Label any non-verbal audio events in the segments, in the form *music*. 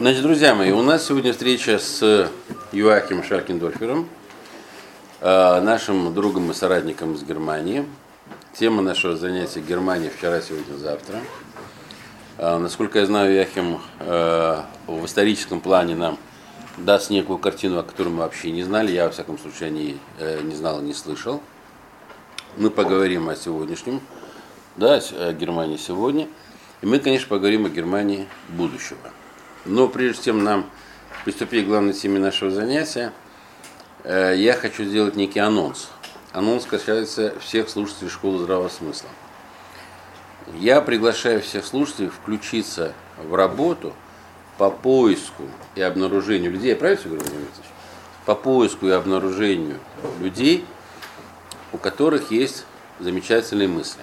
Значит, друзья мои, у нас сегодня встреча с Юахим Шаркендорфером, э, нашим другом и соратником из Германии. Тема нашего занятия Германия вчера, сегодня, завтра. Э, насколько я знаю, Яхим э, в историческом плане нам даст некую картину, о которой мы вообще не знали. Я, во всяком случае, не, не знал и не слышал. Мы поговорим о сегодняшнем, да, о Германии сегодня. И мы, конечно, поговорим о Германии будущего. Но прежде чем нам приступить к главной теме нашего занятия, э, я хочу сделать некий анонс. Анонс касается всех слушателей школы здравого смысла. Я приглашаю всех слушателей включиться в работу по поиску и обнаружению людей. Я правильно говорю, Владимир По поиску и обнаружению людей, у которых есть замечательные мысли.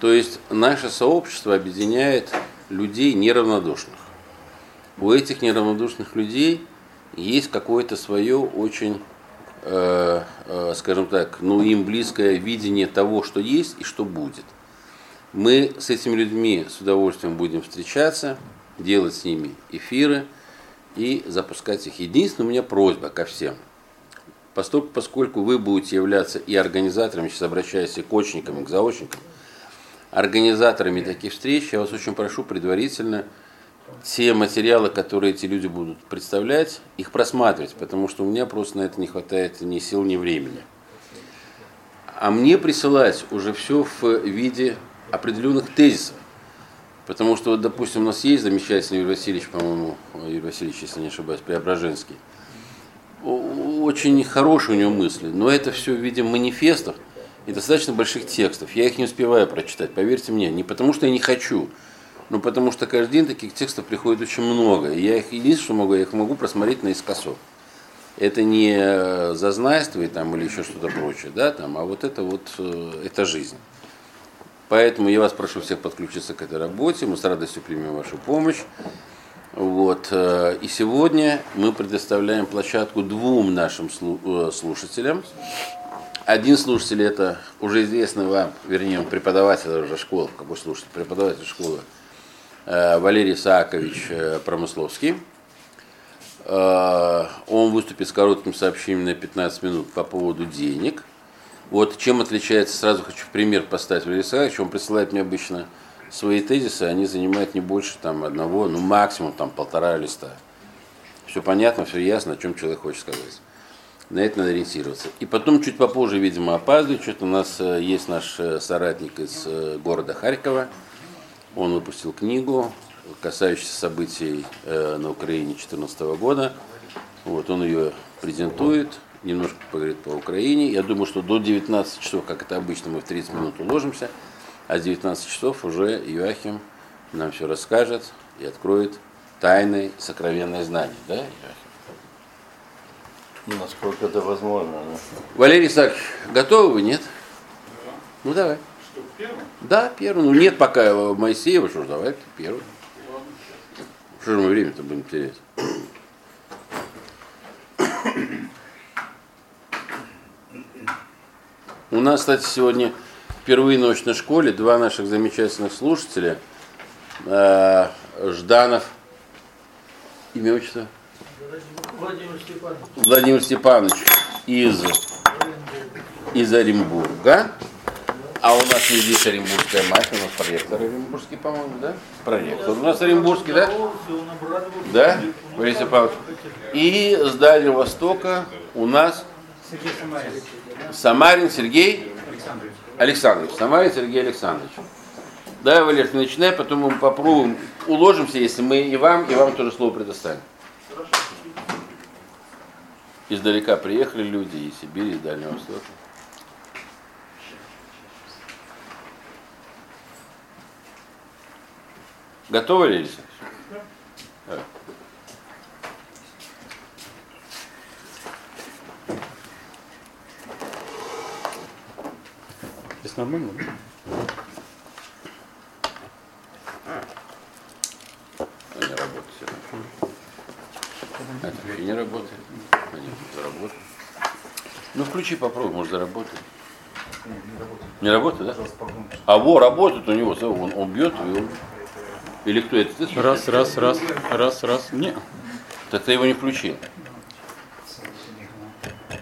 То есть наше сообщество объединяет людей неравнодушных. У этих неравнодушных людей есть какое-то свое очень, э, э, скажем так, ну им близкое видение того, что есть и что будет. Мы с этими людьми с удовольствием будем встречаться, делать с ними эфиры и запускать их. Единственная у меня просьба ко всем. Поскольку, вы будете являться и организаторами, сейчас обращаюсь и к очникам, и к заочникам, организаторами таких встреч, я вас очень прошу предварительно те материалы, которые эти люди будут представлять, их просматривать, потому что у меня просто на это не хватает ни сил, ни времени. А мне присылать уже все в виде определенных тезисов. Потому что, вот, допустим, у нас есть замечательный Юрий Васильевич, по-моему, Юрий Васильевич, если не ошибаюсь, Преображенский. Очень хорошие у него мысли, но это все в виде манифестов, и достаточно больших текстов. Я их не успеваю прочитать, поверьте мне. Не потому, что я не хочу, но потому что каждый день таких текстов приходит очень много. И я их единственное, что могу, я их могу просмотреть наискосок. Это не э, зазнайство там, или еще что-то прочее, да, там, а вот это вот, э, это жизнь. Поэтому я вас прошу всех подключиться к этой работе, мы с радостью примем вашу помощь. Вот. Э, и сегодня мы предоставляем площадку двум нашим слушателям. Один слушатель это уже известный вам, вернее, преподаватель уже школы, какой слушатель, преподаватель школы э, Валерий Саакович э, Промысловский. Э, он выступит с коротким сообщением на 15 минут по поводу денег. Вот чем отличается, сразу хочу пример поставить Валерий Саакович, он присылает мне обычно свои тезисы, они занимают не больше там одного, ну максимум там полтора листа. Все понятно, все ясно, о чем человек хочет сказать. На это надо ориентироваться. И потом чуть попозже, видимо, опаздывает. Что-то у нас э, есть наш э, соратник из э, города Харькова. Он выпустил книгу, касающуюся событий на Украине 2014 года. Вот, он ее презентует, немножко поговорит по Украине. Я думаю, что до 19 часов, как это обычно, мы в 30 минут уложимся. А с 19 часов уже Юахим нам все расскажет и откроет тайны, сокровенные знания. Да, Юахим? Насколько это возможно. Да? Валерий Исаакович, готовы вы, нет? Да. Ну давай. Что, первый? Да, первый. Ну нет пока Моисеева, что ж, давай первый. Ладно. Что же мы время-то будем терять? У нас, кстати, сегодня впервые ночь на школе два наших замечательных слушателя. Э, Жданов. Имя отчество? Владимир Степанович. Владимир Степанович из, из Оренбурга. А у нас не здесь Оренбургская мать, у нас проректор Оренбургский, по-моему, да? Проректор. У нас Оренбургский, да? Да, Борис Степанович. И с Дальнего Востока у нас Сергей Самарин. Сергей Александрович. Самарин Сергей Александрович. Да, Валер, ты начинай, потом мы попробуем, уложимся, если мы и вам, и вам тоже слово предоставим. Издалека приехали люди из Сибири, и Дальнего Востока. Готовы ли, Елисей? Да. Здесь нормально, да? Не работает все. Это вообще не работает. Они заработают. Ну включи, попробуй, может заработает. Не работает, да? А во, работает у него, он, он бьет, и он Или кто это? Ты? Раз, раз, раз, раз, раз. Не. Так ты его не включил.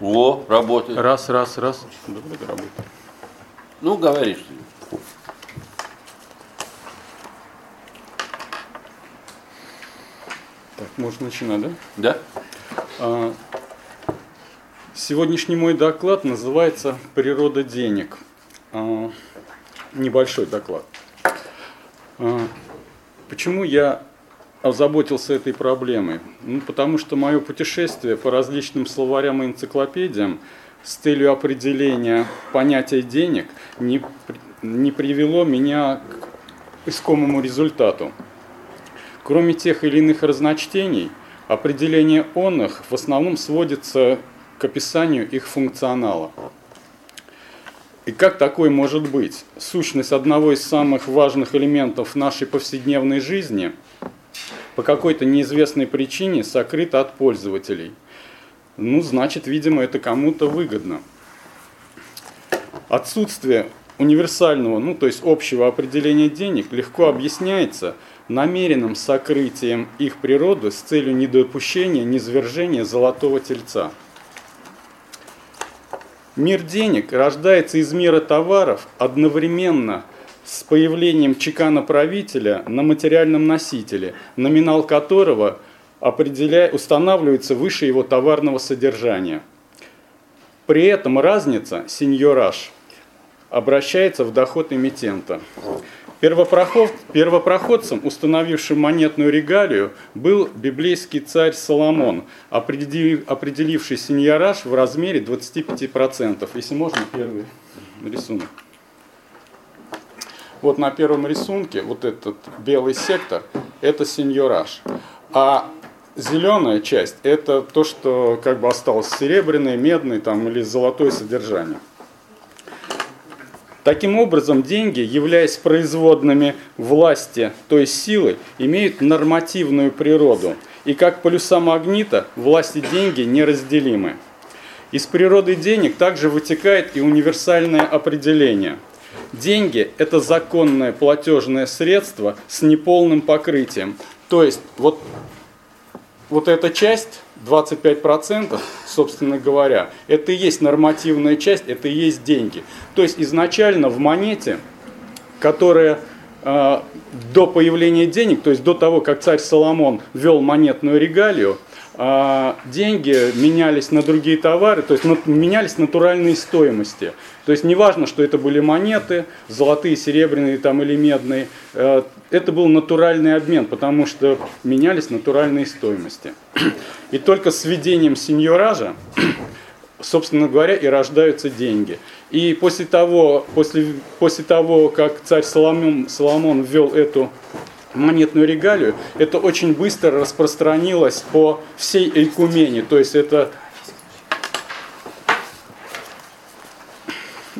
О, работает. Раз, раз, раз. Да, вроде работает. Ну, говори что Так, можно начинать, да? Да? А, Сегодняшний мой доклад называется «Природа денег». А, Небольшой доклад. А, Почему я озаботился этой проблемой? Ну, потому что мое путешествие по различным словарям и энциклопедиям с целью определения понятия денег не, не привело меня к искомому результату. Кроме тех или иных разночтений, определение онных в основном сводится к описанию их функционала. И как такое может быть? Сущность одного из самых важных элементов нашей повседневной жизни по какой-то неизвестной причине сокрыта от пользователей. Ну, значит, видимо, это кому-то выгодно. Отсутствие универсального, ну то есть общего определения денег легко объясняется намеренным сокрытием их природы с целью недопущения низвержения золотого тельца. Мир денег рождается из мира товаров одновременно с появлением чекана правителя на материальном носителе, номинал которого определя... устанавливается выше его товарного содержания. При этом разница, сеньораж, обращается в доход эмитента. Первопроход, первопроходцем, установившим монетную регалию, был библейский царь Соломон, определи- определивший сеньораж в размере 25%. Если можно, первый рисунок. Вот на первом рисунке, вот этот белый сектор, это сеньораж. А зеленая часть, это то, что как бы осталось серебряное, медное там, или золотое содержание. Таким образом, деньги, являясь производными власти, то есть силы, имеют нормативную природу. И как полюса магнита, власти деньги неразделимы. Из природы денег также вытекает и универсальное определение. Деньги – это законное платежное средство с неполным покрытием. То есть вот, вот эта часть, 25%, собственно говоря, это и есть нормативная часть, это и есть деньги. То есть изначально в монете, которая э, до появления денег, то есть до того, как царь Соломон ввел монетную регалию, э, деньги менялись на другие товары, то есть менялись натуральные стоимости. То есть неважно, что это были монеты, золотые, серебряные там, или медные, э, это был натуральный обмен, потому что менялись натуральные стоимости. И только с введением сеньоража, собственно говоря, и рождаются деньги. И после того, после, после того как царь Соломон, Соломон ввел эту монетную регалию, это очень быстро распространилось по всей Эйкумене. То есть это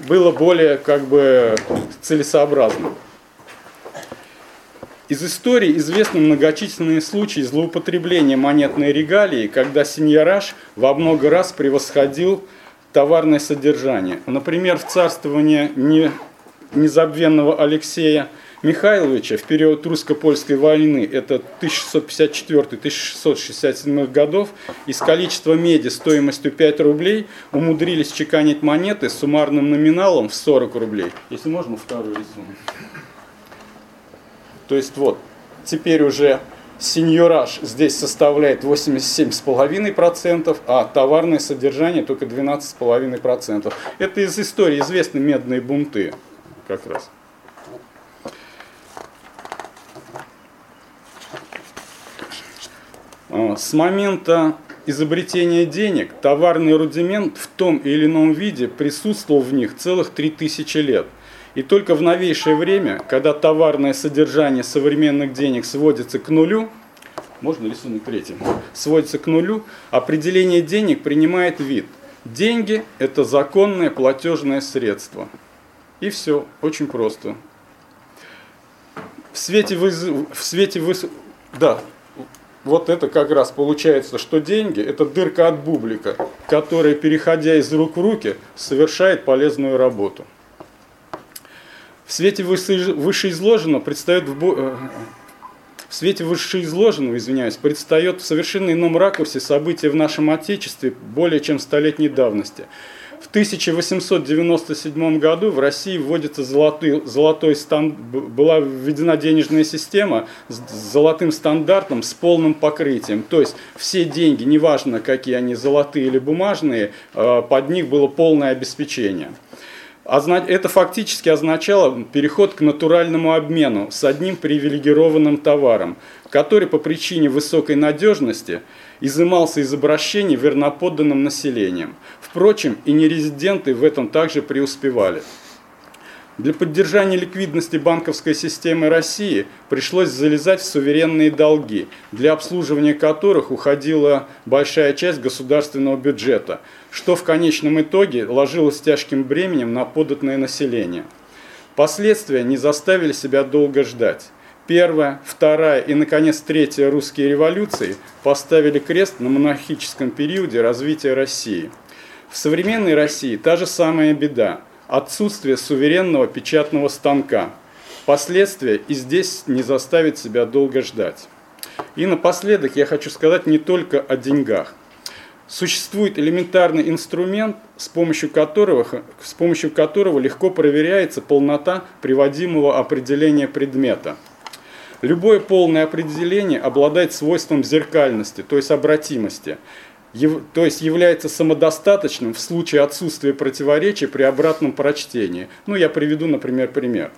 было более как бы целесообразно. Из истории известны многочисленные случаи злоупотребления монетной регалии, когда сеньораж во много раз превосходил товарное содержание. Например, в царствование не- незабвенного Алексея Михайловича в период русско-польской войны, это 1654-1667 годов, из количества меди стоимостью 5 рублей умудрились чеканить монеты с суммарным номиналом в 40 рублей. Если можно, второй рисунок. То есть вот, теперь уже сеньораж здесь составляет 87,5%, а товарное содержание только 12,5%. Это из истории известны медные бунты как раз. С момента изобретения денег товарный рудимент в том или ином виде присутствовал в них целых 3000 лет. И только в новейшее время, когда товарное содержание современных денег сводится к нулю, можно рисунок третий, сводится к нулю, определение денег принимает вид. Деньги – это законное платежное средство. И все, очень просто. В свете, выз- в свете выс- да, вот это как раз получается, что деньги – это дырка от бублика, которая, переходя из рук в руки, совершает полезную работу. В свете выше- вышеизложенного предстает в бо- э, В свете вышеизложенного, извиняюсь, предстает в совершенно ином ракурсе события в нашем Отечестве более чем столетней давности. В 1897 году в России вводится золотой, золотой стан, была введена денежная система с золотым стандартом, с полным покрытием. То есть все деньги, неважно какие они, золотые или бумажные, э, под них было полное обеспечение. Это фактически означало переход к натуральному обмену с одним привилегированным товаром, который по причине высокой надежности изымался из обращений верноподданным населением. Впрочем, и нерезиденты в этом также преуспевали. Для поддержания ликвидности банковской системы России пришлось залезать в суверенные долги, для обслуживания которых уходила большая часть государственного бюджета, что в конечном итоге ложилось тяжким бременем на податное население. Последствия не заставили себя долго ждать. Первая, вторая и, наконец, третья русские революции поставили крест на монархическом периоде развития России. В современной России та же самая беда – отсутствие суверенного печатного станка. Последствия и здесь не заставит себя долго ждать. И напоследок я хочу сказать не только о деньгах. Существует элементарный инструмент, с помощью которого, с помощью которого легко проверяется полнота приводимого определения предмета. Любое полное определение обладает свойством зеркальности, то есть обратимости то есть является самодостаточным в случае отсутствия противоречий при обратном прочтении. Ну, я приведу, например, пример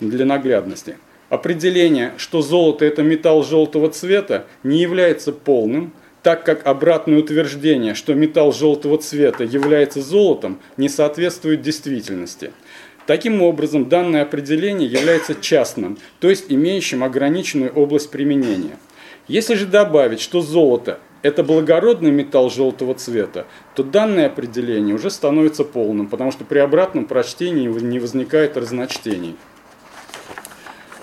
для наглядности. Определение, что золото – это металл желтого цвета, не является полным, так как обратное утверждение, что металл желтого цвета является золотом, не соответствует действительности. Таким образом, данное определение является частным, то есть имеющим ограниченную область применения. Если же добавить, что золото это благородный металл желтого цвета, то данное определение уже становится полным, потому что при обратном прочтении не возникает разночтений.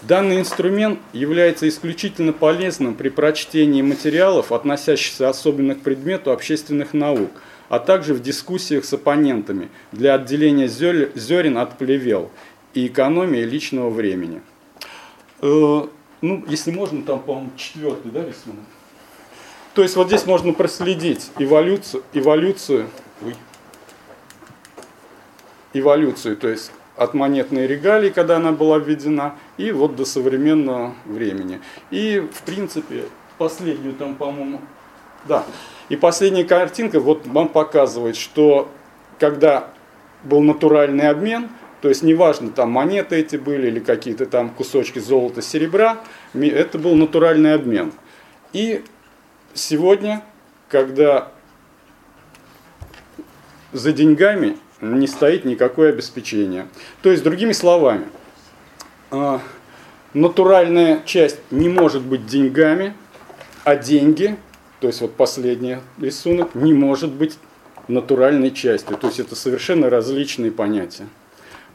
Данный инструмент является исключительно полезным при прочтении материалов, относящихся особенно к предмету общественных наук, а также в дискуссиях с оппонентами для отделения зерен от плевел и экономии личного времени. Э, ну, если можно, там, по-моему, четвертый да, рисунок. То есть вот здесь можно проследить эволюцию, эволюцию, эволюцию, то есть от монетной регалии, когда она была введена, и вот до современного времени. И, в принципе, последнюю там, по-моему, да, и последняя картинка вот вам показывает, что когда был натуральный обмен, то есть неважно, там монеты эти были или какие-то там кусочки золота, серебра, это был натуральный обмен. И сегодня, когда за деньгами не стоит никакое обеспечение. То есть, другими словами, а, натуральная часть не может быть деньгами, а деньги, то есть вот последний рисунок, не может быть натуральной частью. То есть это совершенно различные понятия.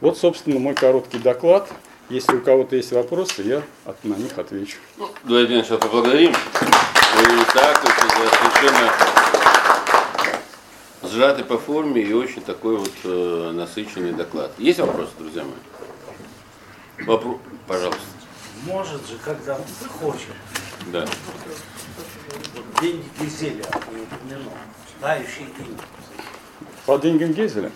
Вот, собственно, мой короткий доклад. Если у кого-то есть вопросы, я на них отвечу. Ну, давайте сейчас поблагодарим. И так, совершенно сжатый по форме и очень такой вот э, насыщенный доклад. Есть вопросы, друзья мои? Вопро... Пожалуйста. Может же, когда ты хочешь. Да. Вот деньги Гизеля упомянул. Тающие деньги. По деньгам Гезеля?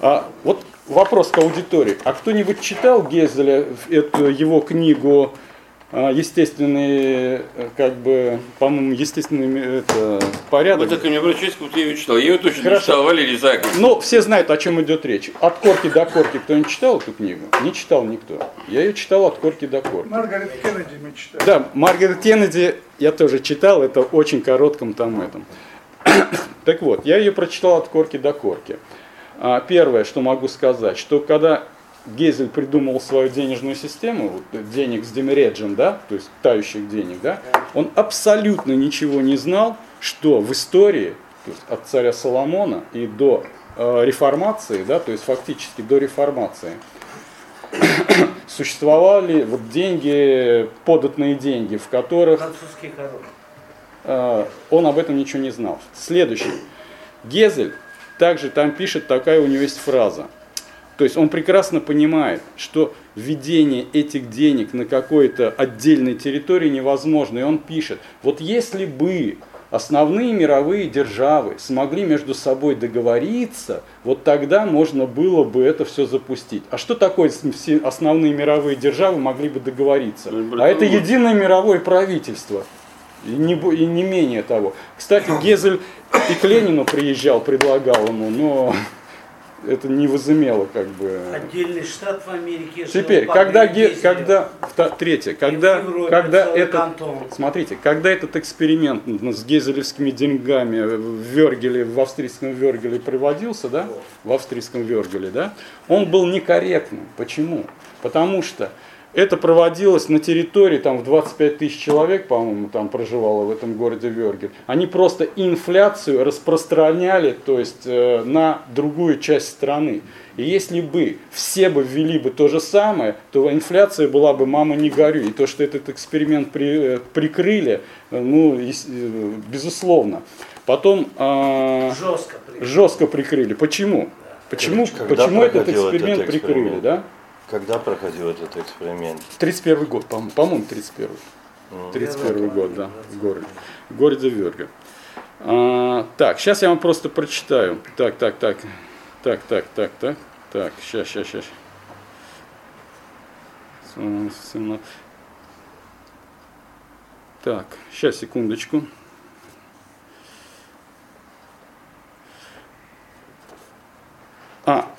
А, вот вопрос к аудитории. А кто-нибудь читал Гезеля, эту его книгу естественный, э, как бы, по-моему, естественный это, порядок. Вы так мне обращаетесь, вот я ее читал. Я ее точно Хорошо. не читал, Валерий Закович. Ну, все знают, о чем идет речь. От корки до корки кто-нибудь читал эту книгу? Не читал никто. Я ее читал от корки до корки. Маргарет Кеннеди мы читали. Да, Маргарет Кеннеди я тоже читал, это очень коротком там этом. так вот, я ее прочитал от корки до корки. А, первое, что могу сказать, что когда Гезель придумал свою денежную систему, вот, денег с демереджем, да, то есть тающих денег, да, он абсолютно ничего не знал, что в истории, от царя Соломона и до э, реформации, да, то есть фактически до реформации, *coughs* существовали вот деньги, податные деньги, в которых Французский король. э, он об этом ничего не знал. Следующий. Гезель также там пишет, такая у него есть фраза – то есть он прекрасно понимает, что введение этих денег на какой-то отдельной территории невозможно. И он пишет, вот если бы основные мировые державы смогли между собой договориться, вот тогда можно было бы это все запустить. А что такое все основные мировые державы могли бы договориться? Ну, А это единое мировое правительство. И не, и не менее того. Кстати, Гезель и к Ленину приезжал, предлагал ему, но это не возымело как бы... Отдельный штат в Америке. Теперь, когда, ге- когда третье, когда, Европе когда целый это, кантон. смотрите, когда этот эксперимент с гезелевскими деньгами в Вергеле, в австрийском Вергеле проводился, да, в австрийском Вергеле, да, он был некорректным. Почему? Потому что это проводилось на территории, там в 25 тысяч человек, по-моему, там проживало в этом городе Вергель. Они просто инфляцию распространяли, то есть э, на другую часть страны. И если бы все бы ввели бы то же самое, то инфляция была бы мама не горюй. И то, что этот эксперимент при- э, прикрыли, э, ну, ес- э, безусловно. Потом а, Жестко. при- жестко прикрыли. Почему? Почему, почему этот проходил этот эксперимент прикрыли, эксперимент? да? Когда проходил этот эксперимент? 31 год, по- по-моему, 31 31 год, да, в городе, в городе Вергель. А, так, сейчас я вам просто прочитаю. Так, так, так, так, так, так, так, так, сейчас, сейчас, сейчас. Так, сейчас, секундочку. А,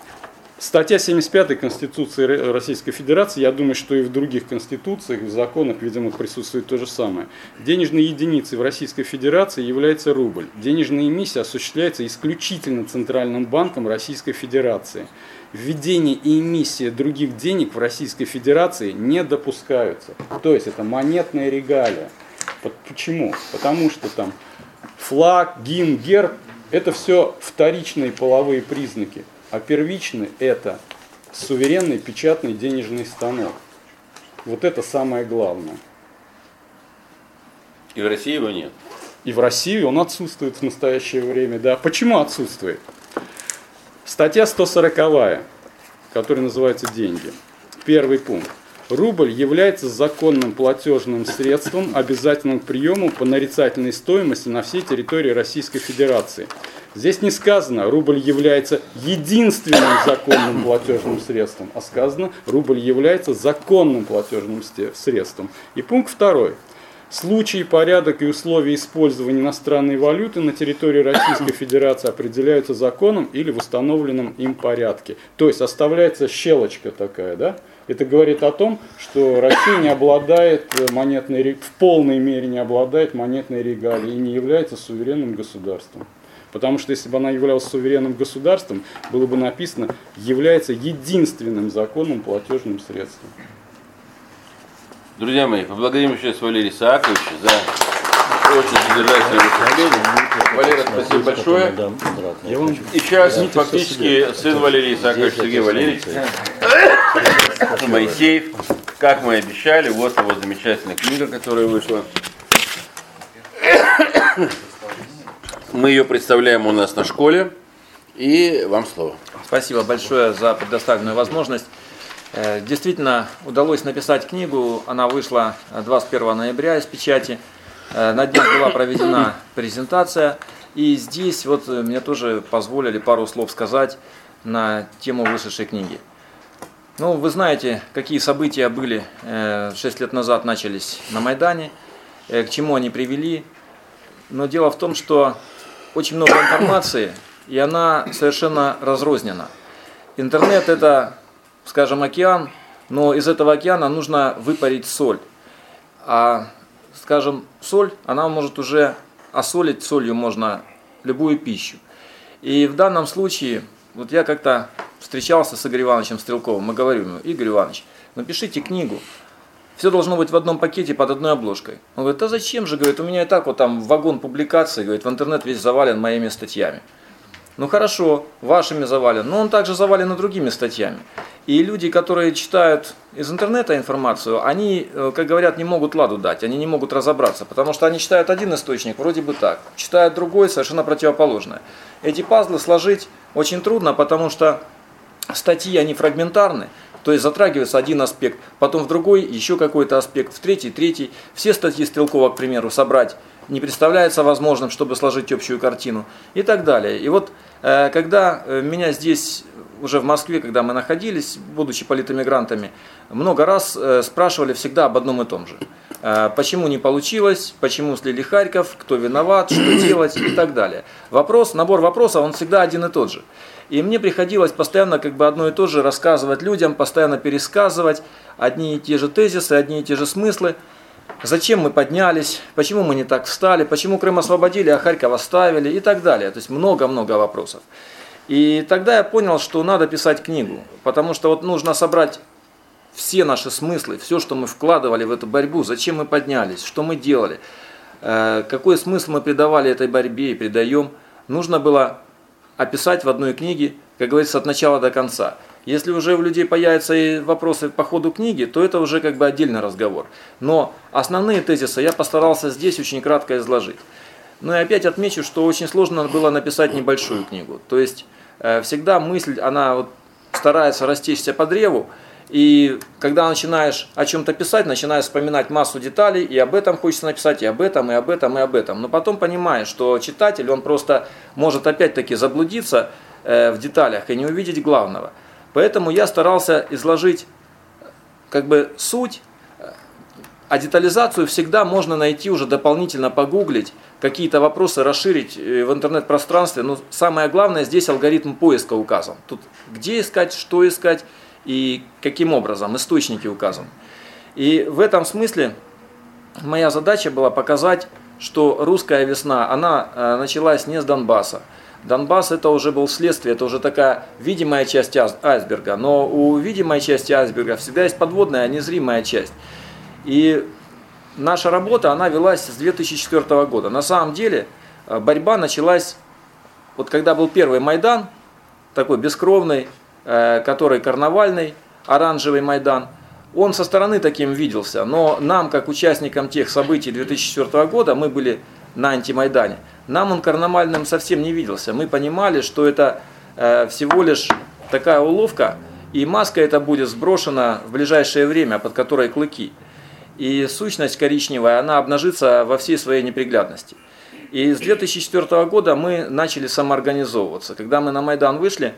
Статья 75 Конституции Российской Федерации, я думаю, что и в других конституциях, в законах, видимо, присутствует то же самое. Денежной единицей в Российской Федерации является рубль. Денежная эмиссия осуществляется исключительно Центральным банком Российской Федерации. Введение и эмиссия других денег в Российской Федерации не допускаются. То есть это монетная регалия. Почему? Потому что там флаг, гимн, герб – это все вторичные половые признаки, а первичный – это суверенный печатный денежный станок. Вот это самое главное. И в России его нет. И в России он отсутствует в настоящее время. Да. Почему отсутствует? Статья 140, которая называется «Деньги». Первый пункт. Рубль является законным платежным средством, обязательным к приему по нарицательной стоимости на всей территории Российской Федерации. Здесь не сказано, рубль является единственным законным платежным средством, а сказано, рубль является законным платежным средством. И пункт второй. Случаи, порядок и условия использования иностранной валюты на территории Российской Федерации определяются законом или в установленном им порядке. То есть оставляется щелочка такая, да? Это говорит о том, что Россия не обладает э, монетной, в полной мере не обладает монетной регалией и не является суверенным государством. Потому что если бы она являлась суверенным государством, было бы написано, является единственным законным платежным средством. Друзья мои, поблагодарим еще раз Валерия Сааковича за очень содержательное выступление. Валера, спасибо большое. И сейчас фактически сын Валерия Исаакович Сергей Валерьевич Моисеев, как мы и обещали, вот его замечательная книга, которая вышла. Мы ее представляем у нас на школе, и вам слово. Спасибо большое за предоставленную возможность. Э, Действительно, удалось написать книгу. Она вышла 21 ноября из печати. Э, На днях была проведена презентация. И здесь вот э, мне тоже позволили пару слов сказать на тему вышедшей книги. Ну, вы знаете, какие события были 6 лет назад начались на Майдане, к чему они привели. Но дело в том, что очень много информации, и она совершенно разрознена. Интернет – это, скажем, океан, но из этого океана нужно выпарить соль. А, скажем, соль, она может уже осолить солью можно любую пищу. И в данном случае, вот я как-то встречался с Игорем Ивановичем Стрелковым, мы говорим ему, Игорь Иванович, напишите книгу, все должно быть в одном пакете под одной обложкой. Он говорит, а зачем же, говорит, у меня и так вот там вагон публикаций, говорит, в интернет весь завален моими статьями. Ну хорошо, вашими завален, но он также завален и другими статьями. И люди, которые читают из интернета информацию, они, э, как говорят, не могут ладу дать, они не могут разобраться, потому что они читают один источник, вроде бы так, читают другой, совершенно противоположное. Эти пазлы сложить очень трудно, потому что статьи, они фрагментарны, то есть затрагивается один аспект, потом в другой еще какой-то аспект, в третий, третий. Все статьи Стрелкова, к примеру, собрать не представляется возможным, чтобы сложить общую картину и так далее. И вот э, когда э, меня здесь уже в Москве, когда мы находились, будучи политэмигрантами, много раз э, спрашивали всегда об одном и том же. Почему не получилось, почему слили Харьков, кто виноват, что делать и так далее. Вопрос, набор вопросов, он всегда один и тот же. И мне приходилось постоянно как бы одно и то же рассказывать людям, постоянно пересказывать одни и те же тезисы, одни и те же смыслы. Зачем мы поднялись, почему мы не так встали, почему Крым освободили, а Харьков оставили и так далее. То есть много-много вопросов. И тогда я понял, что надо писать книгу, потому что вот нужно собрать все наши смыслы, все, что мы вкладывали в эту борьбу, зачем мы поднялись, что мы делали, э, какой смысл мы придавали этой борьбе и придаем, нужно было описать в одной книге, как говорится, от начала до конца. Если уже у людей появятся и вопросы по ходу книги, то это уже как бы отдельный разговор. Но основные тезисы я постарался здесь очень кратко изложить. Ну и опять отмечу, что очень сложно было написать небольшую книгу. То есть э, всегда мысль, она вот старается растечься по древу, и когда начинаешь о чем-то писать, начинаешь вспоминать массу деталей, и об этом хочется написать, и об этом, и об этом, и об этом. Но потом понимаешь, что читатель, он просто может опять-таки заблудиться э, в деталях и не увидеть главного. Поэтому я старался изложить как бы суть, а детализацию всегда можно найти уже дополнительно погуглить, какие-то вопросы расширить э, в интернет-пространстве. Но самое главное, здесь алгоритм поиска указан. Тут где искать, что искать, и каким образом, источники указаны. И в этом смысле моя задача была показать, что русская весна, она э, началась не с Донбасса. Донбасс это уже был следствие, это уже такая видимая часть айсберга. Но у видимой части айсберга всегда есть подводная, а незримая часть. И наша работа, она велась с 2004 года. На самом деле э, борьба началась, вот когда был первый Майдан, такой бескровный, который карнавальный, оранжевый Майдан, он со стороны таким виделся, но нам, как участникам тех событий 2004 года, мы были на антимайдане, нам он карнавальным совсем не виделся. Мы понимали, что это э, всего лишь такая уловка, и маска эта будет сброшена в ближайшее время, под которой клыки. И сущность коричневая, она обнажится во всей своей неприглядности. И с 2004 года мы начали самоорганизовываться. Когда мы на Майдан вышли,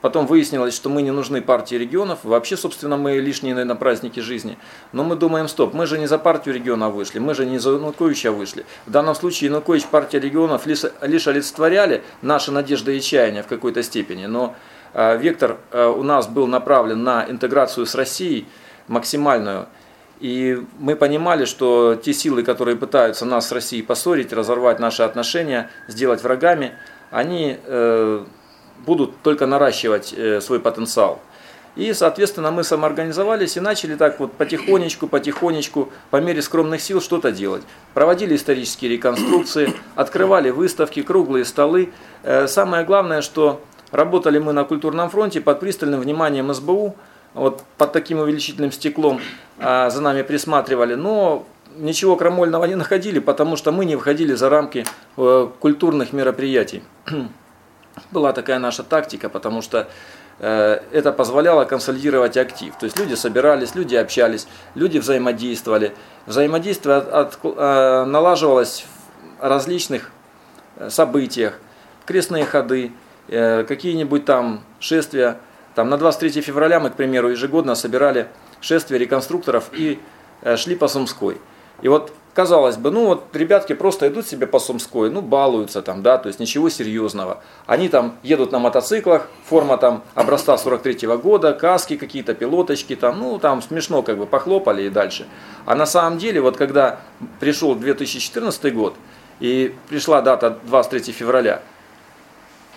Потом выяснилось, что мы не нужны партии регионов. Вообще, собственно, мы лишние, наверное, праздники жизни. Но мы думаем, стоп, мы же не за партию регионов вышли, мы же не за Януковича вышли. В данном случае Янукович, партия регионов лишь, лишь олицетворяли наши надежды и чаяния в какой-то степени. Но э, вектор э, у нас был направлен на интеграцию с Россией максимальную. И мы понимали, что те силы, которые пытаются нас с Россией поссорить, разорвать наши отношения, сделать врагами, они... Э, будут только наращивать э, свой потенциал. И, соответственно, мы самоорганизовались и начали так вот потихонечку, потихонечку, по мере скромных сил что-то делать. Проводили исторические реконструкции, *coughs* открывали выставки, круглые столы. Э, самое главное, что работали мы на культурном фронте под пристальным вниманием СБУ, вот под таким увеличительным стеклом а, за нами присматривали, но ничего крамольного не находили, потому что мы не выходили за рамки э, культурных мероприятий. Была такая наша тактика, потому что э, это позволяло консолидировать актив. То есть люди собирались, люди общались, люди взаимодействовали. Взаимодействие от, от, э, налаживалось в различных э, событиях, крестные ходы, какие-нибудь там шествия. Там на 23 февраля мы, к примеру, ежегодно собирали шествие реконструкторов и шли по Сумской. И вот казалось бы, ну вот ребятки просто идут себе по Сумской, ну балуются там, да, то есть ничего серьезного. Они там едут на мотоциклах, форма там образца 43 -го года, каски какие-то, пилоточки там, ну там смешно как бы похлопали и дальше. А на самом деле вот когда пришел 2014 год и пришла дата 23 февраля,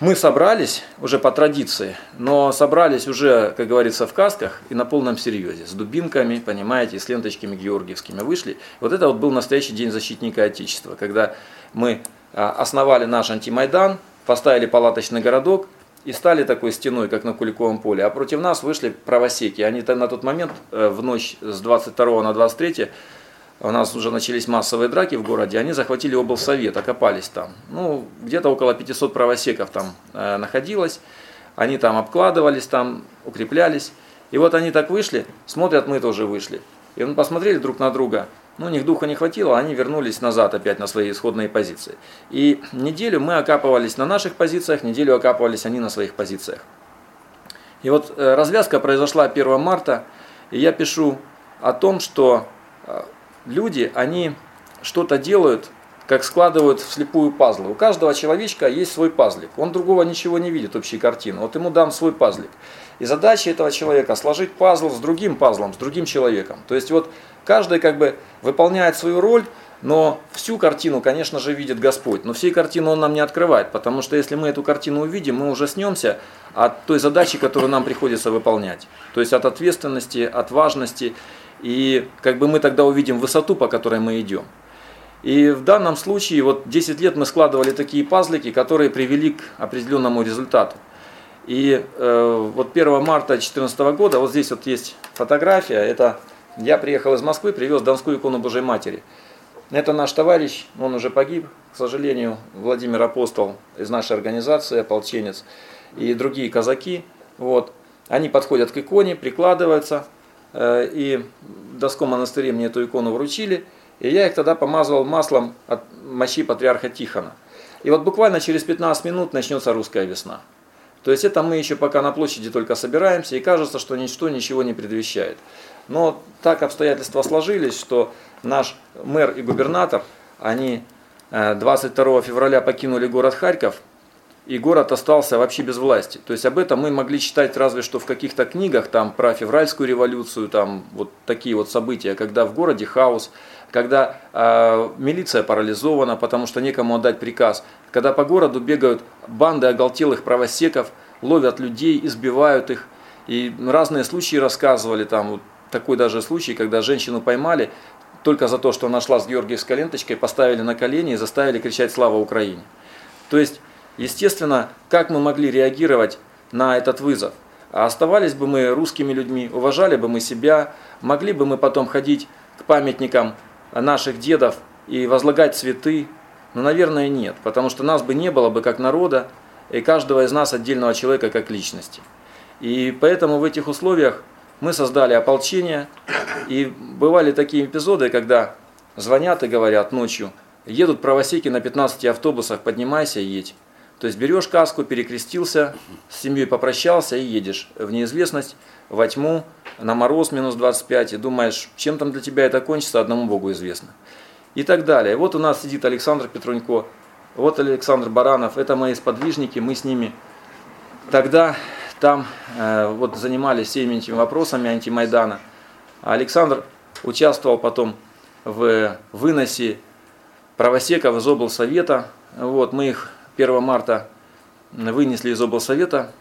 мы собрались уже по традиции, но собрались уже, как говорится, в касках и на полном серьезе, с дубинками, понимаете, с ленточками георгиевскими вышли. Вот это вот был настоящий день защитника Отечества, когда мы а, основали наш антимайдан, поставили палаточный городок и стали такой стеной, как на Куликовом поле. А против нас вышли правосеки. Они на тот момент, э, в ночь с 22 на 23 у нас уже начались массовые драки в городе, они захватили облсовет, окопались там. Ну, где-то около 500 правосеков там э, находилось. они там обкладывались, там укреплялись. И вот они так вышли, смотрят, мы тоже вышли. И мы посмотрели друг на друга, ну, у них духа не хватило, они вернулись назад опять на свои исходные позиции. И неделю мы окапывались на наших позициях, неделю окапывались они на своих позициях. И вот э, развязка произошла 1 марта, и я пишу о том, что э, люди, они что-то делают, как складывают вслепую пазлы. У каждого человечка есть свой пазлик. Он другого ничего не видит, общей картины. Вот ему дам свой пазлик. И задача этого человека сложить пазл с другим пазлом, с другим человеком. То есть вот каждый как бы выполняет свою роль, но всю картину, конечно же, видит Господь. Но всей картину Он нам не открывает, потому что если мы эту картину увидим, мы ужаснемся от той задачи, которую нам приходится выполнять. То есть от ответственности, от важности. И как бы мы тогда увидим высоту, по которой мы идем. И в данном случае вот 10 лет мы складывали такие пазлики, которые привели к определенному результату. И э, вот 1 марта 2014 года, вот здесь вот есть фотография, это я приехал из Москвы, привез Донскую икону Божьей Матери. Это наш товарищ, он уже погиб, к сожалению, Владимир Апостол из нашей организации, ополченец, и другие казаки. Вот. Они подходят к иконе, прикладываются, и в Донском монастыре мне эту икону вручили – и я их тогда помазывал маслом от мощи патриарха Тихона. И вот буквально через 15 минут начнется русская весна. То есть это мы еще пока на площади только собираемся, и кажется, что ничто ничего не предвещает. Но так обстоятельства сложились, что наш мэр и губернатор, они 22 э, февраля покинули город Харьков, и город остался вообще без власти. То есть об этом мы могли читать разве что в каких-то книгах там про февральскую революцию, там вот такие вот события, когда в городе хаос, когда э, милиция парализована, потому что некому отдать приказ, когда по городу бегают банды оголтелых правосеков, ловят людей, избивают их. И разные случаи рассказывали, там вот такой даже случай, когда женщину поймали только за то, что она шла с георгиевской ленточкой, поставили на колени и заставили кричать «Слава Украине!». То есть, естественно, как мы могли реагировать на этот вызов? А оставались бы мы русскими людьми, уважали бы мы себя, могли бы мы потом ходить к памятникам наших дедов и возлагать цветы? Ну, наверное, нет, потому что нас бы не было бы как народа, и каждого из нас отдельного человека как личности. И поэтому в этих условиях мы создали ополчение, и бывали такие эпизоды, когда звонят и говорят ночью, едут правосеки на 15 автобусах, поднимайся и едь. То есть берешь каску, перекрестился, с семьей попрощался и едешь в неизвестность, во тьму, на мороз минус 25, и думаешь, чем там для тебя это кончится, одному Богу известно. И так далее. Вот у нас сидит Александр Петрунько, вот Александр Баранов, это мои сподвижники, мы с ними тогда там э, вот занимались всеми этими вопросами антимайдана. А Александр участвовал потом в выносе правосеков из облсовета. Вот, мы их 1 марта вынесли из облсовета,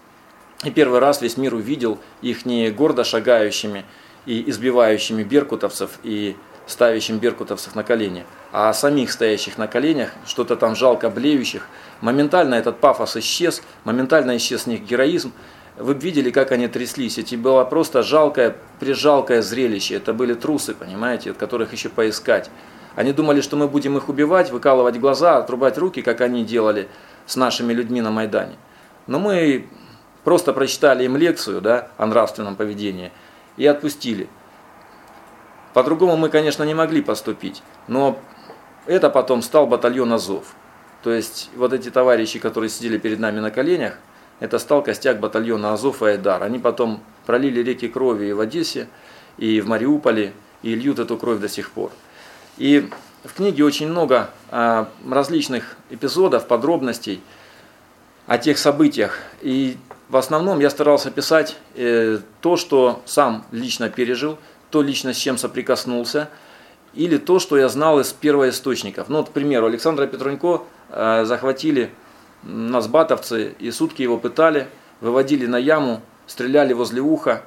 и первый раз весь мир увидел их не гордо шагающими и избивающими беркутовцев и ставящим беркутовцев на колени, а самих стоящих на коленях, что-то там жалко блеющих. Моментально этот пафос исчез, моментально исчез с них героизм. Вы видели, как они тряслись. Это было просто жалкое, прижалкое зрелище. Это были трусы, понимаете, от которых еще поискать. Они думали, что мы будем их убивать, выкалывать глаза, отрубать руки, как они делали с нашими людьми на Майдане. Но мы Просто прочитали им лекцию да, о нравственном поведении и отпустили. По-другому мы, конечно, не могли поступить, но это потом стал батальон Азов. То есть вот эти товарищи, которые сидели перед нами на коленях, это стал костяк батальона Азов и Айдар. Они потом пролили реки крови и в Одессе, и в Мариуполе, и льют эту кровь до сих пор. И в книге очень много а, различных эпизодов, подробностей о тех событиях. И в основном я старался писать э, то, что сам лично пережил, то лично с чем соприкоснулся, или то, что я знал из первоисточников. Ну, вот, к примеру, Александра Петрунько э, захватили нас батовцы, и сутки его пытали, выводили на яму, стреляли возле уха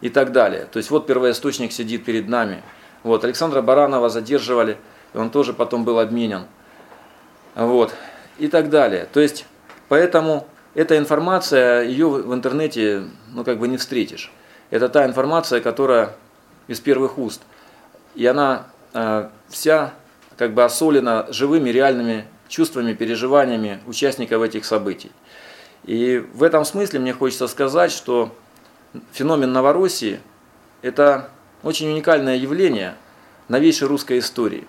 и так далее. То есть вот первоисточник сидит перед нами. Вот, Александра Баранова задерживали, он тоже потом был обменен. Вот, и так далее. То есть, поэтому эта информация, ее в интернете ну, как бы не встретишь. Это та информация, которая из первых уст. И она э, вся как бы осолена живыми, реальными чувствами, переживаниями участников этих событий. И в этом смысле мне хочется сказать, что феномен Новороссии – это очень уникальное явление новейшей русской истории.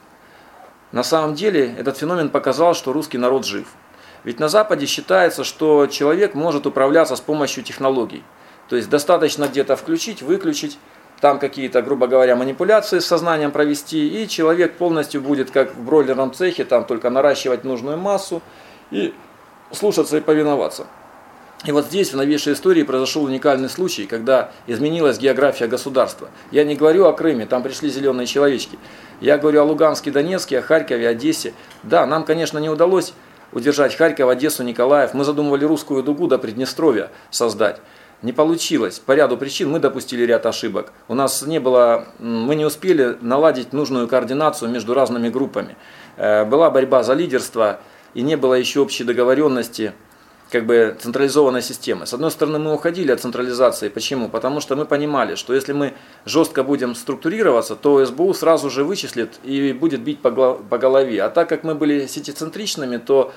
На самом деле этот феномен показал, что русский народ жив. Ведь на Западе считается, что человек может управляться с помощью технологий. То есть достаточно где-то включить, выключить, там какие-то, грубо говоря, манипуляции с сознанием провести, и человек полностью будет, как в бройлерном цехе, там только наращивать нужную массу и слушаться и повиноваться. И вот здесь, в новейшей истории, произошел уникальный случай, когда изменилась география государства. Я не говорю о Крыме, там пришли зеленые человечки. Я говорю о Луганске, Донецке, о Харькове, Одессе. Да, нам, конечно, не удалось удержать Харьков, Одессу, Николаев. Мы задумывали русскую дугу до Приднестровья создать. Не получилось. По ряду причин мы допустили ряд ошибок. У нас не было, мы не успели наладить нужную координацию между разными группами. Э, была борьба за лидерство и не было еще общей договоренности как бы централизованной системы. С одной стороны, мы уходили от централизации. Почему? Потому что мы понимали, что если мы жестко будем структурироваться, то СБУ сразу же вычислит и будет бить по голове. А так как мы были сетицентричными, то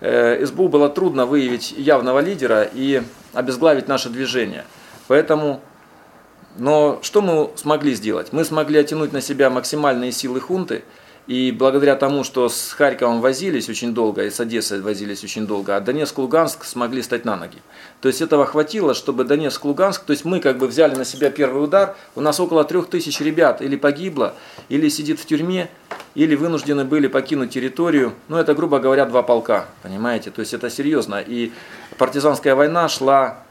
э, СБУ было трудно выявить явного лидера и обезглавить наше движение. Поэтому, но что мы смогли сделать? Мы смогли оттянуть на себя максимальные силы хунты – и благодаря тому, что с Харьковом возились очень долго, и с Одессой возились очень долго, а Донецк, Луганск смогли стать на ноги. То есть этого хватило, чтобы Донецк, Луганск, то есть мы как бы взяли на себя первый удар, у нас около трех тысяч ребят или погибло, или сидит в тюрьме, или вынуждены были покинуть территорию. Ну это, грубо говоря, два полка, понимаете, то есть это серьезно. И партизанская война шла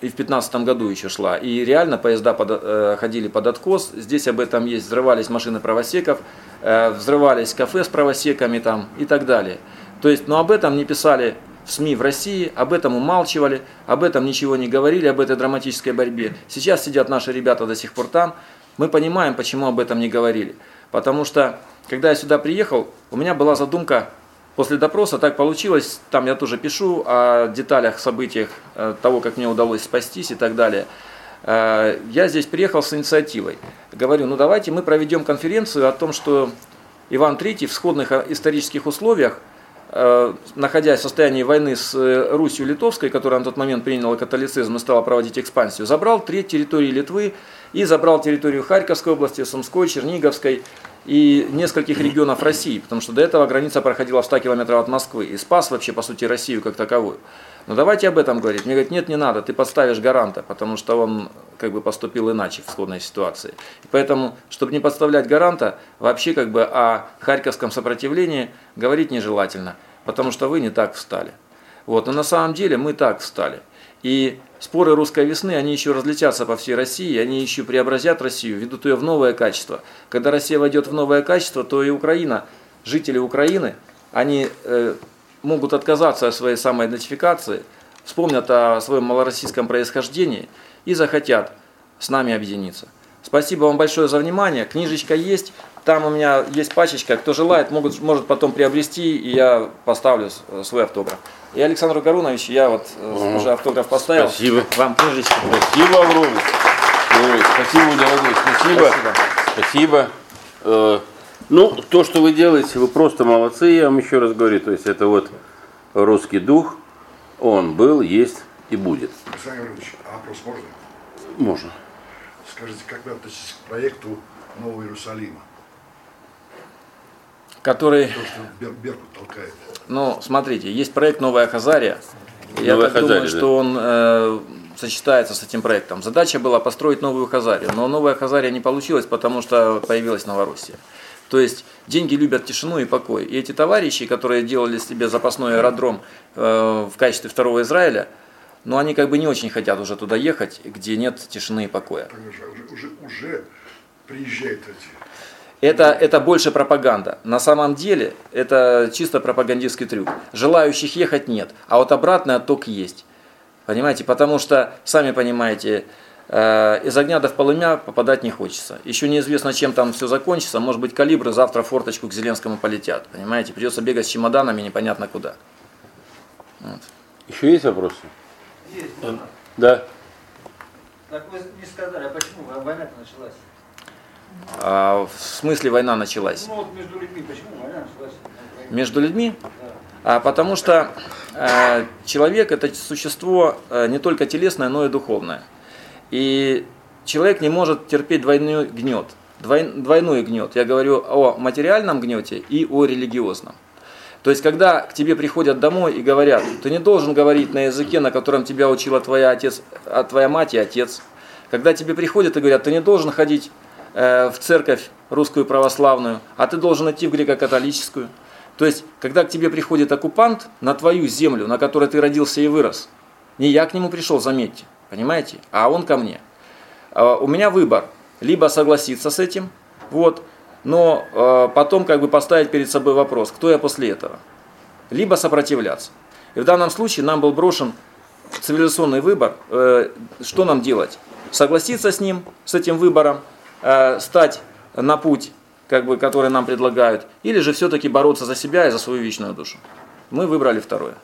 и в 15 году еще шла. И реально поезда под, э, ходили под откос. Здесь об этом есть. Взрывались машины правосеков, взрывались кафе с правосеками там и так далее. То есть, но об этом не писали в СМИ в России, об этом умалчивали, об этом ничего не говорили, об этой драматической борьбе. Сейчас сидят наши ребята до сих пор там. Мы понимаем, почему об этом не говорили. Потому что, когда я сюда приехал, у меня была задумка После допроса так получилось, там я тоже пишу о деталях, событиях э, того, как мне удалось спастись и так далее. Э, я здесь приехал с инициативой. Говорю, ну давайте мы проведем конференцию о том, что Иван III в сходных э, исторических условиях, находясь в состоянии войны с Русью Литовской, которая на тот момент приняла католицизм и стала проводить экспансию, забрал треть территории Литвы и забрал территорию Харьковской области, Сумской, Черниговской, и нескольких регионов России, потому что до этого граница проходила в 100 километров от Москвы и спас вообще, по сути, Россию как таковую. Но давайте об этом говорить. Мне говорят, нет, не надо, ты подставишь гаранта, потому что он как бы поступил иначе в сходной ситуации. И поэтому, чтобы не подставлять гаранта, вообще как бы о харьковском сопротивлении говорить нежелательно, потому что вы не так встали. Вот, но на самом деле мы так встали. И споры русской весны, они еще разлетятся по всей России, они еще преобразят Россию, ведут ее в новое качество. Когда Россия войдет в новое качество, то и Украина, жители Украины, они э, могут отказаться от своей самоидентификации, вспомнят о своем малороссийском происхождении и захотят с нами объединиться. Спасибо вам большое за внимание. Книжечка есть. Там у меня есть пачечка. Кто желает, могут, может потом приобрести, и я поставлю свой автограф. И Александр Гарунович, я вот угу. уже автограф поставил. Спасибо. Вам книжечку. Спасибо огромное. спасибо, дорогой. Спасибо. Спасибо. спасибо. Ну, то, что вы делаете, вы просто молодцы, я вам еще раз говорю. То есть это вот русский дух, он был, есть и будет. Александр Иванович, а вопрос можно? Можно. Скажите, как вы относитесь к проекту Нового Иерусалима? Который... То, что Бер, Беркут толкает. Ну, смотрите, есть проект «Новая Хазария». Я Новая так Хазария, думаю, да. что он э, сочетается с этим проектом. Задача была построить новую Хазарию, но новая Хазария не получилась, потому что появилась Новороссия. То есть деньги любят тишину и покой. И эти товарищи, которые делали себе запасной аэродром э, в качестве второго Израиля, но они как бы не очень хотят уже туда ехать, где нет тишины и покоя. Уже, уже, уже приезжают эти Это, это больше пропаганда. На самом деле это чисто пропагандистский трюк. Желающих ехать нет, а вот обратный отток есть. Понимаете, потому что, сами понимаете, из огня до в полымя попадать не хочется. Еще неизвестно, чем там все закончится. Может быть, калибры завтра в форточку к Зеленскому полетят. Понимаете, придется бегать с чемоданами непонятно куда. Вот. Еще есть вопросы? Есть. Да. Так вы не сказали, а почему война-то началась? А в смысле война началась? Ну вот между людьми, почему война началась? Между людьми? Да. А потому что э, человек это существо э, не только телесное, но и духовное. И человек не может терпеть двойной гнет. Двой, двойной гнет. Я говорю о материальном гнете и о религиозном. То есть, когда к тебе приходят домой и говорят, ты не должен говорить на языке, на котором тебя учила твоя, отец, а твоя мать и отец. Когда тебе приходят и говорят, ты не должен ходить э, в церковь русскую православную, а ты должен идти в греко-католическую. То есть, когда к тебе приходит оккупант на твою землю, на которой ты родился и вырос, не я к нему пришел, заметьте, понимаете, а он ко мне. А у меня выбор, либо согласиться с этим, вот, но э, потом как бы поставить перед собой вопрос, кто я после этого, либо сопротивляться. И в данном случае нам был брошен цивилизационный выбор, э, что нам делать? Согласиться с ним, с этим выбором, э, стать на путь, как бы, который нам предлагают, или же все-таки бороться за себя и за свою вечную душу. Мы выбрали второе.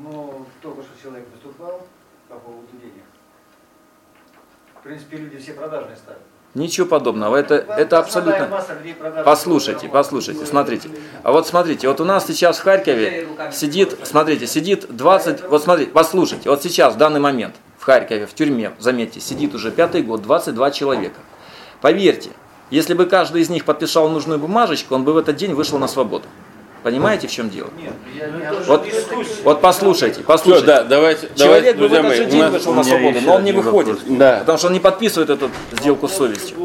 Ну, только что человек выступал по поводу денег. В принципе, люди все продажные стали. Ничего подобного. Это, это абсолютно... Послушайте, послушайте, смотрите. А вот смотрите, вот у нас сейчас в Харькове сидит, смотрите, сидит 20, вот смотрите, послушайте, вот сейчас, в данный момент, в Харькове, в тюрьме, заметьте, сидит уже пятый год 22 человека. Поверьте, если бы каждый из них подписал нужную бумажечку, он бы в этот день вышел на свободу. Понимаете, в чем дело? Нет, я, я Вот, вот послушайте, Все, послушайте. да, давайте, Человек давайте, бы в этот же день нас- вышел на свободу, но он не выходит. вопрос. Да. Потому что он не подписывает эту сделку с совестью.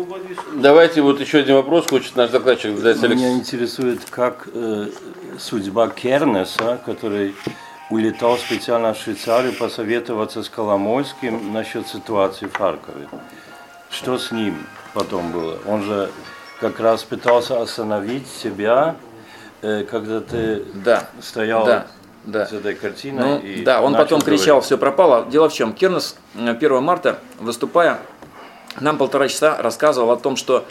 Давайте вот еще один вопрос хочет наш докладчик задать Алекс. Меня интересует, как э, судьба Кернеса, который улетал специально в Швейцарию посоветоваться с Коломойским насчет ситуации в Харькове. Что с ним потом было? Он же как раз пытался остановить себя, когда ты Да, стоял да, да. с этой картиной. Ну, и да, он потом говорить. кричал, все пропало. Дело в чем, Кернес э, 1 марта, выступая, нам полтора часа рассказывал о том, что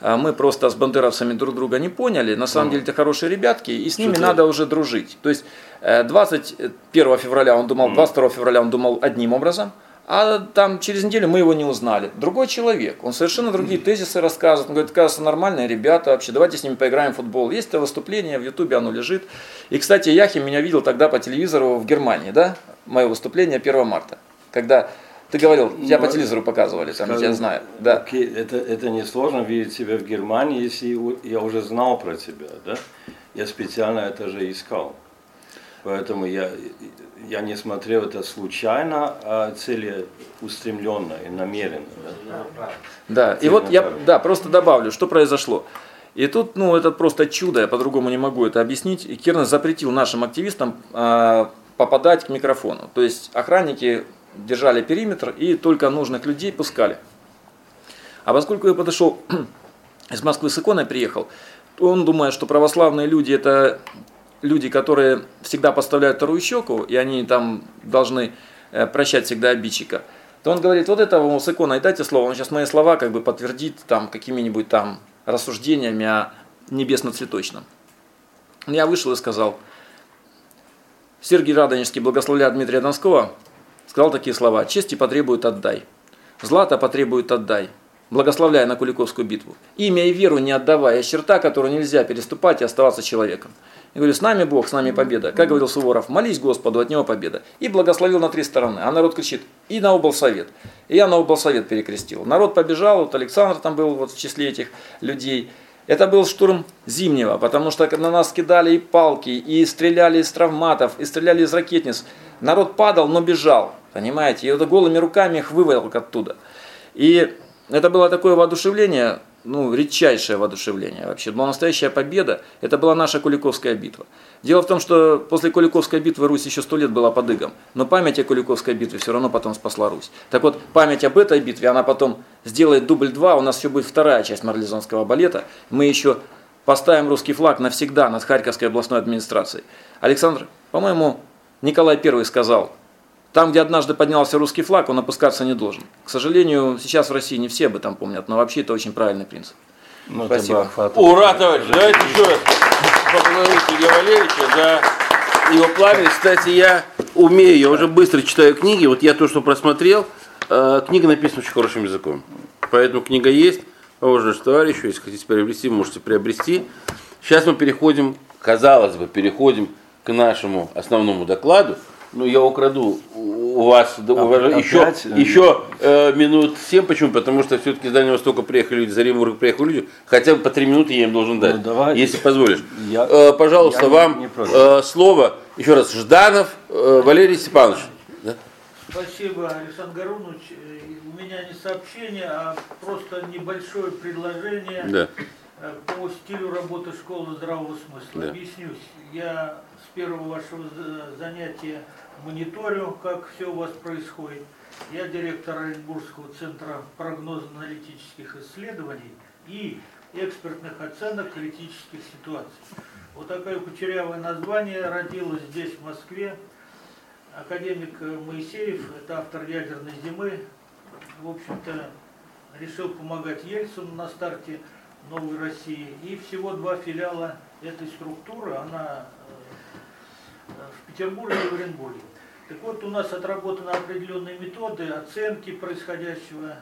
э, мы просто с бандеровцами друг друга не поняли. На самом деле это хорошие ребятки, и с ними Что-то- надо уже дружить. То есть э, 21 февраля он думал, 22 февраля он думал одним образом, а там через неделю мы его не узнали. Другой человек, он совершенно другие тезисы рассказывает. Он говорит, кажется, нормальные ребята вообще, давайте с ними поиграем в футбол. Есть это выступление, в Ютубе оно лежит. И, кстати, Яхим меня видел тогда по телевизору в Германии, да, мое выступление 1 марта. Когда ты говорил, тебя по Ну, телевизору показывали, там, я Скажем, знаю. Да. окей, это, это несложно видеть себя в Германии, если я уже знал про тебя, да? Я специально это же искал. Поэтому я, я не смотрел это случайно, а целеустремленно и намеренно. Да? Да, и вот я да, просто добавлю, что произошло. И тут, ну, это просто чудо, я по-другому не могу это объяснить. И Кернес запретил нашим активистам а, попадать к микрофону. То есть охранники держали периметр и только нужных людей пускали. А поскольку я подошел *clears throat* из Москвы с иконой приехал, то он думает, что православные люди это люди, которые всегда поставляют вторую щеку, и они там должны э, прощать всегда обидчика, то он говорит, вот этого ему с иконой дайте слово, он сейчас мои слова как бы подтвердит там какими-нибудь там рассуждениями о небесно-цветочном. Я вышел и сказал, Сергий Радонежский, благословляя Дмитрия Донского, сказал такие слова, чести потребует отдай, злато потребует отдай, благословляя на Куликовскую битву. Имя и веру не отдавая, есть черта, которую нельзя переступать и оставаться человеком. Я говорю, с нами Бог, с нами победа. Как говорил Суворов, молись Господу, от Него победа. И благословил на три стороны. А народ кричит, и на облсовет. И я на облсовет перекрестил. Народ побежал, вот Александр там был вот в числе этих людей. Это был штурм зимнего, потому что на нас кидали и палки, и стреляли из травматов, и стреляли из ракетниц. Народ падал, но бежал, понимаете? И вот голыми руками их выволок оттуда. И это было такое воодушевление, ну, редчайшее воодушевление вообще. Была настоящая победа. Это была наша Куликовская битва. Дело в том, что после Куликовской битвы Русь еще сто лет была под игом. Но память о Куликовской битве все равно потом спасла Русь. Так вот, память об этой битве, она потом сделает дубль 2. У нас еще будет вторая часть марлезонского балета. Мы еще поставим русский флаг навсегда над Харьковской областной администрацией. Александр, по-моему, Николай I сказал, там, где однажды поднялся русский флаг, он опускаться не должен. К сожалению, сейчас в России не все об этом помнят, но вообще это очень правильный принцип. Ну, Спасибо. Ура, товарищ! Давайте еще раз поблагодарим Сергея Валерьевича за его пламя. Кстати, я умею, я уже быстро читаю книги. Вот я то, что просмотрел, э, книга написана очень хорошим языком. Поэтому книга есть. Поможешь товарищу, если хотите приобрести, можете приобрести. Сейчас мы переходим, казалось бы, переходим к нашему основному докладу. Ну, я украду у вас А, уваж- опять? еще, еще э, минут 7. Почему? Потому что все-таки с Дальнего Востока приехали люди, из Оренбурга приехали люди. Хотя бы по три минуты я им должен дать, Ну, давайте. если позволишь. Я- Э, пожалуйста, я не- вам не против. э, слово. Еще раз, Жданов э, Валерий Степанович. Да? Спасибо, Александр Гарунович. Э, У меня не сообщение, а просто небольшое предложение Да. э, по стилю работы школы здравого смысла. Да. Объяснюсь. Я с первого вашего за- занятия мониторю, как все у вас происходит. Я директор Оренбургского центра прогнозно-аналитических исследований и экспертных оценок критических ситуаций. Вот такое кучерявое название родилось здесь, в Москве. Академик Моисеев, это автор «Ядерной зимы», в общем-то, решил помогать Ельцину на старте новой России. И всего два филиала этой структуры, она э, в Петербурге и в Оренбурге. Так вот, у нас отработаны определенные методы оценки происходящего, э,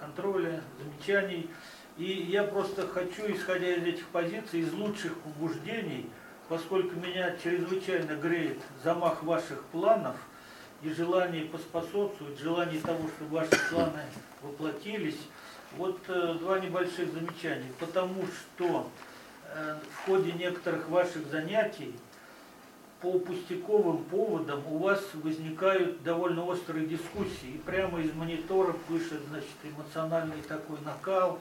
контроля, замечаний. И я просто хочу, исходя из этих позиций, из лучших побуждений, поскольку меня чрезвычайно греет замах ваших планов и желание поспособствовать, желание того, чтобы ваши планы воплотились, вот э, два небольших замечания. Потому что э, в ходе некоторых ваших занятий по пустяковым поводам у вас возникают довольно острые дискуссии. И прямо из мониторов пишет, значит, эмоциональный такой накал.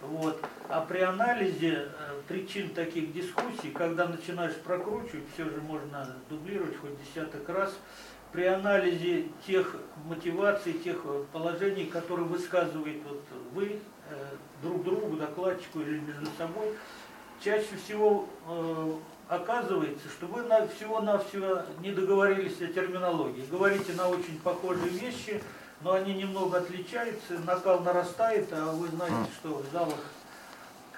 Вот. А при анализе э, причин таких дискуссий, когда начинаешь прокручивать, все же можно дублировать хоть десяток раз, при анализе тех мотиваций, тех э, положений, которые высказывает вот вы э, друг другу, докладчику или между собой, чаще всего оказывается, что вы на, всего-навсего не договорились о терминологии. Говорите на очень похожие вещи, но они немного отличаются, накал нарастает, а вы знаете, что в залах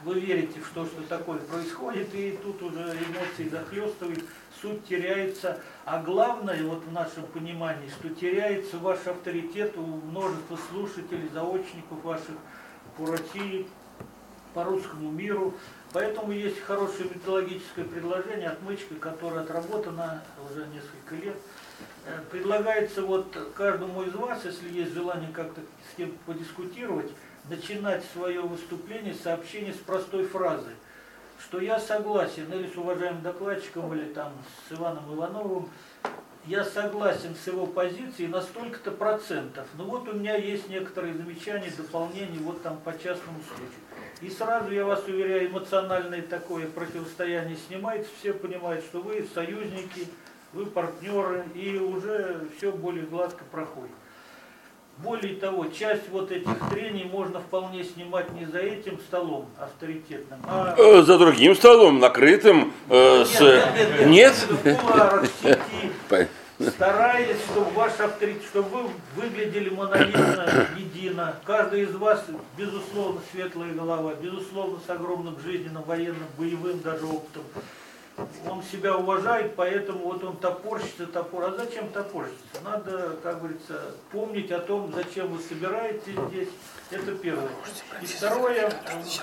вы верите в то, что такое происходит, и тут уже эмоции захлестывают, суть теряется. А главное, вот в нашем понимании, что теряется ваш авторитет у множества слушателей, заочников ваших по России, по русскому миру. Поэтому есть хорошее методологическое предложение, отмычка, которая отработана уже несколько лет. Э, Предлагается вот каждому из вас, если есть желание как-то с кем подискутировать, начинать свое выступление, сообщение с простой фразы, что я согласен или с уважаемым докладчиком, или там с Иваном Ивановым, я согласен с его позицией на столько-то процентов. Но вот у меня есть некоторые замечания, дополнения, вот там по частному случаю. И сразу, я вас уверяю, эмоциональное такое противостояние снимается, все понимают, что вы союзники, вы партнеры, и уже все более гладко проходит. Более того, часть вот этих трений можно вполне снимать не за этим столом авторитетным, а Э, За другим столом, накрытым э, с... Нет? кулуарах, в сети, По- стараясь, чтобы ваш авторитет, чтобы вы выглядели монолитно, *coughs* едино. Каждый из вас, безусловно, светлая голова, безусловно, с огромным жизненным, военным, боевым даже опытом. Он себя уважает, поэтому вот он топорщится, топор. А зачем топорщиться? Надо, как говорится, помнить о том, зачем вы собираетесь здесь. Это первое. И второе,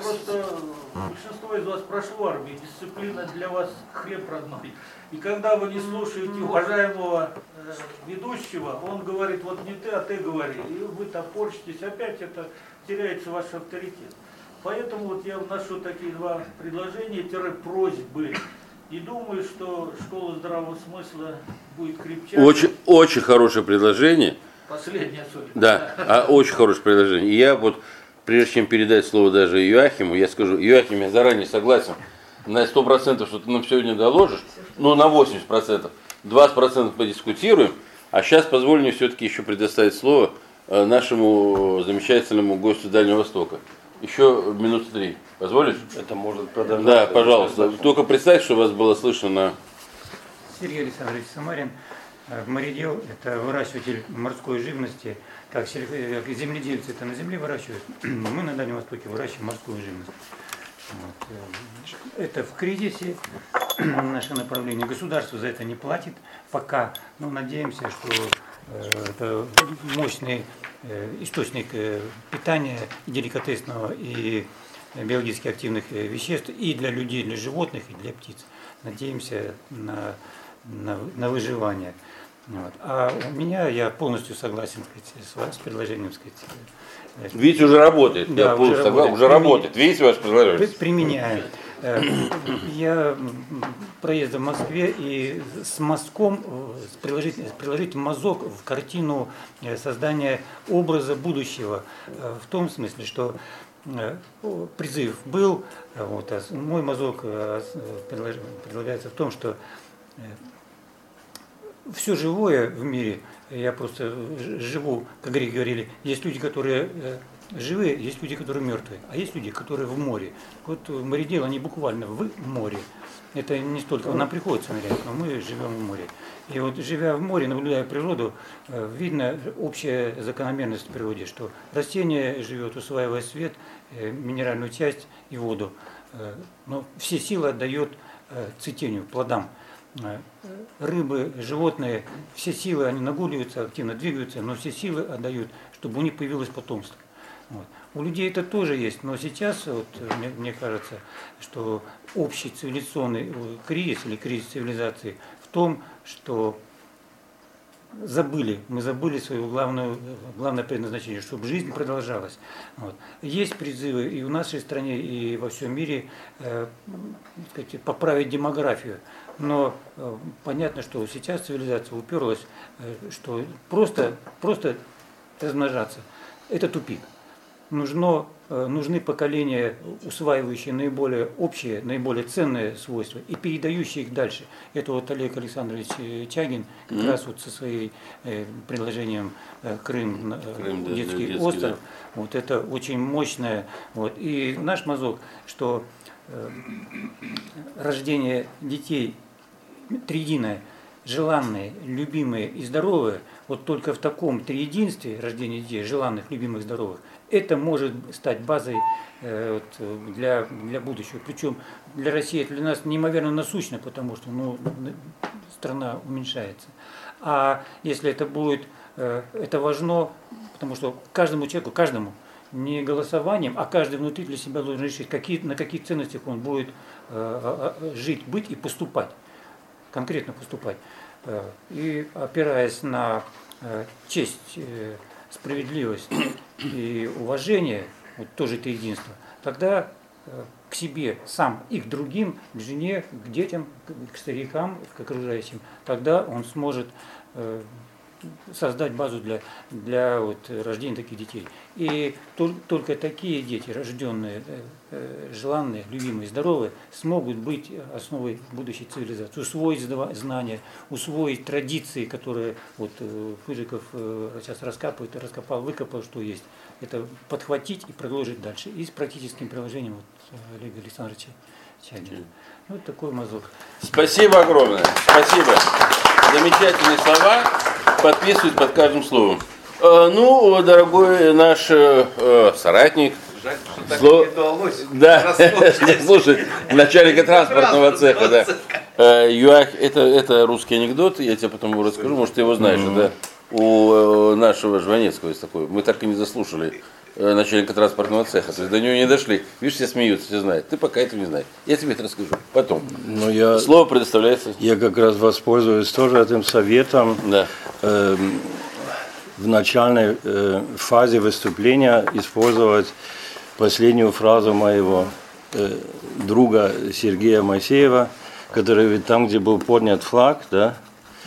просто большинство из вас прошло армию, дисциплина для вас хлеб родной. И когда вы не слушаете уважаемого э, ведущего, он говорит, вот не ты, а ты говори. И вы топорщитесь, опять это теряется ваш авторитет. Поэтому вот я вношу такие два предложения, тире просьбы. И думаю, что школа здравого смысла будет крепче. Очень, очень хорошее предложение. Последнее особенно. Да, а очень хорошее предложение. И я вот, прежде чем передать слово даже Юахиму, я скажу, Юахим, я заранее согласен на 100%, что ты нам сегодня доложишь, но на 80%. 20% подискутируем, а сейчас позволь мне все-таки еще предоставить слово э, нашему замечательному гостю Дальнего Востока. Еще минуты три. Позволишь? Это может продолжаться. Да, пожалуйста. Только представь, что вас было слышно на... Сергей Александрович Самарин, э, моридел – это выращиватель морской живности, э, как земледельцы это на земле выращивают, *clears throat* мы на Дальнем Востоке выращиваем морскую живность. Вот, э, Это в кризисе *clears throat* наше направление. Государство за это не платит пока, но надеемся, что э, это мощный э, источник э, питания деликатесного и биологически активных э, веществ и для людей, и для животных, и для птиц. надеемся на, на, на выживание. Вот. А у меня, я полностью согласен сказать, с, вас- с предложением, сказать, э, Видите, уже работает. Да, Я уже согласен, работает. уже работает. Видите, ваше предложение? применяем. Э, Я проездом в Москве и с мазком э, приложить, приложить мазок в картину создания образа будущего. В том смысле, что призыв был, вот, а мой мазок предлагается в том, что все живое в мире, я просто живу, как греки говорили, есть люди, которые э, живые, есть люди, которые мертвые, а есть люди, которые в море. Вот моределы, они буквально в море. Это не столько, нам приходится нырять, но мы живем в море. И вот живя в море, наблюдая природу, э, видно общая закономерность в природе, что растение живет, усваивая свет, э, минеральную часть и воду. Но все силы отдает цветению, плодам. Рыбы, животные, все силы, они нагуливаются, активно двигаются, но все силы отдают, чтобы у них появилось потомство. Вот. У людей это тоже есть, но сейчас, вот, мне, мне кажется, что общий цивилизационный э, кризис или кризис цивилизации в том, что забыли, мы забыли свое главное, главное предназначение, чтобы жизнь продолжалась. Вот. Есть призывы и в нашей стране, и во всем мире э, сказать, поправить демографию. Но э, понятно, что сейчас цивилизация уперлась, э, что просто, просто размножаться – это тупик. Нужно, э, нужны поколения, усваивающие наиболее общие, наиболее ценные свойства и передающие их дальше. Это вот Олег Александрович Чагин как раз вот со своим предложением Крым, Крым, да, детский, детский, остров. да. Вот это очень мощное. Вот. И наш мазок, что рождение детей триединое, желанные, любимые и здоровые, вот только в таком триединстве рождения детей, желанных, любимых, здоровых, это может стать базой э, для, для будущего. Причем для России это для нас неимоверно насущно, потому что ну, страна уменьшается. А если это будет, э, это важно, потому что каждому человеку, каждому, не голосованием, а каждый внутри для себя должен решить, какие, на каких ценностях он будет э, а, а, жить, быть и поступать конкретно поступать. Э, И опираясь на э, честь, э, справедливость и уважение, вот тоже это единство, тогда к себе сам и к другим, к жене, к детям, к- старикам, к окружающим, тогда он сможет создать базу для, для вот, рождения таких детей. И тол- только такие дети, рожденные, э, э, желанные, любимые, здоровые, смогут быть основой будущей цивилизации, усвоить знания, усвоить традиции, которые вот Фыжиков э, сейчас раскапывает, раскопал, выкопал, что есть. Это подхватить и продолжить дальше. И с практическим приложением вот, Олега Александровича Чагина. Вот такой мазок. Спасибо огромное. Спасибо. Замечательные слова. Подписываюсь под каждым словом. Э, Ну, дорогой наш э, э, соратник, Сло- Да, *laughs* слушай, начальника транспортного цеха, да. Э, ЮАХ, это, это русский анекдот, я тебе потом его расскажу, может, ты его знаешь, да. У нашего Жванецкого есть такой, мы так и не заслушали начальника транспортного цеха, то есть до него не дошли. Видишь, все смеются, все знают. Ты пока этого не знаешь. Я тебе это расскажу потом. Но я, Слово предоставляется. я как раз воспользуюсь тоже этим советом. Да. эм, в начальной э, фазе выступления использовать последнюю фразу моего э, друга Сергея Моисеева, который ведь там, где был поднят флаг, да,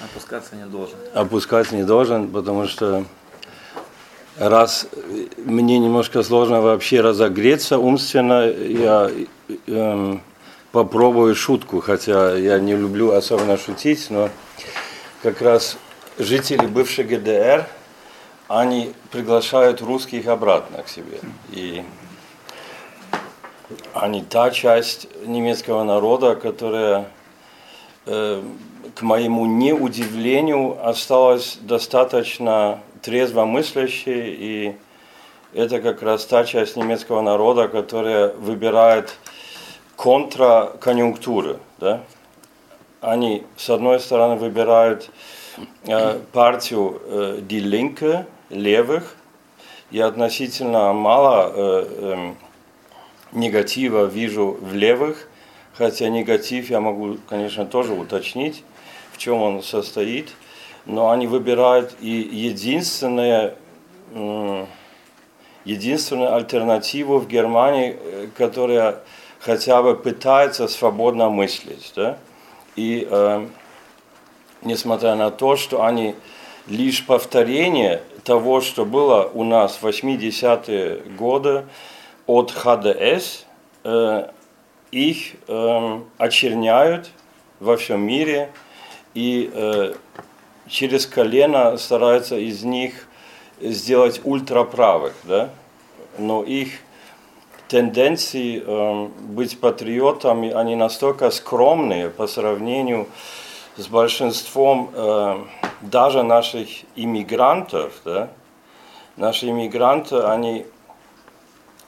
Опускаться не должен. опускать не должен, потому что раз э, мне немножко сложно вообще разогреться умственно, я эм, попробую шутку, хотя я не люблю особенно шутить, но как раз жители бывшей ГДР, они приглашают русских обратно к себе. И они та часть немецкого народа, которая э, к моему неудивлению осталась достаточно трезво мыслящей, и это как раз та часть немецкого народа, которая выбирает контраконъюнктуры. Да? Они, с одной стороны, выбирают э, партию э, Die Linke, левых, я относительно мало э, эм, негатива вижу в левых, хотя негатив я могу, конечно, тоже уточнить, в чем он состоит, но они выбирают и единственное, единственную альтернативу в Германии, э, которая хотя бы пытается свободно мыслить. Да? И э, несмотря на то, что они лишь повторение того, что было у нас в 80-е годы от ХДС, э, их э, очерняют во всем мире и э, через колено стараются из них сделать ультраправых, да? но их тенденции э, быть патриотами, они настолько скромные по сравнению с большинством э, даже наших иммигрантов, да, наши иммигранты, они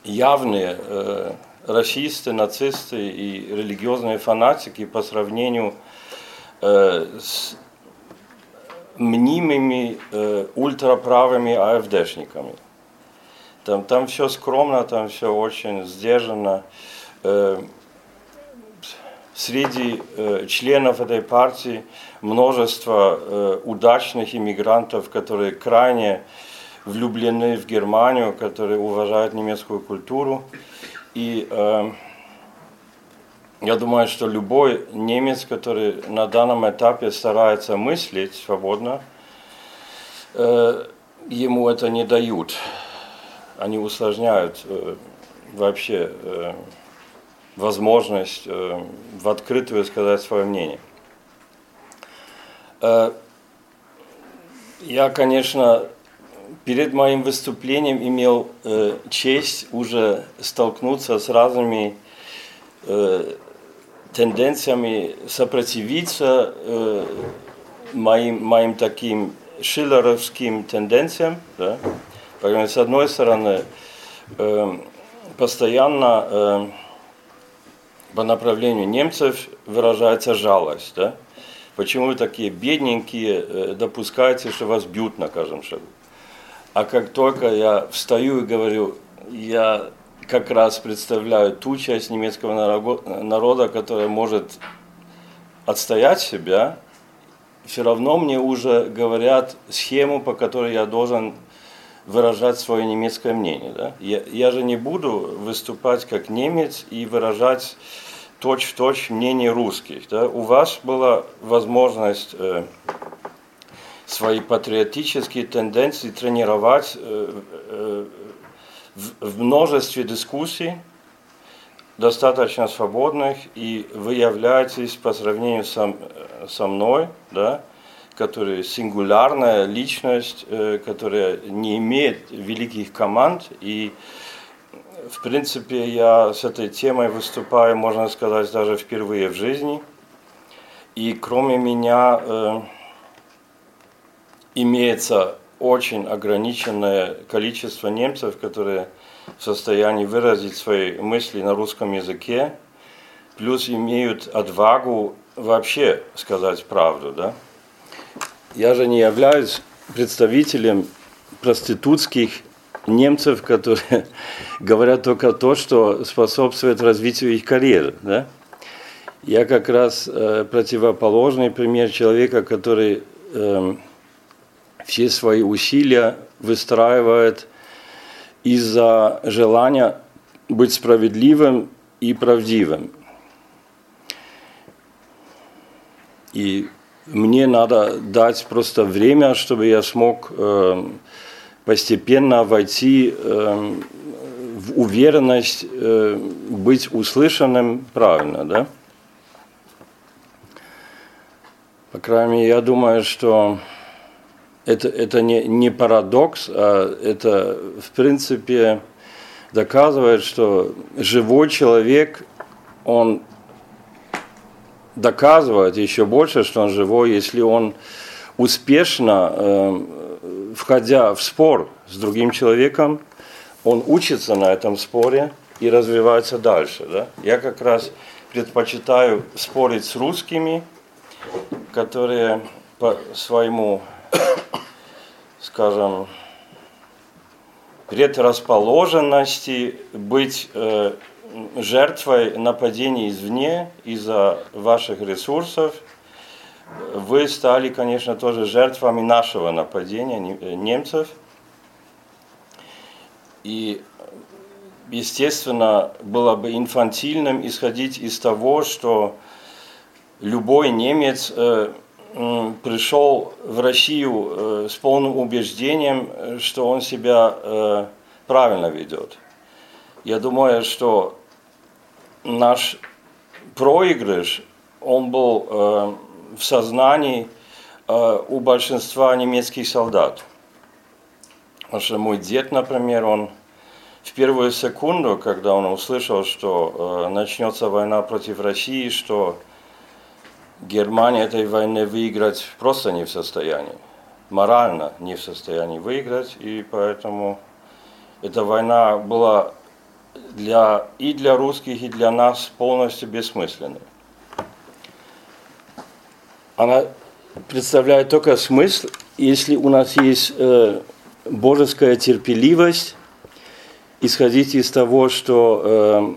явные э, расисты, нацисты и религиозные фанатики по сравнению э, с мнимыми э, ультраправыми АФДшниками. Там, там все скромно, там все очень сдержанно. Э, среди э, членов этой партии множество э, удачных иммигрантов, которые крайне влюблены в Германию, которые уважают немецкую культуру. И э, я думаю, что любой немец, который на данном этапе старается мыслить свободно, э, ему это не дают. Они усложняют э, вообще э, возможность в открытую сказать свое мнение. Я, конечно, перед моим выступлением имел честь уже столкнуться с разными тенденциями сопротивиться моим, моим таким шиллеровским тенденциям. Да? Поэтому, с одной стороны, постоянно по направлению немцев выражается жалость. Да? Почему вы такие бедненькие э, допускаете, что вас бьют на каждом шагу? А как только я встаю и говорю, я как раз представляю ту часть немецкого народа, которая может отстоять себя, все равно мне уже говорят схему, по которой я должен выражать свое немецкое мнение. Да? Я, я же не буду выступать как немец и выражать точь-в-точь мнение русских. Да? У вас была возможность э, свои патриотические тенденции тренировать э, э, в, множестве дискуссий, достаточно свободных, и вы являетесь по сравнению со, со мной, да, который сингулярная личность, э, которая не имеет великих команд и в принципе, я с этой темой выступаю, можно сказать, даже впервые в жизни. И кроме меня э, имеется очень ограниченное количество немцев, которые в состоянии выразить свои мысли на русском языке, плюс имеют отвагу вообще сказать правду. Да? Я же не являюсь представителем проститутских немцев, которые *laughs* говорят только то, что способствует развитию их карьеры. Да? Я как раз э, противоположный пример человека, который э, все свои усилия выстраивает из-за желания быть справедливым и правдивым. И мне надо дать просто время, чтобы я смог э, постепенно войти э, в уверенность э, быть услышанным правильно, да? По крайней мере, я думаю, что это, это не, не парадокс, а это, в принципе, доказывает, что живой человек, он доказывает еще больше, что он живой, если он успешно э, входя в спор с другим человеком, он учится на этом споре и развивается дальше. Да? Я как раз предпочитаю спорить с русскими, которые по своему, скажем, предрасположенности быть э, жертвой нападений извне из-за ваших ресурсов. Вы стали, конечно, тоже жертвами нашего нападения не- немцев. И, естественно, было бы инфантильным исходить из того, что любой немец э, пришел в Россию э, с полным убеждением, э, что он себя э, правильно ведет. Я думаю, что наш проигрыш, он был в сознании у большинства немецких солдат. Потому что мой дед, например, он в первую секунду, когда он услышал, что начнется война против России, что Германия этой войны выиграть просто не в состоянии, морально не в состоянии выиграть, и поэтому эта война была для, и для русских, и для нас полностью бессмысленной. Она представляет только смысл, если у нас есть э, божеская терпеливость, исходить из того, что э,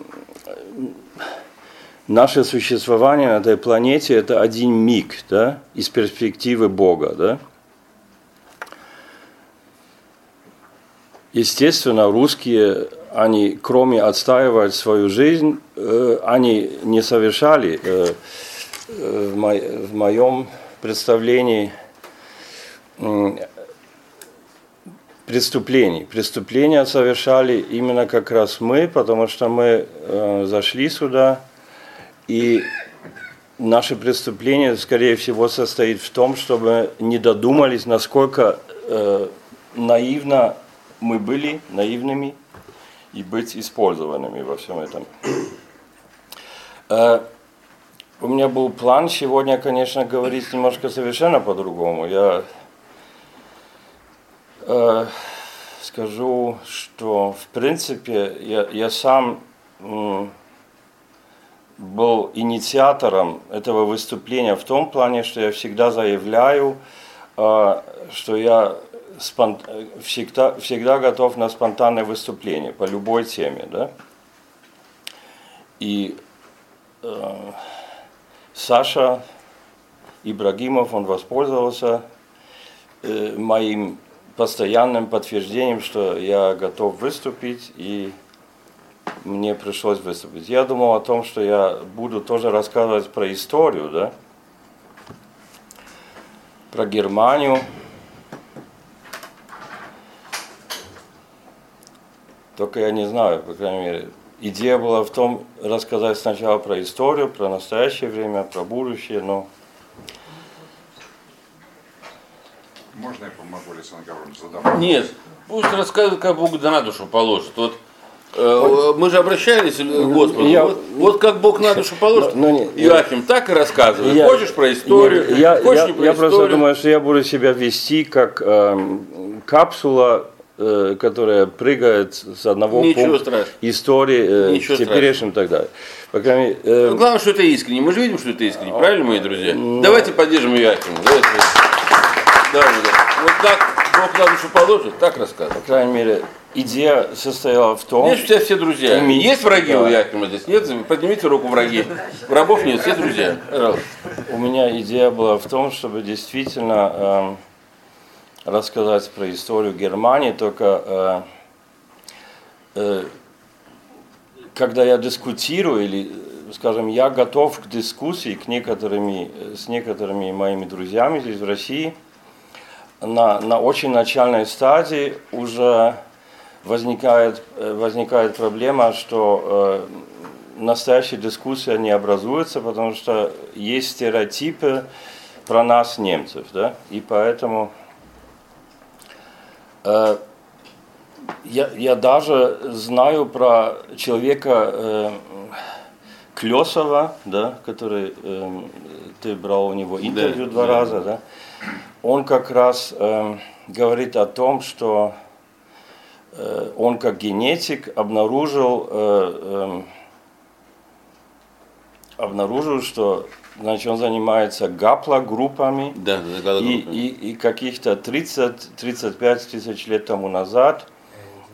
наше существование на этой планете – это один миг, да, из перспективы Бога, да. Естественно, русские, они, кроме отстаивать свою жизнь, э, они не совершали, э, э, в, мо- в моем представлении, преступлений. Преступления совершали именно как раз мы, потому что мы зашли сюда, и наше преступление, скорее всего, состоит в том, чтобы не додумались, насколько э, наивно мы были, наивными, и быть использованными во всем этом. Э, у меня был план сегодня, конечно, говорить немножко совершенно по-другому. Я э, скажу, что в принципе я, я сам м, был инициатором этого выступления в том плане, что я всегда заявляю, э, что я всегда, всегда готов на спонтанное выступление по любой теме. Да? И э, Саша Ибрагимов, он воспользовался э, моим постоянным подтверждением, что я готов выступить, и мне пришлось выступить. Я думал о том, что я буду тоже рассказывать про историю, да, про Германию. Только я не знаю, по крайней мере, идея была в том, рассказать сначала про историю, про настоящее время, про будущее, но Можно я помогу, Александр Гаврилович, задам? Нет, пусть рассказывает, как Бог на душу положит. Вот мы же обращались к Господу. Я- Вот, вот как Бог на душу положит. Ну, не- Иоахим, так и рассказывай. Я- Хочешь про историю, Нет, я, хочешь я, не про я просто историю. думаю, что я буду себя вести как эм, капсула, э, которая прыгает с одного Ничего пункта страшного. истории э, Ничего к теперешнему и так далее. По крайней мере, э, Ну, Главное, что это искренне. Мы же видим, что это искренне. Правильно, мои друзья? Давайте поддержим Иоахима. Давайте. Да, да, да. Вот так Бог на душу положит, так рассказывай. по крайней мере, идея состояла в том, Видишь, у тебя все друзья. Иметь- Есть враги у да. Иоахима здесь? Нет? Поднимите руку враги. Врагов нет, все друзья. Пожалуйста. у меня идея была в том, чтобы действительно эм, рассказать про историю Германии, только э, э, когда я дискутирую или, э, скажем, я готов к дискуссии к некоторыми, э, с некоторыми моими друзьями здесь в России, на, на очень начальной стадии уже возникает, э, возникает проблема, что э, настоящая дискуссия не образуется, потому что есть стереотипы про нас, немцев, да, и поэтому э, я, я даже знаю про человека э, Клесова, да, который э, ты брал у него интервью Да, два да. раза, да. Он как раз э, говорит о том, что он как генетик обнаружил, э, э, обнаружил, что значит, он занимается гаплогруппами, Да, да, и, и, и каких-то 30-35 тысяч лет тому назад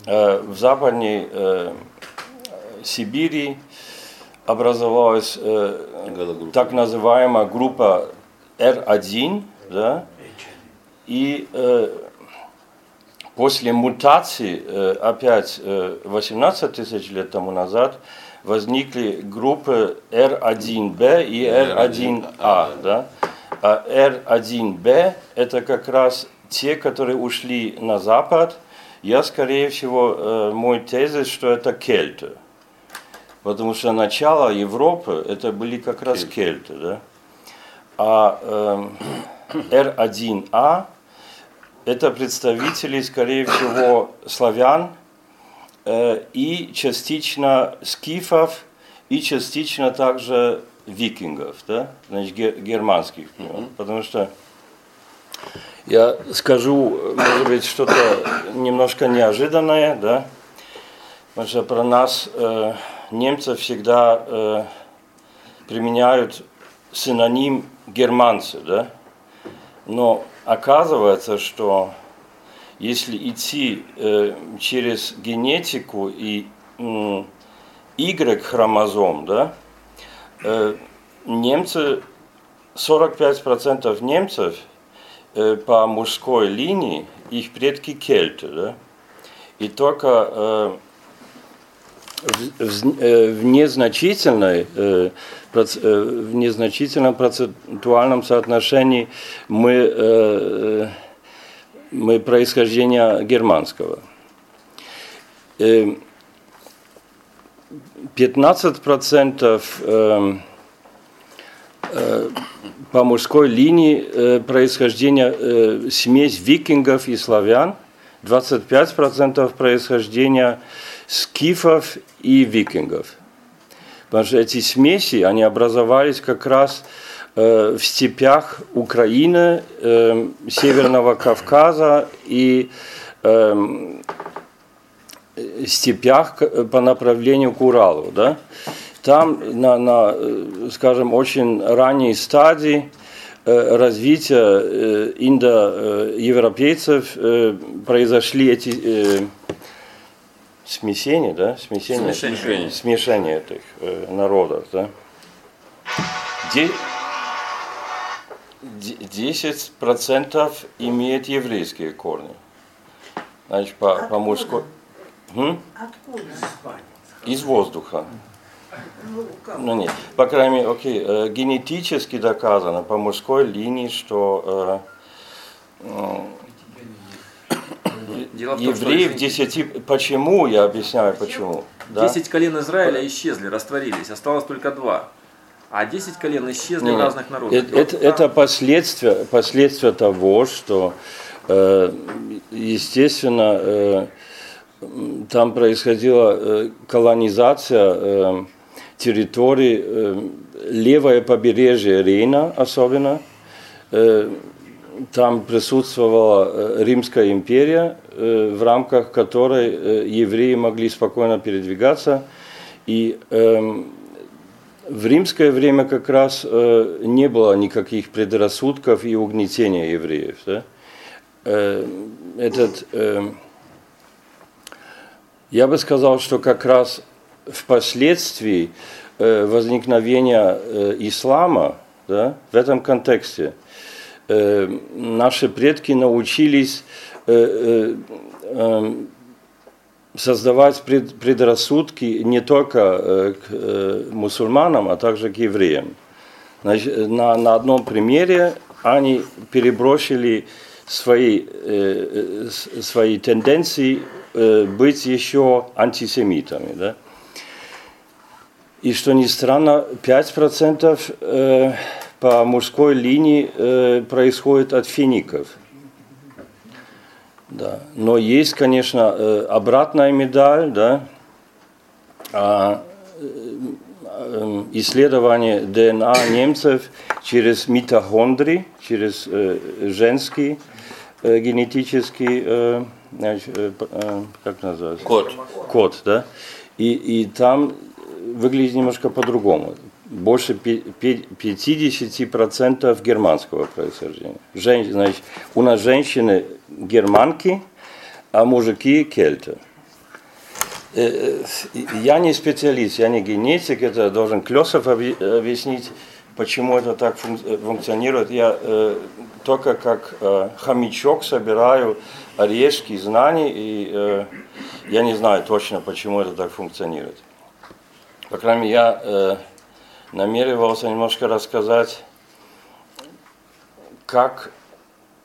э, в Западной э, Сибири образовалась э, так называемая группа R1, да, и э, после мутации, э, опять э, 18 тысяч лет тому назад, возникли группы R1b и R1a. Да? А R1b это как раз те, которые ушли на запад. Я, скорее всего, э, мой тезис, что это кельты. Потому что начало Европы это были как раз кельты. Да? А эм, R1A это представители, скорее всего, славян э, и частично скифов, и частично также викингов, да? Значит, ге- германских. племен. Потому что я скажу, может быть, что-то немножко неожиданное, да? Потому что про нас э, немцы всегда э, применяют синоним германцы, да? Но оказывается, что если идти э, через генетику и м, Y-хромозом, да, э, немцы, 45% немцев э, по мужской линии, их предки кельты, да, и только э, э, в незначительной, э, э, в незначительном процентуальном соотношении мы, мы происхождения германского. Э, 15% э, э, по мужской линии происхождения смесь викингов и славян, 25% происхождения скифов и викингов. Потому что эти смеси, они образовались как раз э, в степях Украины, э, Северного Кавказа и эм, степях по направлению к Уралу. Да? Там на, на, э, скажем, очень ранней стадии развития индоевропейцев произошли эти смесения, да? Смесения, Смешения. смешения этих э, народов. Да? Де- де- 10% имеет еврейские корни. Значит, по, по мужской... Откуда? Из воздуха. Ну? Ну нет, по крайней мере, окей, э, генетически доказано по мужской линии, что э, Дело э, в том, евреев 10... Почему? Я объясняю, почему. Да? 10 колен Израиля исчезли, растворились, осталось только два. А 10 колен исчезли Нет, разных народах. Это, это, это последствия, последствия того, что, э, естественно, э, там происходила э, колонизация э, территорий, э, левое побережье Рейна особенно. Э, там присутствовала э, Римская империя, э, в рамках которой э, евреи могли спокойно передвигаться. И эм, в римское время как раз э, не было никаких предрассудков и угнетения евреев. Э, этот, э, я бы сказал, что как раз впоследствии э, возникновения э, ислама да, в этом контексте э, наши предки научились э, э, э, создавать пред- предрассудки не только э, к э, мусульманам, а также к евреям. Значит, на, на одном примере они перебросили свои, э, э, свои тенденции э, быть еще антисемитами. Да? И что ни странно, 5% э, по мужской линии э, происходит от фиников. Да. Но есть, конечно, э, обратная медаль, да, а, э, исследование ДНК немцев через митохондрии, через э, женский генетический, как называется? Код. Код, да. И, и там выглядит немножко по-другому. Больше пи- пи- 50% германского происхождения. Жен- значит, у нас женщины германки, а мужики кельты. Э, Я не специалист, я не генетик, это должен Клесов объ- объяснить, почему это так э, функционирует. Я э, только как э, хомячок собираю орешки знаний, и э, я не знаю точно, почему это так функционирует. По крайней мере, я э, намеревался немножко рассказать, как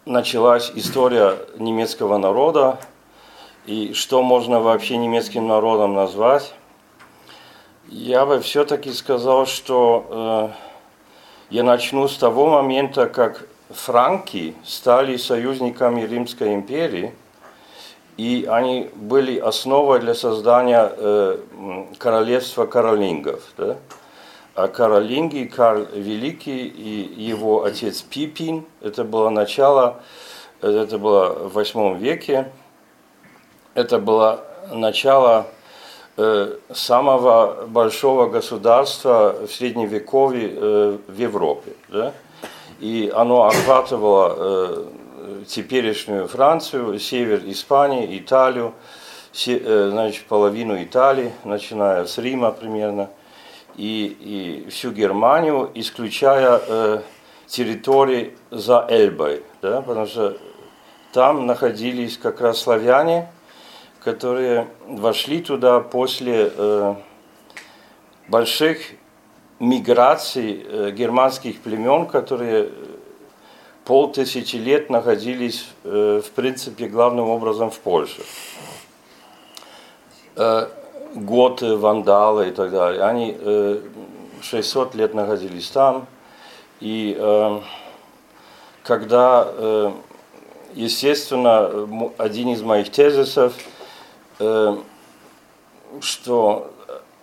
началась история немецкого народа и что можно вообще немецким народом назвать. Я бы все-таки сказал, что э, я начну с того момента, как франки стали союзниками Римской империи, и они были основой для создания э, королевства каролингов. Да? А каролинги, Карл Великий и его отец Пипин, это было начало, это было в восьмом веке, это было начало э, самого большого государства в средневековье э, в Европе. Да? И оно охватывало э, теперешнюю Францию, север Испании, Италию, се- э, значит, половину Италии, начиная с Рима примерно, и, и всю Германию, исключая э, территории за Эльбой, да? потому что там находились как раз славяне, которые вошли туда после э, больших миграций э, германских племен, которые полтысячи лет находились, э, в принципе, главным образом в Польше. Э, готы, вандалы и так далее. Они э, 600 лет находились там. И э, когда, э, естественно, один из моих тезисов, э, что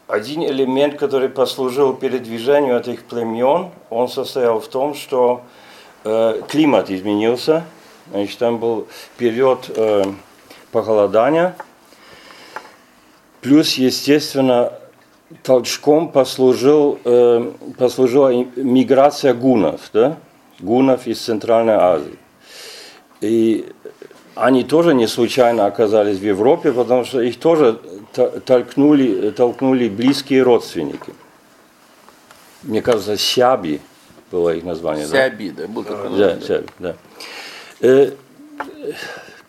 один элемент, который послужил передвижению этих племен, он состоял в том, что э, климат изменился. Значит, там был период э, похолодания. Плюс, естественно, толчком послужил, э, послужила миграция гунов, да? гунов из Центральной Азии. И они тоже не случайно оказались в Европе, потому что их тоже толкнули, толкнули близкие родственники. Мне кажется, Сяби было их название. да? Сяби, да, был такой Да, да. Сяби, да. Э,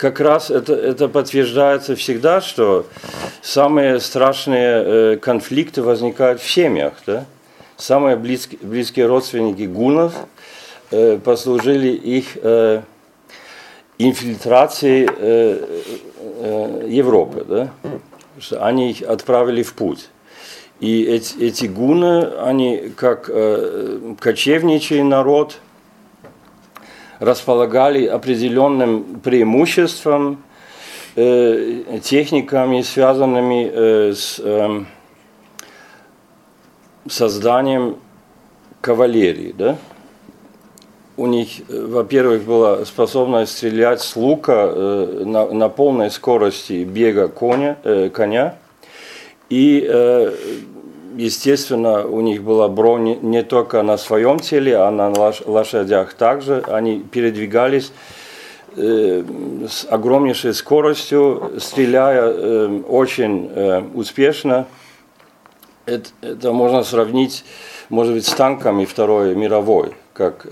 Как раз это, это подтверждается всегда, что самые страшные э, конфликты возникают в семьях. Да? Самые близкие, близкие родственники гунов э, послужили их э, инфильтрацией э, Европы. Да? Они их отправили в путь. И эти, эти гуны, они как кочевничий народ, располагали определенным преимуществом, э, техниками, связанными э, с эм, созданием кавалерии. Да? У них, э, во-первых, была способность стрелять с лука э, на, на полной скорости бега коня, э, коня. И, э, естественно, у них была бронь не только на своем теле, а на лош- лошадях также. Они передвигались э, с огромнейшей скоростью, стреляя э, очень э, успешно. Это, это можно сравнить, может быть, с танками Второй мировой, как,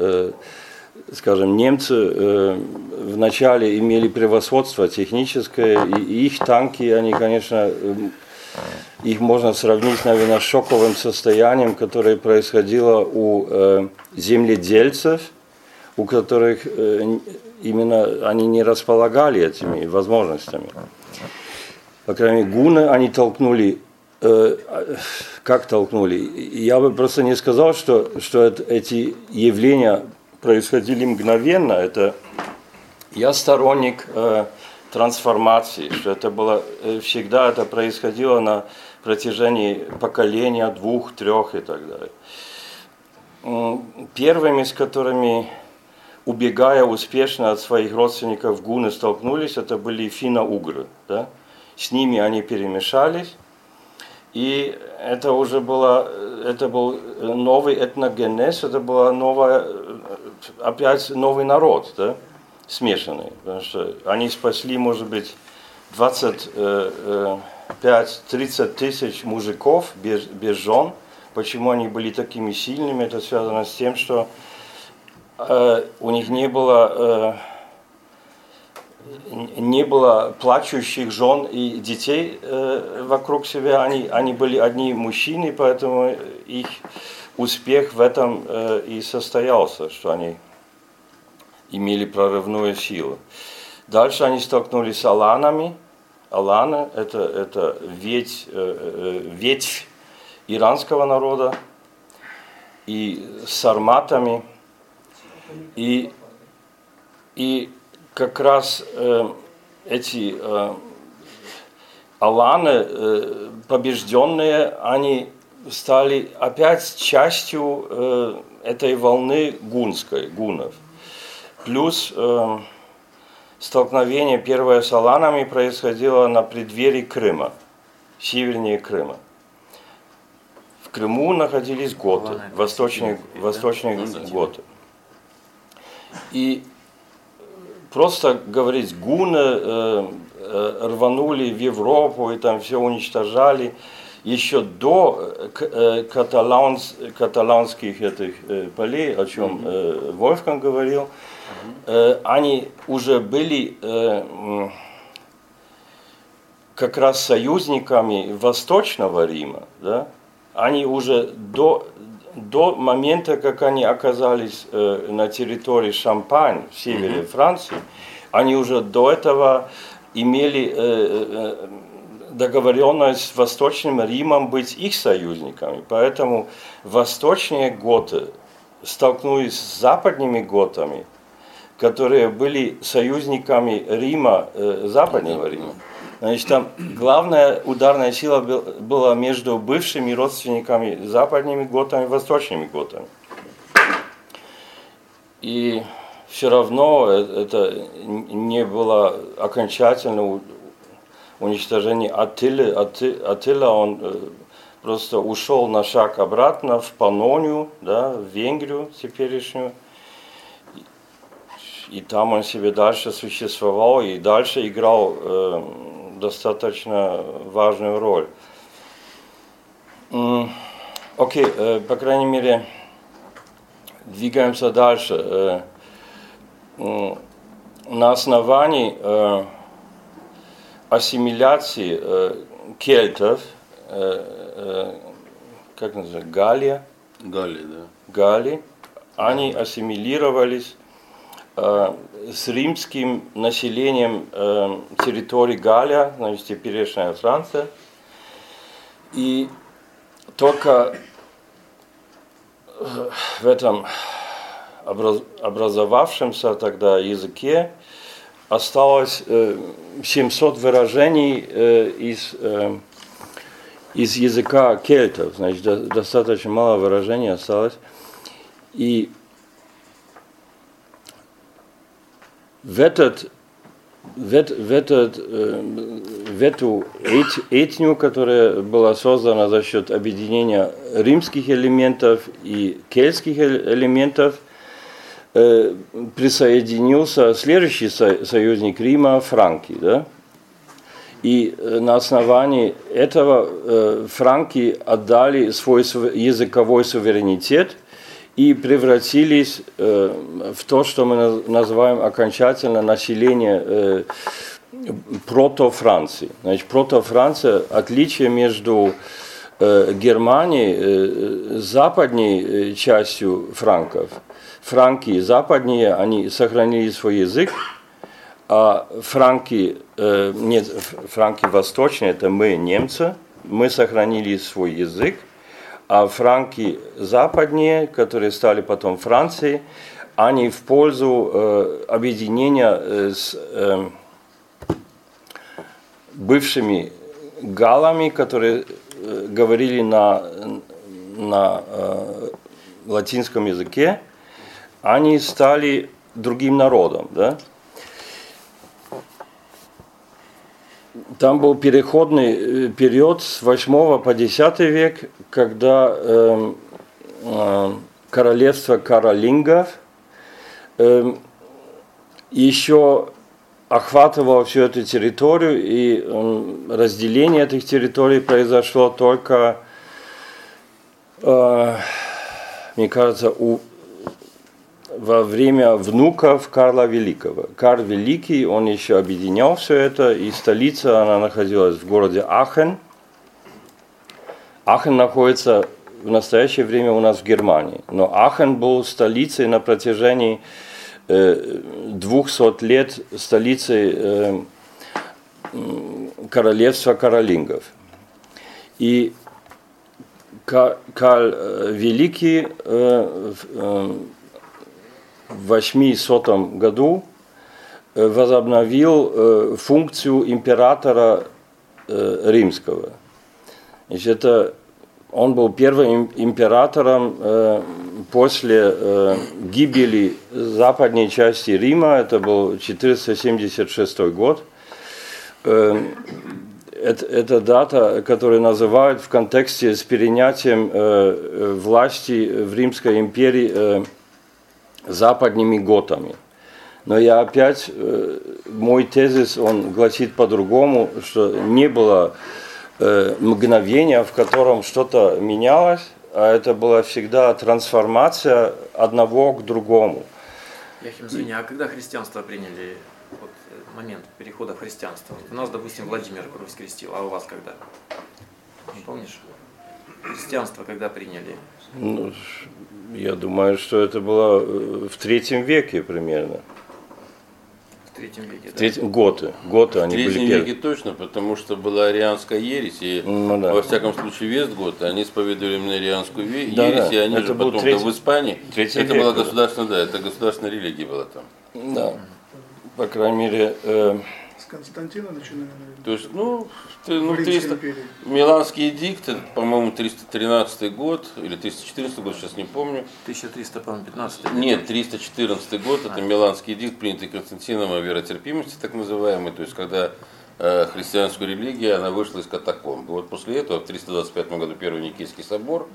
скажем, немцы вначале имели превосходство техническое, и, их танки, они, конечно, их можно сравнить, наверное, с шоковым состоянием, которое происходило у э, земледельцев, у которых э, именно они не располагали этими возможностями. По крайней мере, гуны они толкнули, э, как толкнули? Я бы просто не сказал, что, что это, эти явления происходили мгновенно. Это я сторонник э, трансформации, что это было э, всегда это происходило на протяжении поколения, двух, трех и так далее. Первыми, с которыми, убегая успешно от своих родственников, гуны столкнулись, это были финно-угры. Да? С ними они перемешались, и это уже было, это был новый этногенез, это была новая, э, опять новый народ, да? Смешанный. Потому что они спасли, может быть, 25-30 тысяч мужиков без, без жен. Почему они были такими сильными? Это связано с тем, что э, у них не было, э, не было плачущих жен и детей э, вокруг себя. Они, они были одни мужчины, поэтому их успех в этом э, и состоялся, что они имели прорывную силу. Дальше они столкнулись с аланами. Аланы – это, это ветвь, э, э, ветвь иранского народа. И с сарматами. И, и как раз э, эти э, аланы, э, побежденные, они стали опять частью э, этой волны гунской, гунов. Плюс э, столкновение первое с аланами происходило на преддверии Крыма, севернее Крыма. В Крыму находились готы, восточные, восточные Ну готы. И просто говорить, гуны э, э, рванули в Европу и там все уничтожали еще до э, э, каталанс, каталанских этих э, полей, о чем э, Вольфган говорил, э, они уже были э, как раз союзниками Восточного Рима, да? они уже до, до момента, как они оказались э, на территории Шампань, в севере Франции, они уже до этого имели э, договоренность с Восточным Римом быть их союзниками. Поэтому восточные готы столкнулись с западными готами, которые были союзниками Рима, э, Западного Рима. Значит, там главная ударная сила был- была между бывшими родственниками западными готами и восточными готами. И все равно э- это не было окончательно уничтожение Аттилы. Атти- Аттила, он э, просто ушел на шаг обратно в Панонию, да, в Венгрию теперешнюю. И там он себе дальше существовал и дальше играл э, достаточно важную роль. Окей, э, по крайней мере, двигаемся дальше. Э, м, на основании э, ассимиляции э, кельтов, э, э, как называется, Галия, Галли, да. Гали, они ассимилировались э, с римским населением э, территории Галия, значит, теперешняя Франция. И только э, в этом образ- образовавшемся тогда языке осталось э, 700 выражений э, из, э, из языка кельтов, значит, до- достаточно мало выражений осталось. И в, этот, в, в, этот, в эту эт- этнию, которая была создана за счет объединения римских элементов и кельтских э- элементов, э, присоединился следующий со- союзник Рима Франки. Да? И э, на основании этого франки отдали свой языковой суверенитет и превратились э, в то, что мы наз- называем окончательно население э, прото-Франции. Значит, прото-Франция – отличие между э, Германией, западней частью франков. Франки западнее, они сохранили свой язык, а франки, нет, франки восточные, это мы, немцы, мы сохранили свой язык, а франки западнее, которые стали потом Францией, они в пользу э, объединения э, с э, бывшими галами, которые э, говорили на, на э, латинском языке, они стали другим народом. Да? Там был переходный э, период с 8 по 10 век, когда эм, э, королевство каролингов эм, еще охватывал всю эту территорию, и м, разделение этих территорий произошло только, э, мне кажется, у, во время внуков Карла Великого. Карл Великий, он еще объединял все это, и столица, она находилась в городе Ахен. Ахен находится в настоящее время у нас в Германии, но Ахен был столицей на протяжении э, 200 лет, столицей э, королевства каролингов. И Ка- Карл э, Великий э, э, 800 году э, возобновил э, функцию императора э, римского. Значит, это он был первым им- императором после гибели западной части Рима, это был 476 год. Э, это, это дата, которую называют в контексте с перенятием э, власти в Римской империи э, западными готами. Но я опять, э, мой тезис, он гласит по-другому, что не было э, мгновения, в котором что-то менялось, а это была всегда трансформация одного к другому. Яхим, извини, а когда христианство приняли, вот э, момент перехода в христианство? У нас, допустим, Владимир кровь скрестил, а у вас когда? Помнишь? Христианство когда приняли? Ну, я думаю, что это было э, в третьем веке примерно. В третьем веке, В да? третьем, готы, готы В они были третьем первые. веке точно, потому что была арианская ересь, и Ну да. во всяком случае Вестгот, они исповедовали именно арианскую Да, ересь, да. и они Это же потом третий- да, в Испании, третий это век была был. государственная, да, это государственная религия была там. Да. По крайней мере, э, Константина начинаем, наверное. То есть, ну, ты- ну В Римской 300, империи. Миланский эдикт, это, по-моему, 313 год, или 314 год, сейчас не помню. 1300, по-моему, 15 Нет, 314 год, это Миланский эдикт, принятый Константином о веротерпимости, так называемый, то есть когда э, христианскую религию, она вышла из катакомб. Вот после этого, в 325 году, Первый Никейский собор,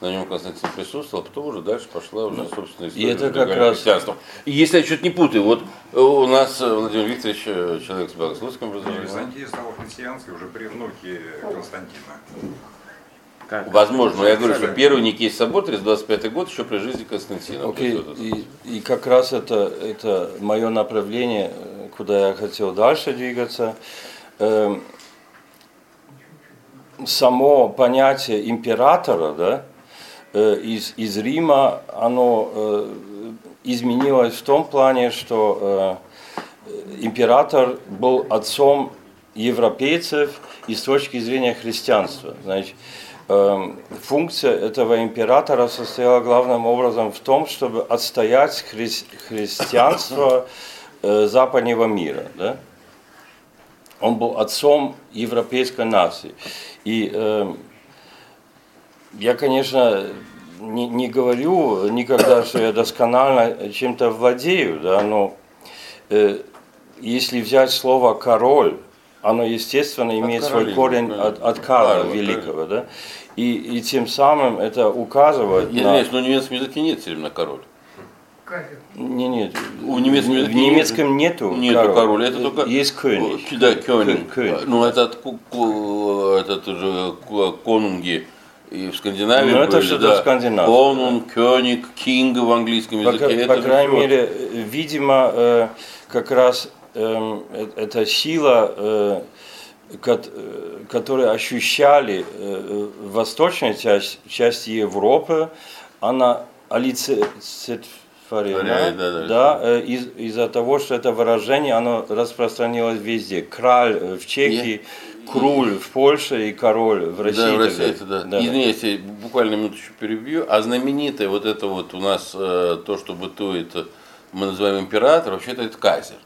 на нем Константин присутствовал, а потом уже дальше пошла уже собственная история. это как раз- христианства. И если я что-то не путаю, вот э, у нас э, Владимир Викторович, э, человек с богословским образованием, Византия стала христианской уже при внуке Константина. Как? Возможно, но я говорю, что первый Никейский собор, 325 год, еще при жизни Константина. Это- и, и как раз это, это мое направление, куда я хотел дальше двигаться. Эм, само понятие императора, да, э, из, из Рима, оно э, изменилось в том плане, что э, император был отцом европейцев и с точки зрения христианства. Значит, функция этого императора состояла главным образом в том, чтобы отстоять хри- христианство э, западного мира. Да? Он был отцом европейской нации. И я, конечно, не, не говорю никогда, что я досконально чем-то владею, да, но э, если взять слово король, оно, естественно, имеет свой Каролина, корень да. от, от Карла Карла, Великого, да, и, и тем самым это указывает Я на... извиняюсь, но в немецком языке нет термина король. Не, нет, В немецком в немецком нету Нету король. король, это только... Есть könig. Да, könig. Ну, ку- этот ку- конунги и в Скандинавии Ну, это что-то да. скандинавское. Конунг, кёниг, кинг в английском По, языке. по это же крайней всё- мере, видимо, э, как раз эм, э, эта сила, э, э, которую ощущали э, в восточной части, части Европы, она олицетворена, да, да. да, э, из, из-за того, что это выражение, оно распространилось везде. Краль э, в Чехии, круль в Польше и король в России. Да, в России это да. Да. Извините, буквально минуту еще перебью. А знаменитое вот это вот у нас, э, то, что бытует, э, мы называем император, вообще-то это кайзер.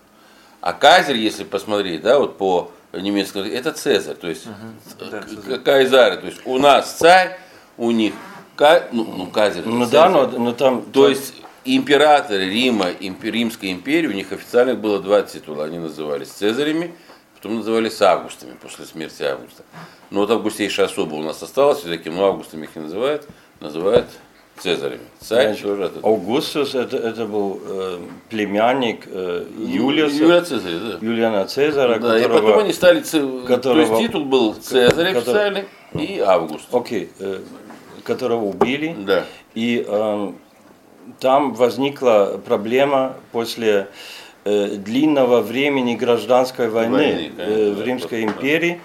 А кайзер, если посмотреть, да, вот по немецкому, это Цезарь, то есть э, кайзары, то есть у нас царь, у них ка- ну, ну кайзер. это Ну да, Цезарь. но, но там... То есть императоры Рима, импе- Римской империи, у них официально было два титула. Они назывались Цезарями, потом назывались Августами после смерти Августа. Но вот августейшая особа у нас осталась, все-таки, но Августами их не называют, называют Цезарями. Царь Значит, тоже от этого. Аугустус это, это был э, племянник э, Юлиуса, Юлия Цезаря, да. Юлиана Цезаря, Да, и которого... потом они стали, которого- то есть титул был Цезарь который- официальный и Август. Окей, э, которого убили. Да. И э, там возникла проблема после длинного времени гражданской войны, Войны, конечно, э, в да, Римской да. империи.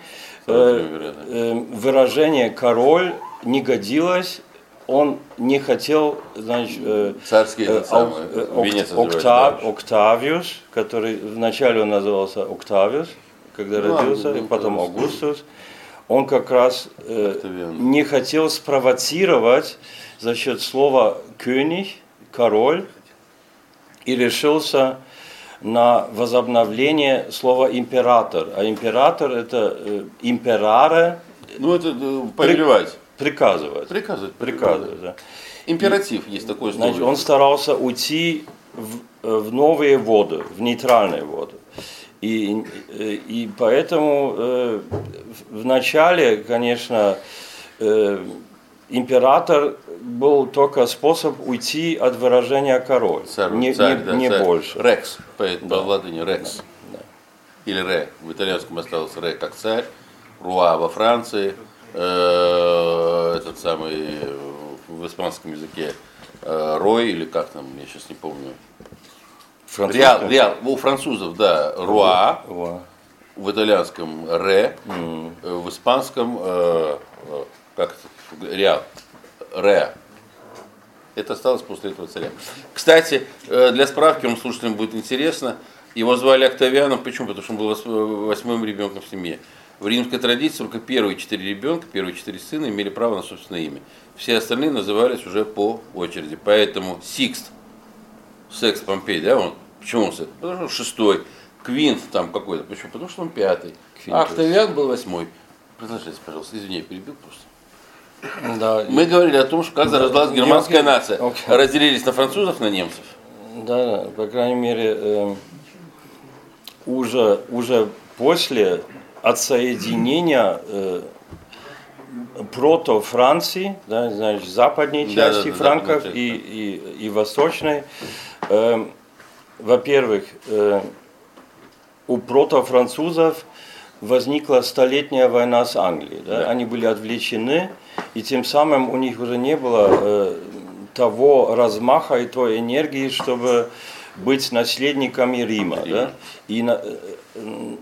Сразу Э, э, выражение «король» не годилось, он не хотел, значит, э, Царский э, Ок- э, венец Окта- называется, да. Октавиус, который вначале он назывался Октавиус, когда Ну, родился, и потом Октавиус. Аугустус, он как раз э, не хотел спровоцировать за счет слова «könig», «король», и решился на возобновление слова «император». А император – это э, «импераре» Ну, это э, повелевать. приказывать. Приказывать. Приказывать, да. Императив есть такое слово. Значит, он старался уйти в, э, в новые воды, в нейтральные воды. И, э, и поэтому э, в начале, конечно, э, император был только способ уйти от выражения король, Царь, не, царь, не- да, не царь. больше. Рекс, по, по латыни рекс. Или ре. В итальянском осталось ре как царь. Руа во Франции. Э, этот самый в испанском языке э, рой или как там, я сейчас не помню. Реал, реал. У французов, да, руа. Во. В итальянском ре. э, В испанском э, э, как это? Реал. Ре. Это осталось после этого царя. Кстати, э, для справки, вам слушателям будет интересно, его звали Октавианом, почему? Потому что он был вос- восьмым ребенком в семье. В римской традиции только первые четыре ребенка, первые четыре сына имели право на собственное имя. Все остальные назывались уже по очереди. Поэтому Сикст, Секс Помпей, да, он, почему он Секс? Потому что он шестой. Квинт там какой-то, почему? Потому что он пятый. А Квинтус. Октавиан был восьмой. Продолжайте, пожалуйста, извини, я перебил просто. Да, Мы говорили о том, что как зарождалась германская Окей. нация. Окей. Разделились на французов, на немцев. Да, да, по крайней мере, э, уже, уже после отсоединения э, прото Франции, да, значит, западной Да, части да, да, франков западной и, и, и восточной, э, во-первых, э, у прото-французов возникла столетняя война с Англией. Да? Да. Они были отвлечены, и тем самым у них уже не было э, того размаха и той энергии, чтобы быть наследниками Рима. Да? И на- э,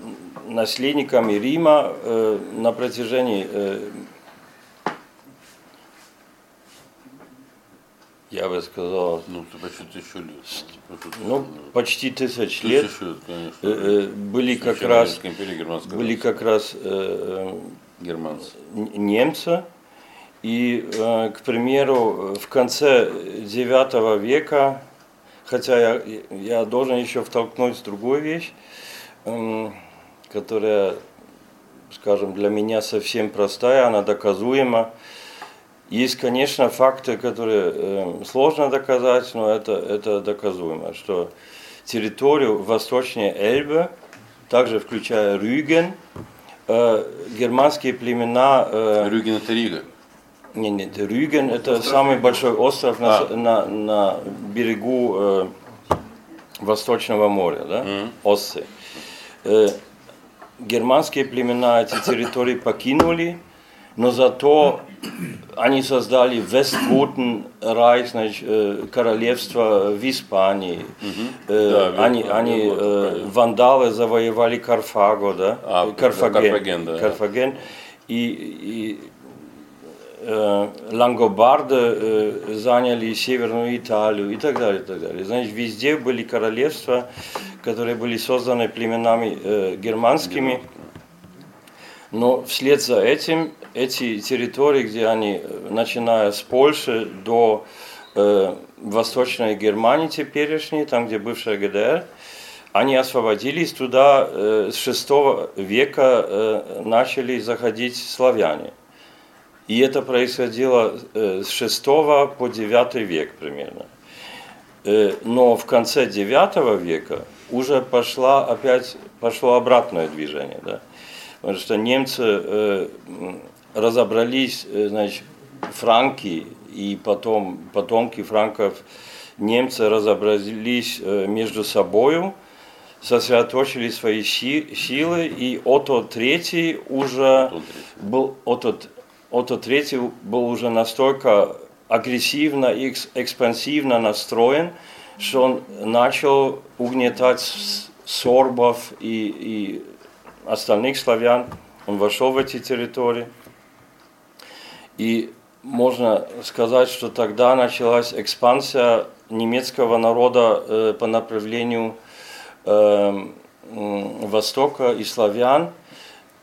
наследниками Рима э, на протяжении, э, я бы сказал, Ну, почти тысячу лет. Тут, ну, почти тысяч лет тысячу лет, конечно. э, э, были как раз были как раз э, германцы. н- немцы. И, э, к примеру, в конце IX века, хотя я, я должен еще втолкнуть другую вещь, эм, которая, скажем, для меня совсем простая, она доказуема. Есть, конечно, факты, которые э, сложно доказать, но это, это доказуемо, что территорию восточнее Эльбы, также включая Рюген, э, германские племена... э, Рюген это Рига. Нет, нет, Рюген это самый большой остров на, А. на, на берегу э, Восточного моря, да? Оссы. Э, германские племена эти *laughs* территории покинули, но зато они создали Вестготен Райх, значит, э, королевство в Испании. Э, Да, они, Вестготен, они вот, э, вандалы завоевали Карфаго, да? А, Карфаген. Карфаген, да. Карфаген. И, и лангобарды э, заняли Северную Италию и так далее, и так далее. Значит, везде были королевства, которые были созданы племенами э, германскими. Но вслед за этим эти территории, где они, э, начиная с Польши до э, Восточной Германии теперешней, там, где бывшая ГДР, они освободились туда э, с 6 века э, начали заходить славяне. И это происходило э, с 6 по 9 век примерно. Э, но в конце 9 века уже пошла опять пошло обратное движение. Да? Потому что немцы э, разобрались, значит, франки и потом потомки франков, немцы разобрались между собою, сосредоточили свои силы, и Ото III уже был, Ото, Ото III был уже настолько агрессивно и экс- экспансивно настроен, что он начал угнетать сорбов и, и остальных славян. Он вошел в эти территории. И можно сказать, что тогда началась экспансия немецкого народа э, по направлению э, Востока и славян.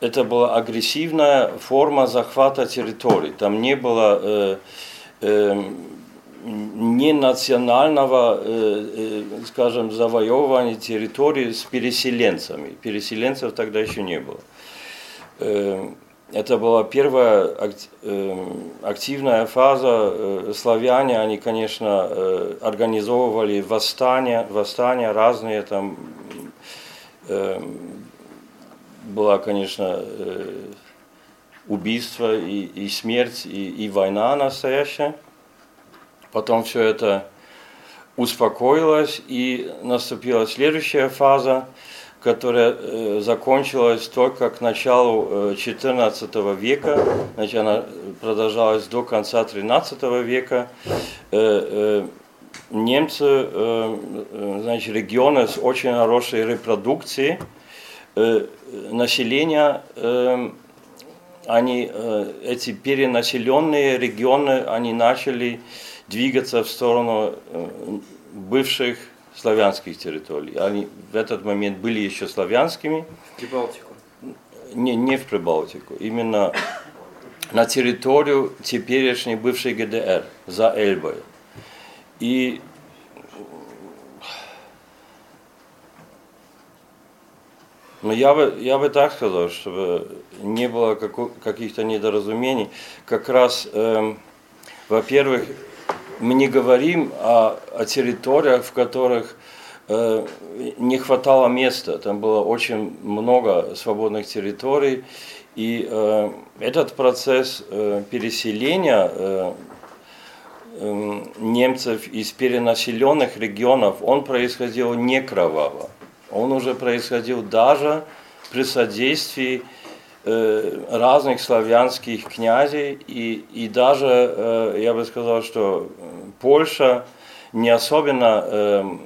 Это была агрессивная форма захвата территорий. Там не было э, э, не национального, э, э, скажем, завоевывания территории с переселенцами. Переселенцев тогда еще не было. Э, Это была первая э, активная фаза. Э, Славяне, они, конечно, э, организовывали восстания, восстания разные. Там была, конечно, э, убийство и, и смерть, и, и война настоящая. Потом все это успокоилось, и наступила следующая фаза, которая э, закончилась только к началу э, XIV века, значит, она продолжалась до конца XIII века. Э, э, немцы, э, э, значит, регионы с очень хорошей репродукцией э, населения, э, они, э, эти перенаселенные регионы, они начали двигаться в сторону э, бывших славянских территорий. Они в этот момент были еще славянскими, Прибалтику. не, не в Прибалтику, именно на территорию теперешней бывшей ГДР, за Эльбой. И ну, я бы, я бы так сказал, чтобы не было каких-то недоразумений. Как раз, эм, во-первых, мы не говорим о, о территориях, в которых э, не хватало места. Там было очень много свободных территорий. И э, этот процесс э, переселения э, э, немцев из перенаселенных регионов, он происходил не кроваво. Он уже происходил даже при содействии э, разных славянских князей, и, и даже, э, я бы сказал, что э, Польша не особенно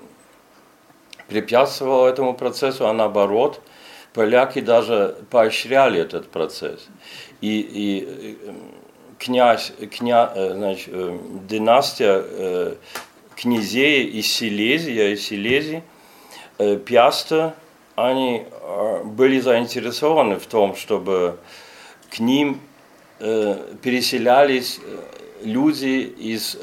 препятствовала этому процессу, а наоборот, поляки даже поощряли этот процесс. И, и князь, кня, значит, династия князей из Силезии, из Силезии, э, Пиаста, они э, были заинтересованы в том, чтобы к ним э, переселялись люди из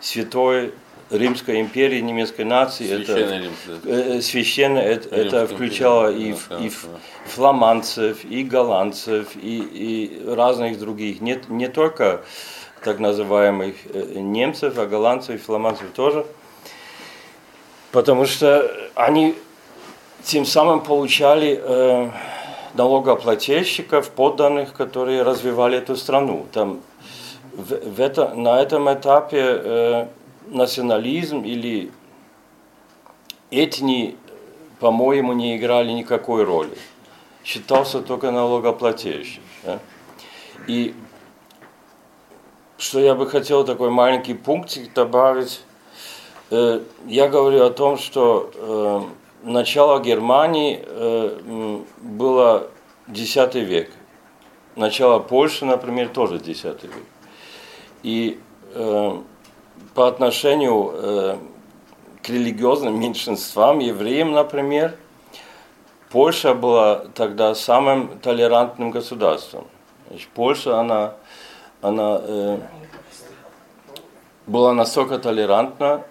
Святой Римской империи, немецкой нации. Священной это, Римской. э, священное, это, это включало и, да, ф- да, и да. фламандцев, и голландцев, и, и разных других. Не, не только так называемых немцев, а голландцев и фламандцев тоже. Потому что они тем самым получали э, налогоплательщиков, подданных, которые развивали эту страну. Там в, в это, на этом этапе э, национализм или этни, по-моему, не играли никакой роли. Считался только налогоплательщик. да. И что я бы хотел такой маленький пунктик добавить. Э, Я говорю о том, что э, начало Германии э, было X век. Начало Польши, например, тоже X век. И по отношению к религиозным меньшинствам, евреям, например, Польша была тогда самым толерантным государством. Значит, Польша, она, она э, была настолько толерантна,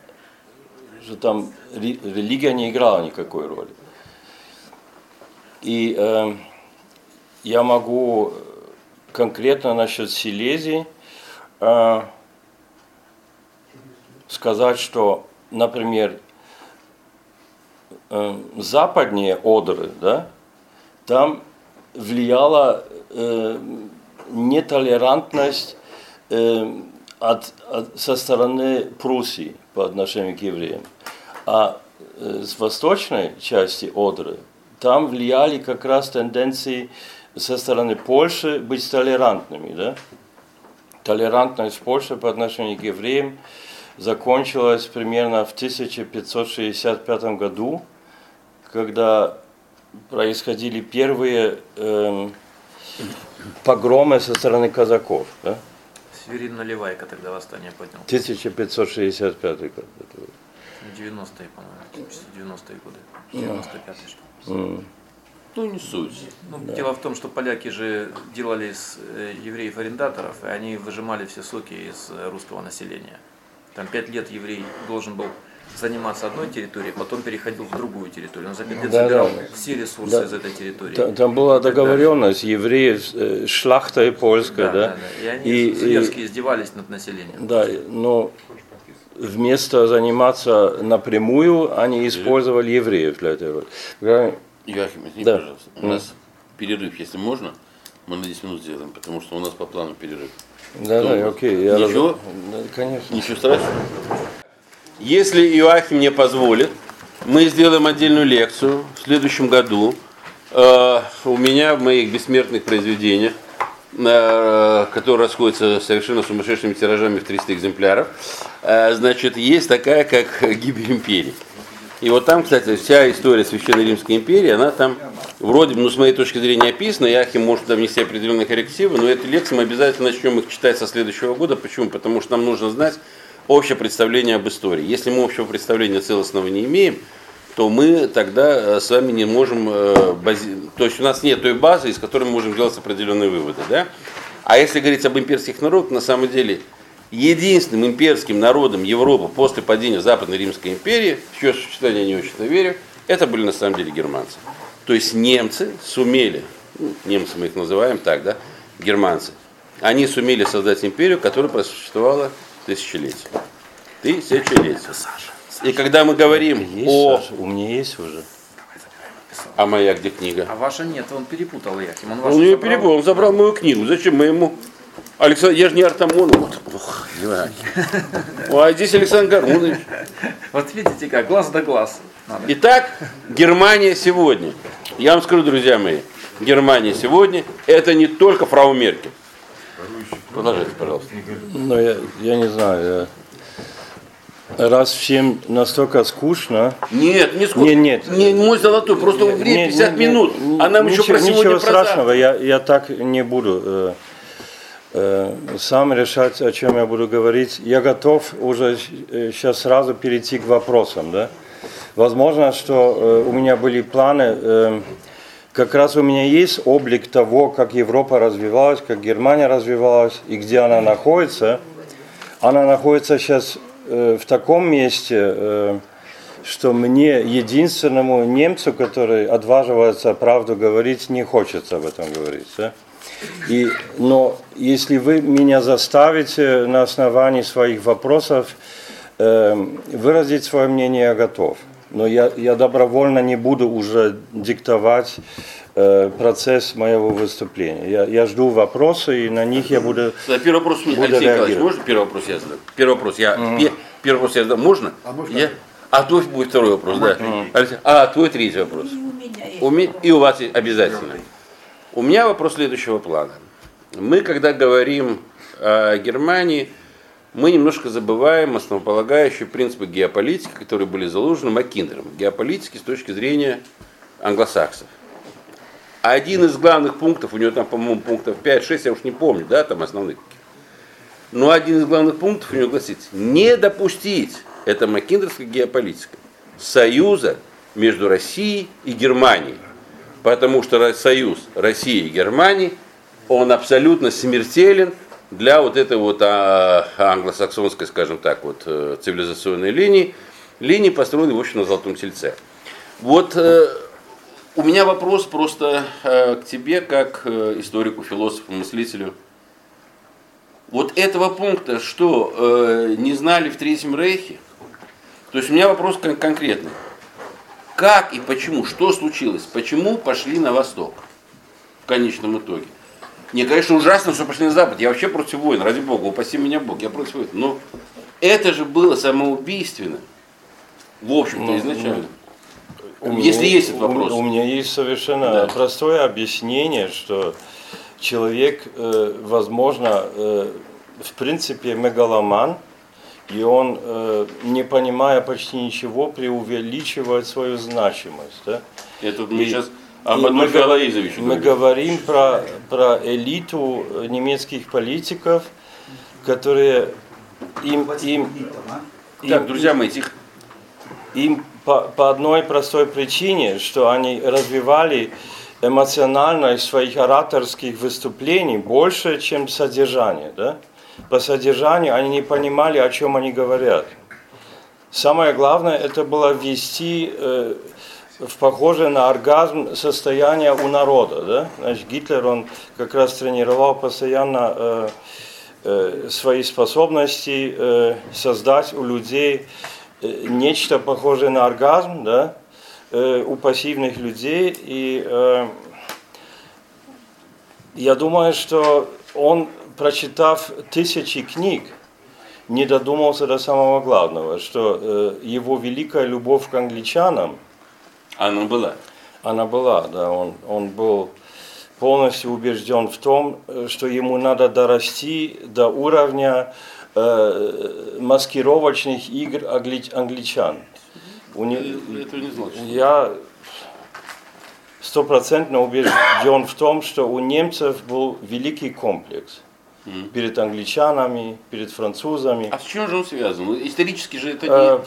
что там ре- религия не играла никакой роли. И э, я могу конкретно насчет Силезии э, сказать, что, например, э, западнее Одры, да, там влияло э, нетолерантность э, от, от, со стороны Пруссии по отношению к евреям. А э, с восточной части Одры там влияли как раз тенденции со стороны Польши быть толерантными. Да? Толерантность Польши по отношению к евреям закончилась примерно в 1565 году, когда происходили первые э, погромы со стороны казаков. Да? Северин Наливайка тогда восстание поднял. 1565 год. 90-е, по-моему, 90-е годы. 95-й, что ли. М. Ну, не суть. Ну, Дело в том, что поляки же делали из э, евреев арендаторов, и они выжимали все соки из э, русского населения. Там пять лет еврей должен был заниматься одной территорией, потом переходил в другую территорию. Он за пять лет Да, собирал да. все ресурсы Да. из этой территории. Та- Там была И договоренность евреев, э, шляхта и польская, Да, да? да, да. И они И- и- зверски издевались над населением. Да, но вместо заниматься напрямую, они использовали евреев для этого. Яхим, извини, Да. пожалуйста. У нас перерыв, если можно, мы на 10 минут сделаем, потому что у нас по плану перерыв. Да, Ну, да, окей. я Ничего? раз- Да, конечно. Ничего страшного. Если Иоахим мне позволит, мы сделаем отдельную лекцию в следующем году. Э, у меня в моих бессмертных произведениях, которые расходятся совершенно сумасшедшими тиражами в 300 экземпляров, э, значит, есть такая, как *laughs* гибель империи. И вот там, кстати, вся история Священной Римской империи, она там вроде, бы, ну, с моей точки зрения описана, Яхим может там внести определенные коррективы, но эти лекции мы обязательно начнем их читать со следующего года. Почему? Потому что нам нужно знать общее представление об истории. Если мы общего представления целостного не имеем, то мы тогда э, с вами не можем, э, бази... то есть у нас нет той базы, из которой мы можем делать определенные выводы. Да? А если говорить об имперских народах, на самом деле единственным имперским народом Европы после падения Западной Римской империи, в чье сочетание я не очень-то верю, это были на самом деле германцы. То есть немцы сумели, ну, немцы мы их называем так, да, германцы, они сумели создать империю, которая просуществовала тысячелетия. Тысячелетия. И когда мы говорим Есть, о... Саша? У меня есть уже. А моя где книга? А ваша нет, он перепутал Яхим. Он Он вашу ее забрал. перепутал, он забрал мою книгу. Зачем мы ему? Александр, я же не Артамонов. Вот, ох, а *laughs* здесь Александр Гарунович. Вот видите как, глаз да глаз. Надо. Итак, Германия сегодня. Я вам скажу, друзья мои, Германия сегодня это не только фрау Меркель. Продолжайте, пожалуйста. Но я, я не знаю. я- Раз всем настолько скучно, Нет, не сколько. Нет, нет. Не мой золотой, просто время Не- 50 не- не- минут. А нам еще ничего, про сегодня ничего про страшного, я, я так не буду э, э, сам решать, о чем я буду говорить. Я готов уже сейчас сразу перейти к вопросам. Да? Возможно, что э, у меня были планы, э, как раз у меня есть облик того, как Европа развивалась, как Германия развивалась и где она находится. Она находится сейчас э, в таком месте, э, что мне, единственному немцу, который отваживается правду говорить, не хочется об этом говорить. да. И, но если вы меня заставите на основании своих вопросов э, выразить свое мнение, я готов. Но я, я добровольно не буду уже диктовать процесс моего выступления. Я, я жду вопросы, и на них я буду... Да, первый вопрос, Буду Алексей Николаевич, можно первый вопрос я задам? Первый вопрос я, пе- первый вопрос я задам, можно? А можно? Я? А твой будет второй вопрос, да. А, твой третий вопрос. И у меня есть. У ме- И у вас и- обязательно. У меня вопрос следующего плана. Мы, когда говорим о Германии, мы немножко забываем основополагающие принципы геополитики, которые были заложены Маккиндером. Геополитики с точки зрения англосаксов. Один из главных пунктов, у него там, по-моему, пунктов 5-6, я уж не помню, да, там основных. Но один из главных пунктов у него гласит, не допустить, это маккиндерская геополитика, союза между Россией и Германией. Потому что союз России и Германии, он абсолютно смертелен для вот этой вот а, англосаксонской, скажем так, вот э, цивилизационной линии, линии, построенной, в общем, на Золотом Тельце. Вот э, у меня вопрос просто э, к тебе, как э, историку, философу, мыслителю. Вот этого пункта, что э, не знали в Третьем Рейхе? То есть у меня вопрос кон- конкретный. Как и почему, что случилось, почему пошли на восток в конечном итоге? Не, конечно, ужасно, что пошли на Запад. Я вообще против войн, ради бога, упаси меня Бог, я против войн. Но это же было самоубийственно. В общем-то, Ну, изначально. У Если меня- есть этот у- вопрос. У, меня есть совершенно Да. простое объяснение, что человек, э, возможно, э, в принципе мегаломан, и он, э, не понимая почти ничего, преувеличивает свою значимость. Да? Это мы И- сейчас об мы Адольфе Алаизовиче Мы говорим. про, про элиту э, немецких политиков, которые им, им, Так, друзья мои, тихо. им по, по одной простой причине, что они развивали эмоциональность своих ораторских выступлений больше, чем содержание. Да? По содержанию они не понимали, о чем они говорят. Самое главное, это было ввести э, в похожее на оргазм состояние у народа. Да? Значит, Гитлер, он как раз тренировал постоянно э, э, свои способности э, создать у людей нечто похожее на оргазм, да, э, у пассивных людей. И э, я думаю, что он, прочитав тысячи книг, не додумался до самого главного, что э, его великая любовь к англичанам, Она была. она была, да, он, он был полностью убежден в том, э, что ему надо дорасти до уровня э, маскировочных игр агли- англичан. У не- Это не значит. я стопроцентно убежден в том, что у немцев был великий комплекс перед англичанами, перед французами. А с чем же он связан? Ну, Исторически же это Э, не...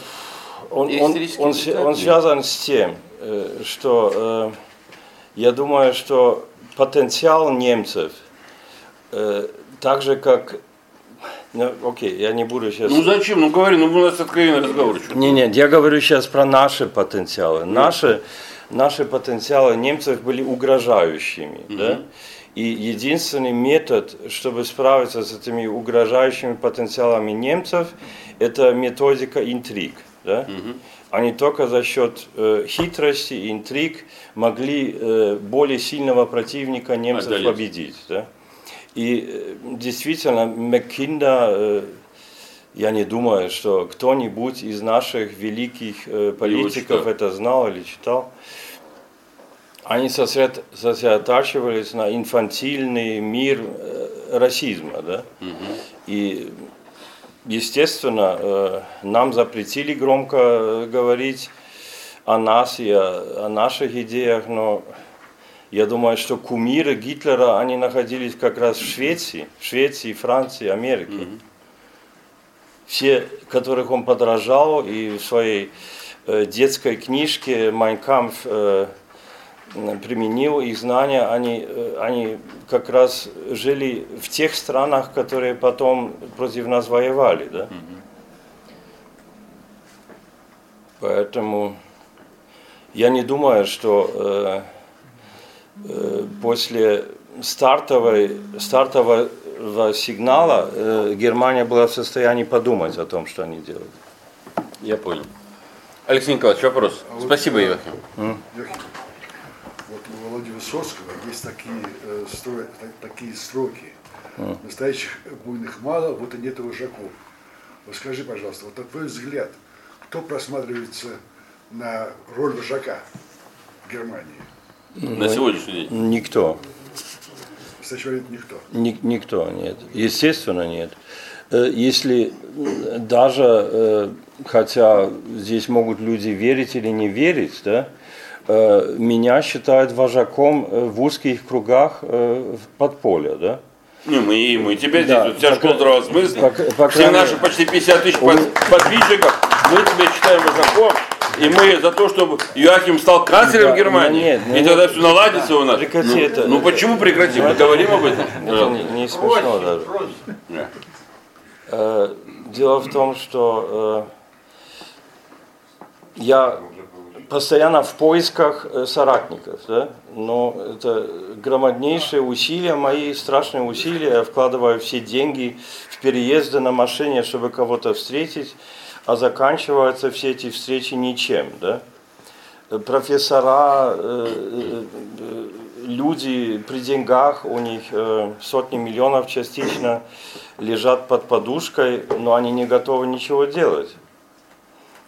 Он, он, он, он связан с тем, э, что э, я думаю, что потенциал немцев, э, так же как... Ну, окей, я не буду сейчас... Ну зачем? Ну говори, ну у нас откровенный разговор. Не, нет, я говорю сейчас про наши потенциалы. Наши, наши потенциалы немцев были угрожающими. Да? И единственный метод, чтобы справиться с этими угрожающими потенциалами немцев, это методика интриг. Да? Они только за счет э, хитрости интриг могли э, более сильного противника немцев Одолеть. победить. Да? И э, действительно, Маккинда, э, я не думаю, что кто-нибудь из наших великих э, политиков это знал или читал. Они сосред- сосредотачивались на инфантильный мир расизма. Да? И, естественно, нам запретили громко говорить о нас и о, о наших идеях, но я думаю, что кумиры Гитлера, они находились как раз в Швеции, в Швеции, Франции, Америке. Все, которых он подражал, и в своей э, детской книжке «Mein Kampf» э, применил их знания, они, э, они как раз жили в тех странах, которые потом против нас воевали. Да? Поэтому я не думаю, что э, после стартовой, стартового сигнала э, Германия была в состоянии подумать о том, что они делают. Я понял. Алексей Николаевич, вопрос. А вот, Спасибо, э, Евахим. Яхим, Вот у Володи Высоцкого есть такие, э, стро- та- такие строки. Настоящих буйных мало, вот и нет вожаков. Вот скажи, пожалуйста, вот на твой взгляд, кто просматривается на роль вожака в Германии? На сегодняшний день. Никто. Момент никто. Ни- никто нет. Естественно, нет. Э, Если даже, э, хотя здесь могут люди верить или не верить, да, э, меня считают вожаком в узких кругах в подполье, да. Не, мы и мы тебя здесь, Да, вся по- школа здравого смысла, все крайней- наши почти 50 тысяч под- подписчиков, мы тебя считаем вожаком, и мы за то, чтобы Юахим стал канцлером Да, Германии, нет, и ну, тогда все наладится у нас. прекрати ну, это. ну почему прекратим? Мы говорим об этом. Это не, не смешно даже. Да. Э, Дело в том, что э, я постоянно в поисках э, соратников, да? но это громаднейшие усилия, мои страшные усилия, я вкладываю все деньги в переезды на машине, чтобы кого-то встретить, а заканчиваются все эти встречи ничем. Да? Профессора, э, э, люди при деньгах, у них э, сотни миллионов частично лежат под подушкой, но они не готовы ничего делать.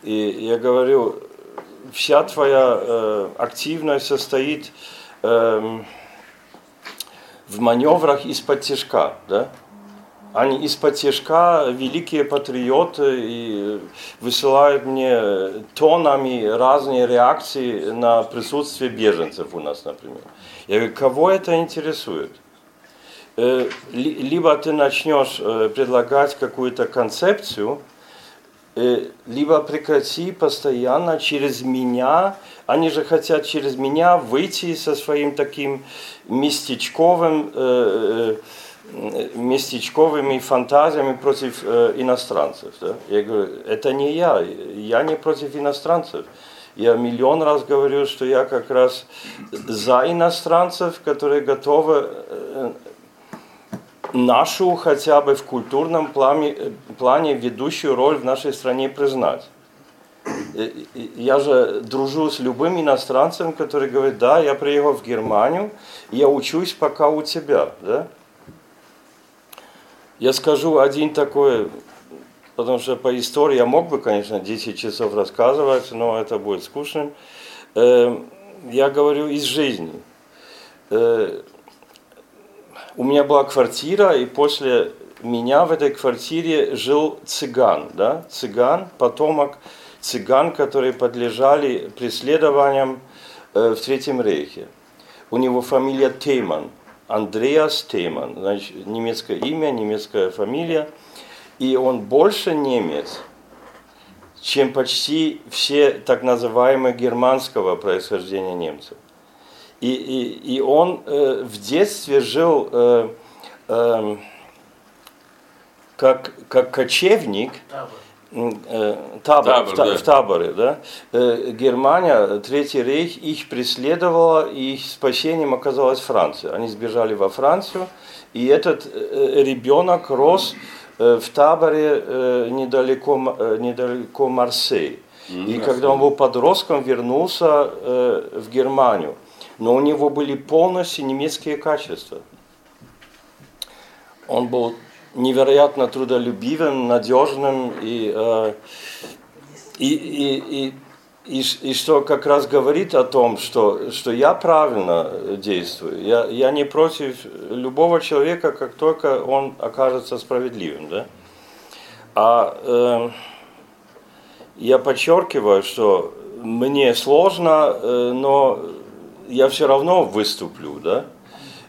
И я говорю, вся твоя активность состоит э, в маневрах из-под тяжка, да? Они из-под тяжка великие патриоты и высылают мне тонами разные реакции на присутствие беженцев у нас, например. Я говорю, кого это интересует? Э, либо ты начнешь э, предлагать какую-то концепцию, э, либо прекрати постоянно через меня, они же хотят через меня выйти со своим таким местечковым местечковыми фантазиями против э, иностранцев. Да? Я говорю, это не я, я не против иностранцев. Я миллион раз говорю, что я как раз за иностранцев, которые готовы э, нашу хотя бы в культурном плане, плане ведущую роль в нашей стране признать. Я же дружу с любым иностранцем, который говорит, да, я приехал в Германию, я учусь пока у тебя. Да? Я скажу один такой, потому что по истории я мог бы, конечно, 10 часов рассказывать, но это будет скучным. Э, я говорю из жизни. Э, у меня была квартира, и после меня в этой квартире жил цыган, да, цыган, потомок цыган, которые подлежали преследованиям э, в Третьем Рейхе. У него фамилия Тейман. Андреас Тейман, значит, немецкое имя, немецкая фамилия, и он больше немец, чем почти все так называемые германского происхождения немцев. И, и, и он э, в детстве жил э, э, как, как кочевник, Э, табор, табор, в, да. в таборе, да, э, Германия, Третий рейх их преследовала, и их спасением оказалась Франция. Они сбежали во Францию, и этот э, ребенок рос в таборе недалеко, недалеко Марсей. И когда он был подростком, вернулся в Германию. Но у него были полностью немецкие качества. Он был невероятно трудолюбивым, надежным и, э, и, и, и, и, и что как раз говорит о том, что, что я правильно действую. Я, я не против любого человека, как только он окажется справедливым. Да? А э, я подчеркиваю, что мне сложно, э, но я все равно выступлю. Да?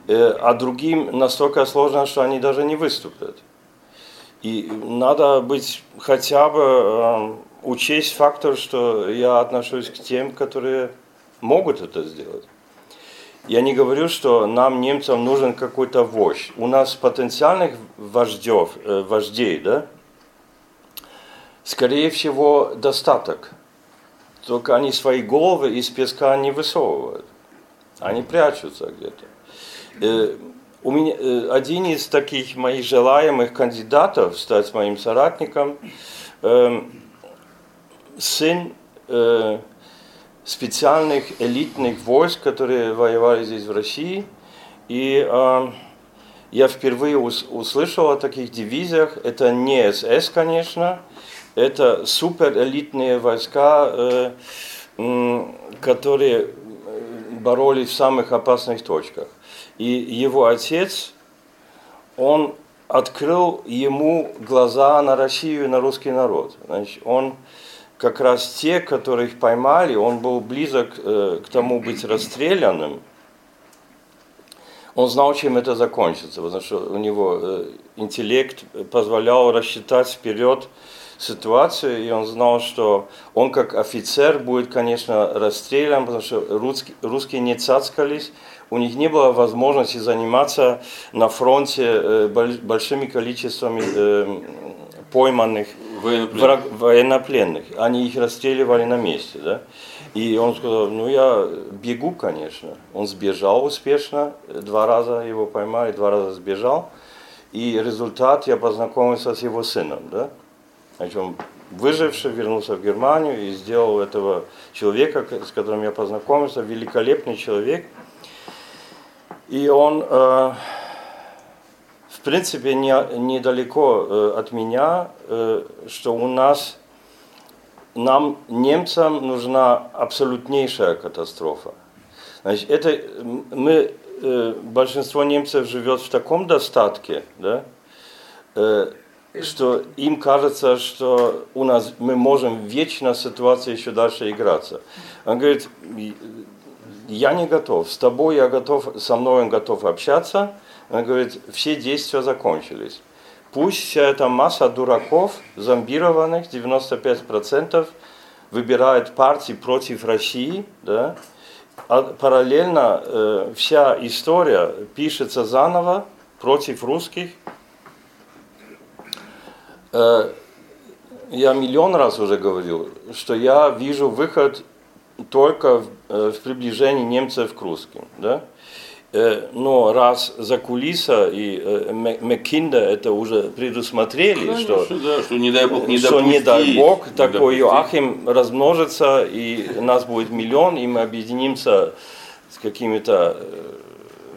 Э, а другим настолько сложно, что они даже не выступят. И надо быть хотя бы э, учесть фактор, что я отношусь к тем, которые могут это сделать. Я не говорю, что нам, немцам, нужен какой-то вождь. У нас потенциальных вождев, э, вождей, да, скорее всего, достаток. Только они свои головы из песка не высовывают. Они прячутся где-то. Э, у меня, э, один из таких моих желаемых кандидатов стать моим соратником, эм, сын э, специальных элитных войск, которые воевали здесь в России. И эм, я впервые услышал о таких дивизиях. Это не СС, конечно, это суперэлитные войска, которые боролись в самых опасных точках. И его отец, он открыл ему глаза на Россию и на русский народ. Значит, он как раз те, которых поймали, он был близок э, к тому быть расстрелянным. Он знал, чем это закончится, потому что у него э, интеллект позволял рассчитать вперед ситуацию, и он знал, что он как офицер будет, конечно, расстрелян, потому что русские, русские не цацкались, у них не было возможности заниматься на фронте э, большими количествами э, пойманных военнопленных. Враг, военнопленных. Они их расстреливали на месте. Да? И он сказал, ну я бегу, конечно. Он сбежал успешно, два раза его поймали, два раза сбежал. И результат, я познакомился с его сыном. Да? Он выживший вернулся в Германию и сделал этого человека, с которым я познакомился, великолепный человек – И он, э, в принципе, не, недалеко э, от меня, э, что у нас, нам, немцам, нужна абсолютнейшая катастрофа. Значит, это мы, э, большинство немцев живет в таком достатке, да, э, что им кажется, что у нас мы можем вечно ситуация еще дальше играться. Он говорит, я не готов, с тобой я готов, со мной он готов общаться. Он говорит, все действия закончились. Пусть вся эта масса дураков, зомбированных, 95%, выбирает партии против России, да, а параллельно э, вся история пишется заново против русских. Э, я миллион раз уже говорил, что я вижу выход только в, э, в приближении немцев к русским. Да? Э, но раз за кулиса и Маккинда это уже предусмотрели, что, да, что не дай бог не что не дай бог не такой допустить. Иоахим размножится и нас будет миллион, и мы объединимся с какими-то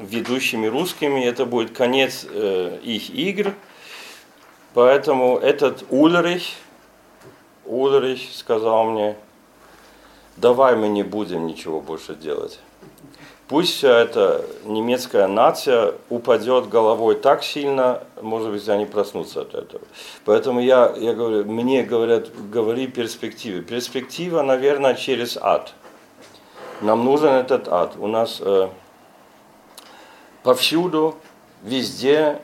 ведущими русскими, это будет конец их игр. Поэтому этот Ульрих, Ульрих сказал мне, давай мы не будем ничего больше делать. Пусть вся эта немецкая нация упадет головой так сильно, может быть, они проснутся от этого. Поэтому я, я говорю, мне говорят, говори перспективы. Перспектива, наверное, через ад. Нам нужен этот ад. У нас э, повсюду, везде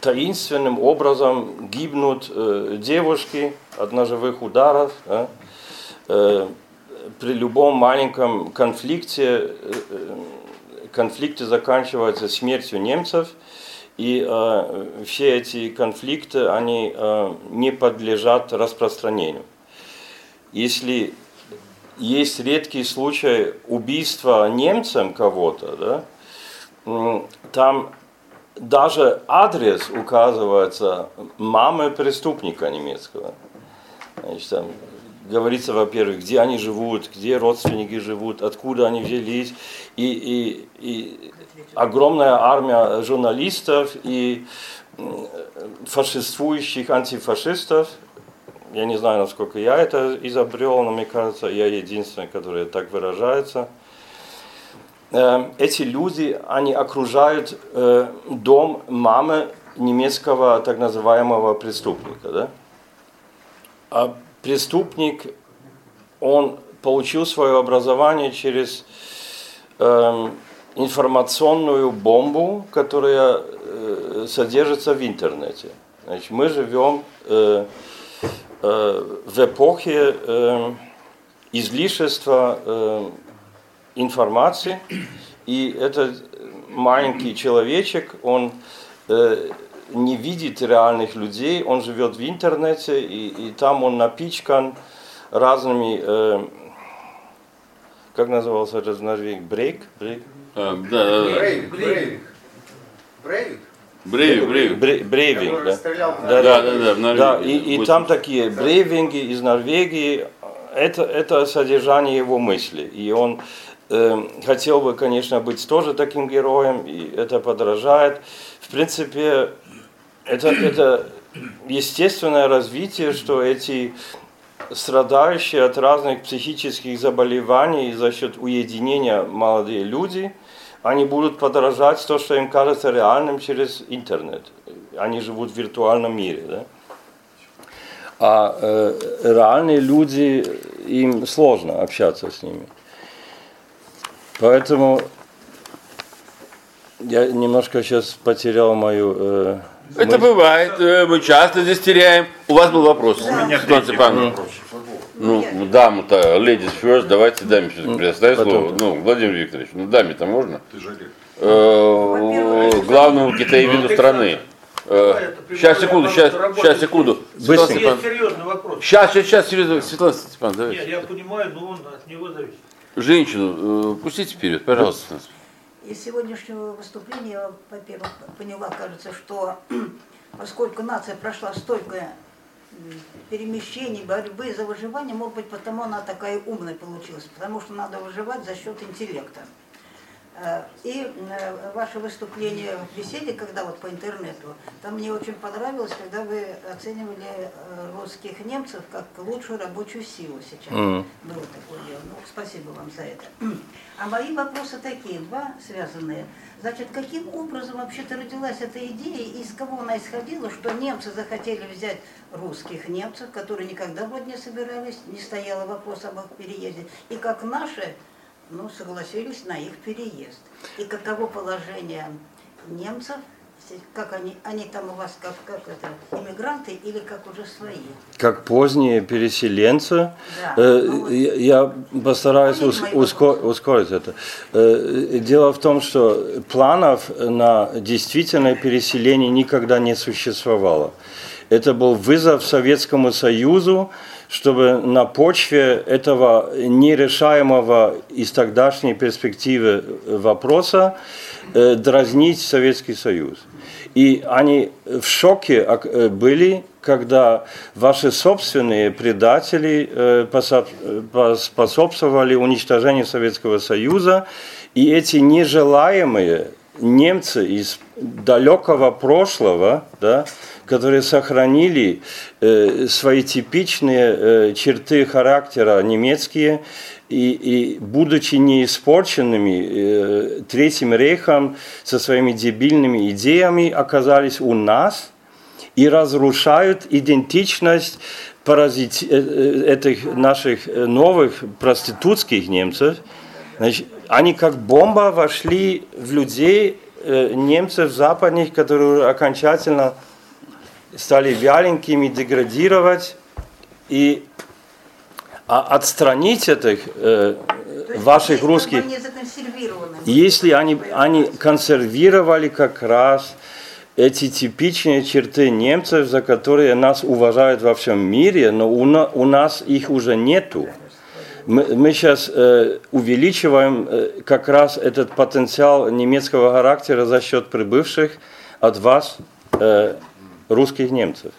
таинственным образом гибнут э, девушки от ножевых ударов. да. Э, при любом маленьком конфликте, э, э, конфликте заканчивается смертью немцев, и э, все эти конфликты, они э, не подлежат распространению. Если есть редкий случай убийства немцем кого-то, да, там даже адрес указывается мамы преступника немецкого. Значит, там говорится, во-первых, где они живут, где родственники живут, откуда они взялись, и, и, и огромная армия журналистов и фашистующих антифашистов. Я не знаю, насколько я это изобрел, но мне кажется, я единственный, который так выражается. Э, Эти люди, они окружают э, дом мамы немецкого так называемого преступника. Да? А преступник, он получил свое образование через эм, информационную бомбу, которая э, содержится в интернете. Значит, мы живем э, э, в эпохе э, излишества информации, и этот маленький человечек, он э, не видит реальных людей, он живет в интернете, и, и там он напичкан разными, э, как назывался это в Норвегии, брейк? брейк? А, да, да, да. Брейвик, Брейвик. Брейвик? Брейвик, брейвик. Бре- брейвинг, Который да. Да, Да, да, да, в Норвегии. Да, и, и там такие брейвинги из Норвегии, это, это содержание его мысли. И он хотел бы, конечно, быть тоже таким героем, и это подражает. В принципе, это, это естественное развитие, что эти страдающие от разных психических заболеваний за счет уединения молодые люди, они будут подражать то, что им кажется реальным через интернет. Они живут в виртуальном мире. Да? А э, реальные люди, им сложно общаться с ними. Поэтому я немножко сейчас потерял мою... э, Это мысль. бывает, э, мы часто здесь теряем. У вас был вопрос, Светлана Степановна. Ну, даму-то, ladies first, давайте даме все-таки предоставить слово. Ну, Владимир Викторович, ну даме-то можно? Ты же. Э, Главному китаеведу страны. Э, Сейчас, секунду, сейчас, сейчас, секунду. Быстренько. Сейчас, сейчас, сейчас, серьезно, Светлана Степановна, Нет, давайте. я понимаю, но он от него зависит. Женщину э, пустите вперед, пожалуйста. Из сегодняшнего выступления, я, во-первых, поняла, кажется, что *clears throat* поскольку нация прошла столько перемещений, борьбы за выживание, может быть, потому она такая умная получилась, потому что надо выживать за счет интеллекта. Э, И э, ваше выступление в беседе, когда вот по интернету, там мне очень понравилось, когда вы оценивали э, русских немцев как лучшую рабочую силу сейчас. Мгм. Было такое дело. Ну, спасибо вам за это. А мои вопросы такие, два связанные. Значит, каким образом вообще-то родилась эта идея, и из кого она исходила, что немцы захотели взять русских немцев, которые никогда бы не собирались, не стояло вопрос об их переезде, и как наши ну, согласились на их переезд. И каково положение немцев, как они, они там у вас как, как это, иммигранты или как уже свои? Как поздние переселенцы. Да. Э, Ну вот. Я постараюсь ус- мои ускор- ускорить это. Э, Дело в том, что планов на действительное переселение никогда не существовало. Это был вызов Советскому Союзу, чтобы на почве этого нерешаемого из тогдашней перспективы вопроса э, дразнить Советский Союз. И они в шоке ок- э, были, когда ваши собственные предатели э, э, поспособствовали уничтожению Советского Союза, и эти нежелаемые немцы из далекого прошлого, да, которые сохранили э, свои типичные э, черты характера немецкие, и, и будучи не испорченными э, Третьим рейхом со своими дебильными идеями, оказались у нас и разрушают идентичность паразит, этих наших новых проститутских немцев. Значит, они как бомба вошли в людей, немцев западных, которые окончательно стали вяленькими, деградировать. И а отстранить этих э, есть ваших они русских, законсервированы. если они, они консервировали как раз эти типичные черты немцев, за которые нас уважают во всем мире, но у, на- у нас их уже нету. Мы, мы сейчас э, увеличиваем э, как раз этот потенциал немецкого характера за счет прибывших от вас э, русских немцев.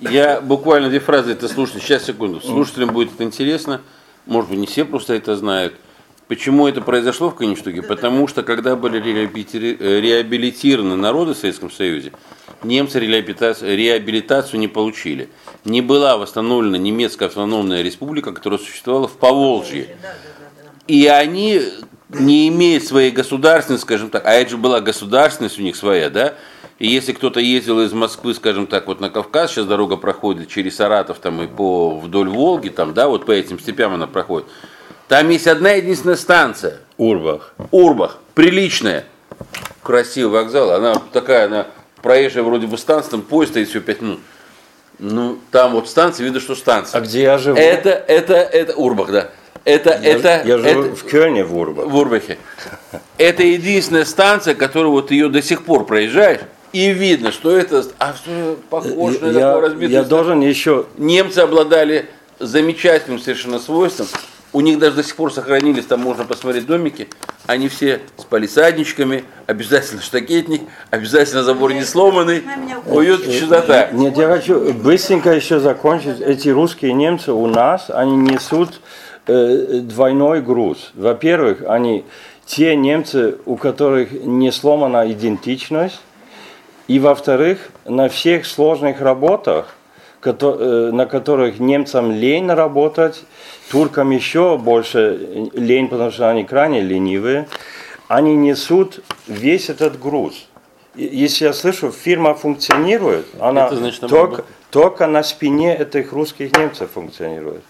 Я буквально две фразы это слушатель. Сейчас, секунду. Слушателям будет это интересно. Может быть, не все просто это знают. Почему это произошло в Конечтуге? Потому что, когда были э, реабилитированы народы в Советском Союзе, немцы реабилитацию не получили. Не была восстановлена немецкая автономная республика, которая существовала в Поволжье. И они, не имея своей государственности, скажем так, а это же была государственность у них своя, да, и если кто-то ездил из Москвы, скажем так, вот на Кавказ, сейчас дорога проходит через Саратов там и по вдоль Волги, там, да, вот по этим степям она проходит, там есть одна единственная станция, Урбах. Урбах, приличная, красивый вокзал, она такая, она проезжая вроде бы станция, там поезд стоит всего 5 минут. Ну, там вот станция, видно, что станция. А где я живу? Это, это, это Урбах, да. Это, я, это, я живу это- в Кёльне, в Урбах. в Урбахе. Это единственная станция, которую вот ее до сих пор проезжаешь, и видно, что это, а что похоже на такое разбитое я должен еще Немцы обладали замечательным совершенно свойством. У них даже до сих пор сохранились, там можно посмотреть домики. Они все с палисадничками, обязательно штакетник, обязательно забор не сломанный, уют, чистота. Нет, я хочу быстренько еще закончить. Эти русские немцы у нас, они несут э, двойной груз. Во-первых, они те немцы, у которых не сломана идентичность, и во-вторых, на всех сложных работах, э, на которых немцам лень работать, туркам еще больше лень, потому что они крайне ленивые, они несут весь этот груз. Если я слышу, фирма функционирует, она Это значит, только, только на спине этих русских немцев функционирует.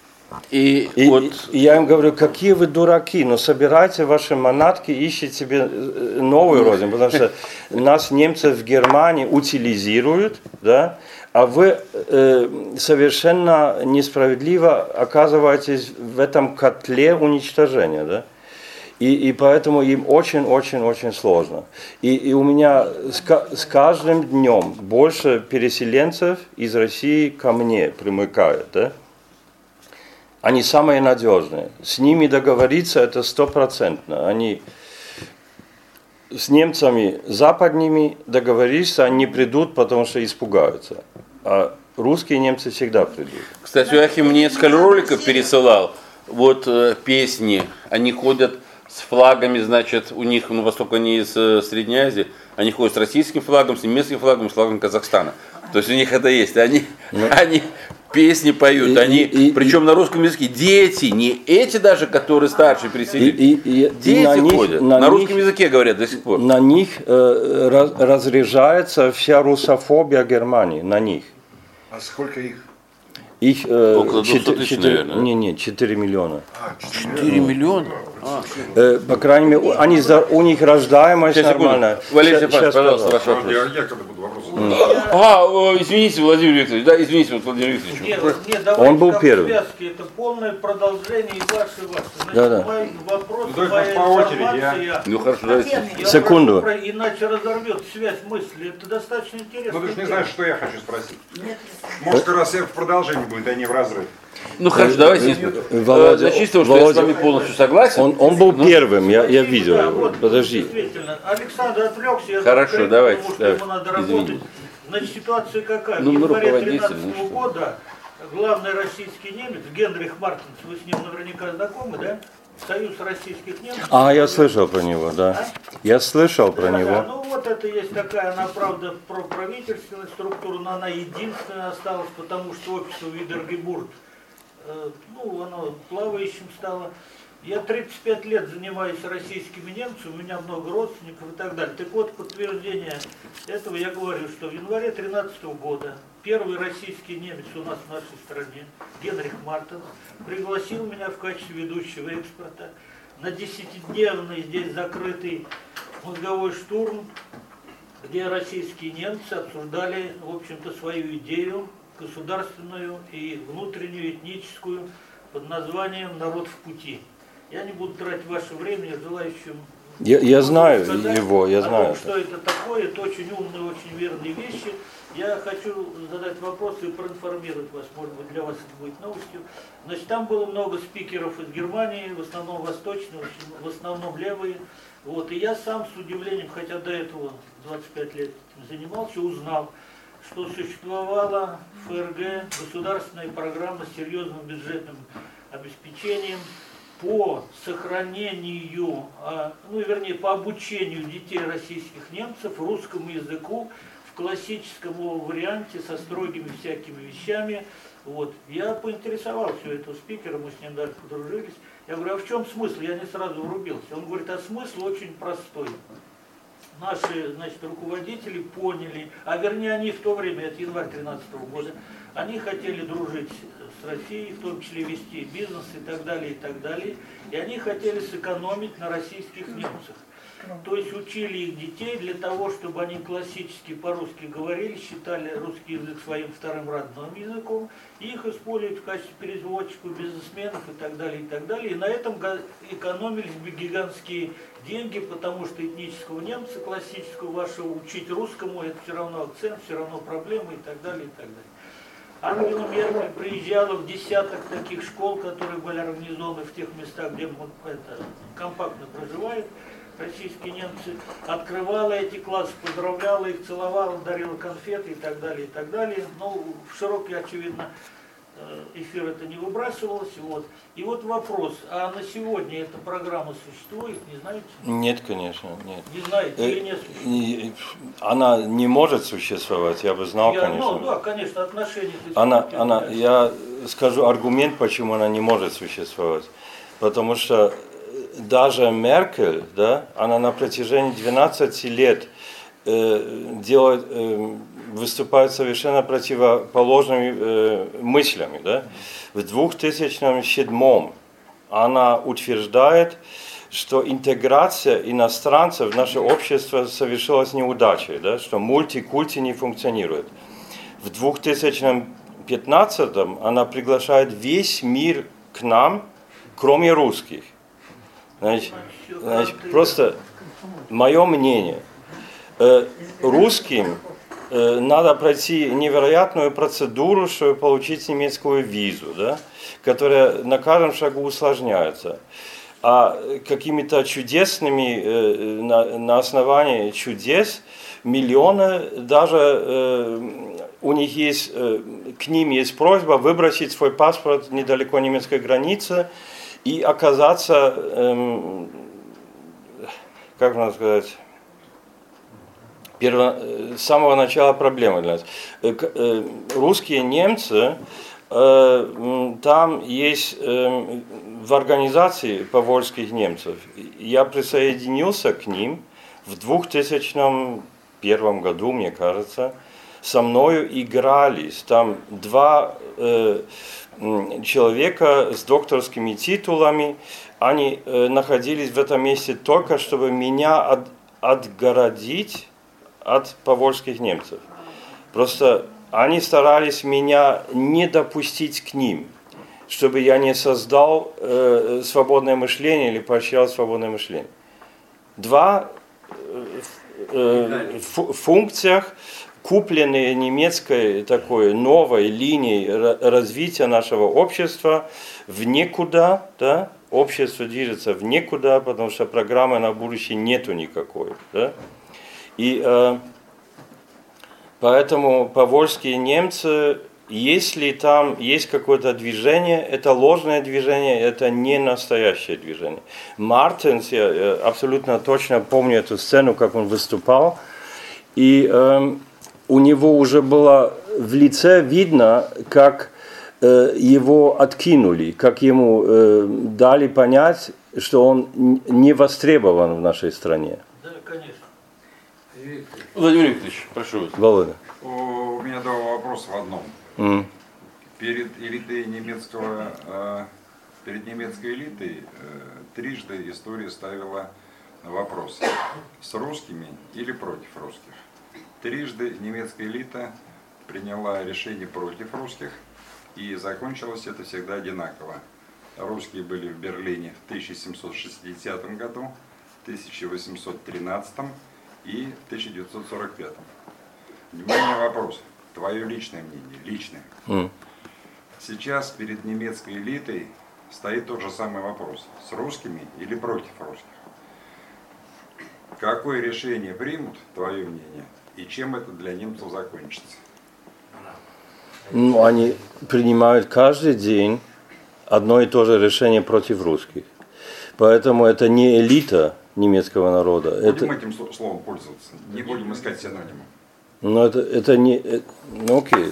И, И, вот и я им говорю, какие вы дураки, но собирайте ваши манатки, ищите себе э, новую родину, потому что *laughs* нас немцы в Германии утилизируют, да, а вы э, совершенно несправедливо оказываетесь в этом котле уничтожения, да. И, и поэтому им очень-очень-очень сложно. И, и у меня с, с каждым днем больше переселенцев из России ко мне примыкают, да. Они самые надежные. С ними договориться это стопроцентно. Они с немцами западными договоришься, они придут, потому что испугаются. А русские немцы всегда придут. Кстати, Ахим несколько роликов пересылал. Вот э, песни, они ходят с флагами, значит, у них, ну, поскольку они из э, Средней Азии, они ходят с российским флагом, с немецким флагом, с флагом Казахстана. То есть у них это есть. Они, они песни поют, И- они, и- и- причем на русском языке, дети, не эти даже, которые старше И, переселились. и- и- и Дети на них- ходят, на на, них- русском языке говорят до сих пор. На них э, раз- разряжается вся русофобия Германии, на них. А сколько их? Их э, Около 200 четы- тысяч, четыре- наверное. Не, не, 4 миллиона. А, 4 миллиона? Э, по крайней мере, они, за- у них рождаемость Сейчас, нормальная. Валерий Степанович, пожалуйста, ваш вопрос. Я, я когда буду вопрос А, о, извините, Владимир Викторович, да, извините, Владимир Викторович. Нет, нет, Он был как первый. связки, это полное продолжение и ваше, и ваше. Значит, Да-да. мой вопрос, Ну, моя по очереди, информация, Ну хорошо, давайте. я Секунду. про- иначе разорвет связь мысли. Это достаточно интересно. Ну ты же не знаешь, что я хочу спросить. Нет, Может, как раз в продолжении будет, а не в разрыв. Ну хорошо, давайте. Э, Володя, Э, Начнем с того, что я с Володя, вами полностью согласен. Он, он был первым, я, я видел. да, его. вот, Подожди. Александр отвлекся. Я Хорошо, закрыл, давайте, Потому что да, ему надо извините. работать. Значит, ситуация какая? Ну, в январе руководители, 2013 ну что. года главный российский немец, Генрих Мартинс, вы с ним наверняка знакомы, да? Союз российских немцев. А, я слышал про него, да. Я слышал про Да, него. ну вот это есть такая, она правда про правительственную структуру, но она единственная осталась, потому что общество Видергебурт, э, ну оно плавающим стало. Я 35 лет занимаюсь российскими немцами, у меня много родственников и так далее. Так вот, подтверждение этого я говорю, что в январе 13 года первый российский немец у нас в нашей стране, Генрих Мартинс, пригласил меня в качестве ведущего экспорта на десятидневный здесь закрытый мозговой штурм, где российские немцы обсуждали, в общем-то, свою идею государственную и внутреннюю, этническую, под названием «Народ в пути». Я не буду тратить ваше время, я желающим Я, я знаю сказать его, я знаю. том, что это такое, это очень умные, очень верные вещи. Я хочу задать вопрос и проинформировать вас, может быть, для вас это будет новостью. Значит, там было много спикеров из Германии, в основном восточные, в основном левые. Вот, и я сам с удивлением, хотя до этого 25 лет этим занимался, узнал, что существовала ФРГ, государственная программа с серьезным бюджетным обеспечением по сохранению, а, ну вернее по обучению детей российских немцев русскому языку в классическом варианте со строгими всякими вещами. Вот. Я поинтересовался у этого спикера, мы с ним даже подружились. Я говорю, а в чем смысл? Я не сразу врубился. Он говорит, а смысл очень простой. Наши, значит, руководители поняли, а вернее они в то время, это январь 2013 года, они хотели дружить с Россией, в том числе вести бизнес и так далее, и так далее. И они хотели сэкономить на российских немцах. То есть учили их детей для того, чтобы они классически по-русски говорили, считали русский язык своим вторым родным языком, и их использовать в качестве переводчиков, бизнесменов и так далее, и так далее. И на этом экономились бы гигантские деньги, потому что этнического немца, классического вашего, учить русскому, это все равно акцент, все равно проблемы и так далее, и так далее. Ангела Меркель приезжала в десяток таких школ, которые были организованы в тех местах, где это, компактно проживают российские немцы, открывала эти классы, поздравляла их, целовала, дарила конфеты и так далее, и так далее. Но в широкий, очевидно, эфир это не выбрасывалось. Вот. И вот вопрос, а на сегодня эта программа существует, не знаете? Нет, конечно, нет. Не знаете или Э, не существует? и- Она не может существовать, я бы знал, Я- конечно. Ну, да, конечно, отношения. Она, она, я скажу аргумент, почему она не может существовать. Потому что даже Меркель, да, она на протяжении 12 лет э, делает, э, выступает совершенно противоположными э, мыслями. Да. В 2007 она утверждает, что интеграция иностранцев в наше общество совершилась неудачей, да, что мультикульти не функционирует. В 2015 она приглашает весь мир к нам, кроме русских. Значит, значит, просто мое мнение, э, русским надо пройти невероятную процедуру, чтобы получить немецкую визу, да, которая на каждом шагу усложняется. А какими-то чудесными, э, на, основании чудес, миллионы даже э, у них есть, э, к ним есть просьба выбросить свой паспорт недалеко немецкой границы и оказаться эм, как можно сказать, перво, э, с самого начала проблема для нас. Э, э, Русские немцы, там есть э, в организации повольских немцев, я присоединился к ним в 2001 году, мне кажется, со мною игрались там два человека с докторскими титулами, они находились в этом месте только, чтобы меня от- отгородить от повольских немцев. Просто они старались меня не допустить к ним, чтобы я не создал э, свободное мышление или поощрял свободное мышление. Два э, э, фу- функциях, купленные немецкой такой новой линией ра- развития нашего общества в никуда, да, общество движется в никуда, потому что программы на будущее нету никакой, да. И э, поэтому повольские немцы, если там есть какое-то движение, это ложное движение, это не настоящее движение. Мартинс, я э, абсолютно точно помню эту сцену, как он выступал, и эм, у него уже было в лице видно, как э, его откинули, как ему э, дали понять, что он не востребован в нашей стране. Да, конечно. Владимир Викторович, прошу вас. Володя. У меня два вопроса в одном. М. Перед элитой немецкого, э, перед немецкой элитой э, трижды история ставила вопрос, с русскими или против русских. Трижды немецкая элита приняла решение против русских, и закончилось это всегда одинаково. Русские были в Берлине в 1760 году, 1813 и 1945. Внимание, вопрос. Твое личное мнение, личное. М. Сейчас перед немецкой элитой стоит тот же самый вопрос. С русскими или против русских? Какое решение примут, твое мнение, и чем это для немцев закончится? Ну, они принимают каждый день одно и то же решение против русских. Поэтому это не элита немецкого народа. Будем Это, этим сло- словом пользоваться, не будем искать синонимы. но это, это не... э, Ну окей,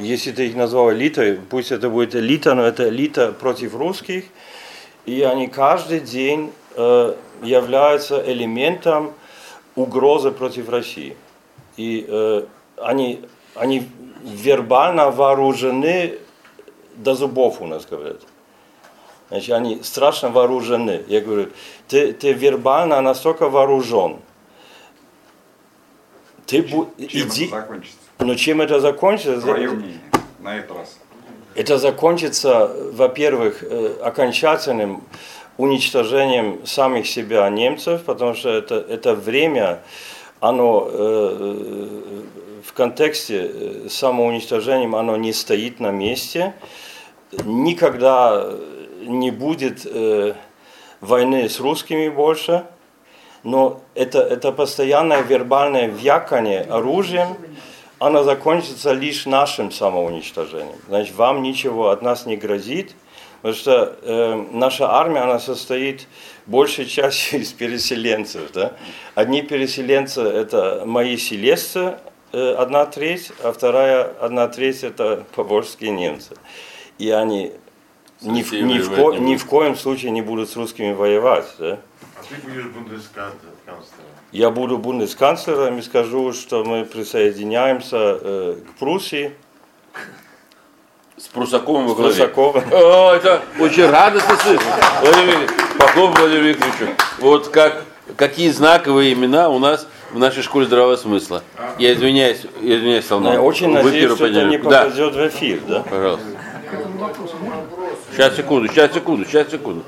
если ты их назвал элитой, пусть это будет элита, но это элита против русских. И они каждый день э, являются элементом угрозы против России. И э, они, они вербально вооружены до зубов, у нас говорят. Значит, они страшно вооружены. Я говорю, ты, ты вербально настолько вооружен. Ты бу- Чем иди, это закончится? но чем это закончится? Твое мнение на этот раз. Это закончится, во-первых, э, окончательным уничтожением самих себя немцев, потому что это, это время, оно э, в контексте э, самоуничтожением, оно не стоит на месте. Никогда не будет э, войны с русскими больше, но это, это постоянное вербальное вякание оружием, оно закончится лишь нашим самоуничтожением. Значит, вам ничего от нас не грозит, потому что э, наша армия, она состоит большей частью *laughs* из переселенцев. Да? Одни переселенцы – это мои селесцы, э, одна треть, а вторая одна треть – это поволжские немцы. И они ни, в- ни в, ко- не ни в коем случае не будут с русскими воевать. Да? А ты будешь бундесканцлером. Я буду бундесканцлером и скажу, что мы присоединяемся э, к Пруссии. С Прусаковым во С главе. Прусаковым. О, это очень радостно слышать. Владимир Викторович, Викторовичу. Вот как, какие знаковые имена у нас в нашей школе здравого смысла. Я извиняюсь, я извиняюсь, Салман. Я очень Вы надеюсь, что это не. Да, попадет в эфир. Да? пожалуйста. Сейчас, секунду, сейчас, секунду, сейчас, секунду.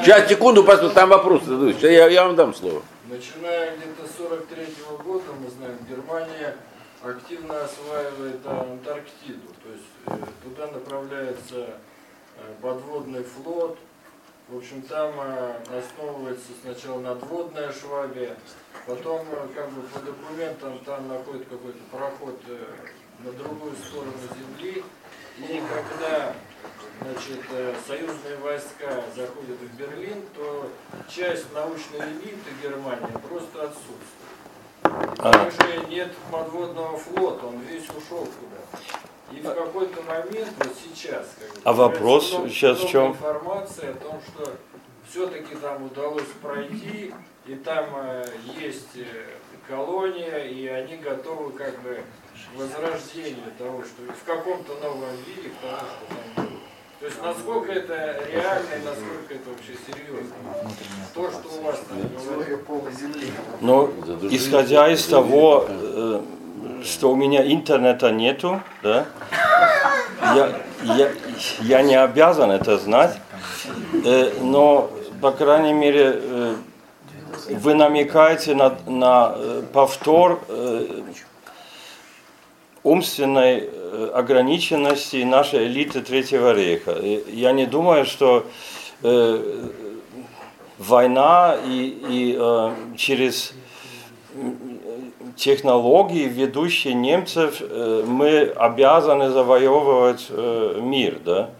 Сейчас, секунду, посмотрим, там. Сейчас я, я вам дам слово. Начиная где-то с 43 года, мы знаем, Германия активно осваивает а, Антарктиду. То есть э, туда направляется э, подводный флот. В общем, там э, основывается сначала надводная швабия, потом э, как бы по документам там находит какой-то проход э, на другую сторону Земли. И когда значит, э, союзные войска заходят в Берлин, то часть научной элиты Германии просто отсутствует. А. Там нет подводного флота, он весь ушел куда. И в какой-то момент, вот сейчас, как бы, А вопрос много- сейчас в чем? информация о том, что все-таки там удалось пройти, и там э, есть э, колония, и они готовы как бы к возрождению того, что в каком-то новом виде, к тому, что там. То есть насколько это реально и насколько это вообще серьезно. То, что у вас там. Но исходя из того, э, что у меня интернета нету, да, я, я, я не обязан это знать, э, но, по крайней мере, э, вы намекаете на, на э, повтор э, умственной э, ограниченности нашей элиты Третьего рейха. Я не думаю, что э, война и, и э, через технологии, ведущие немцев, э, мы обязаны завоевывать э, мир. Да?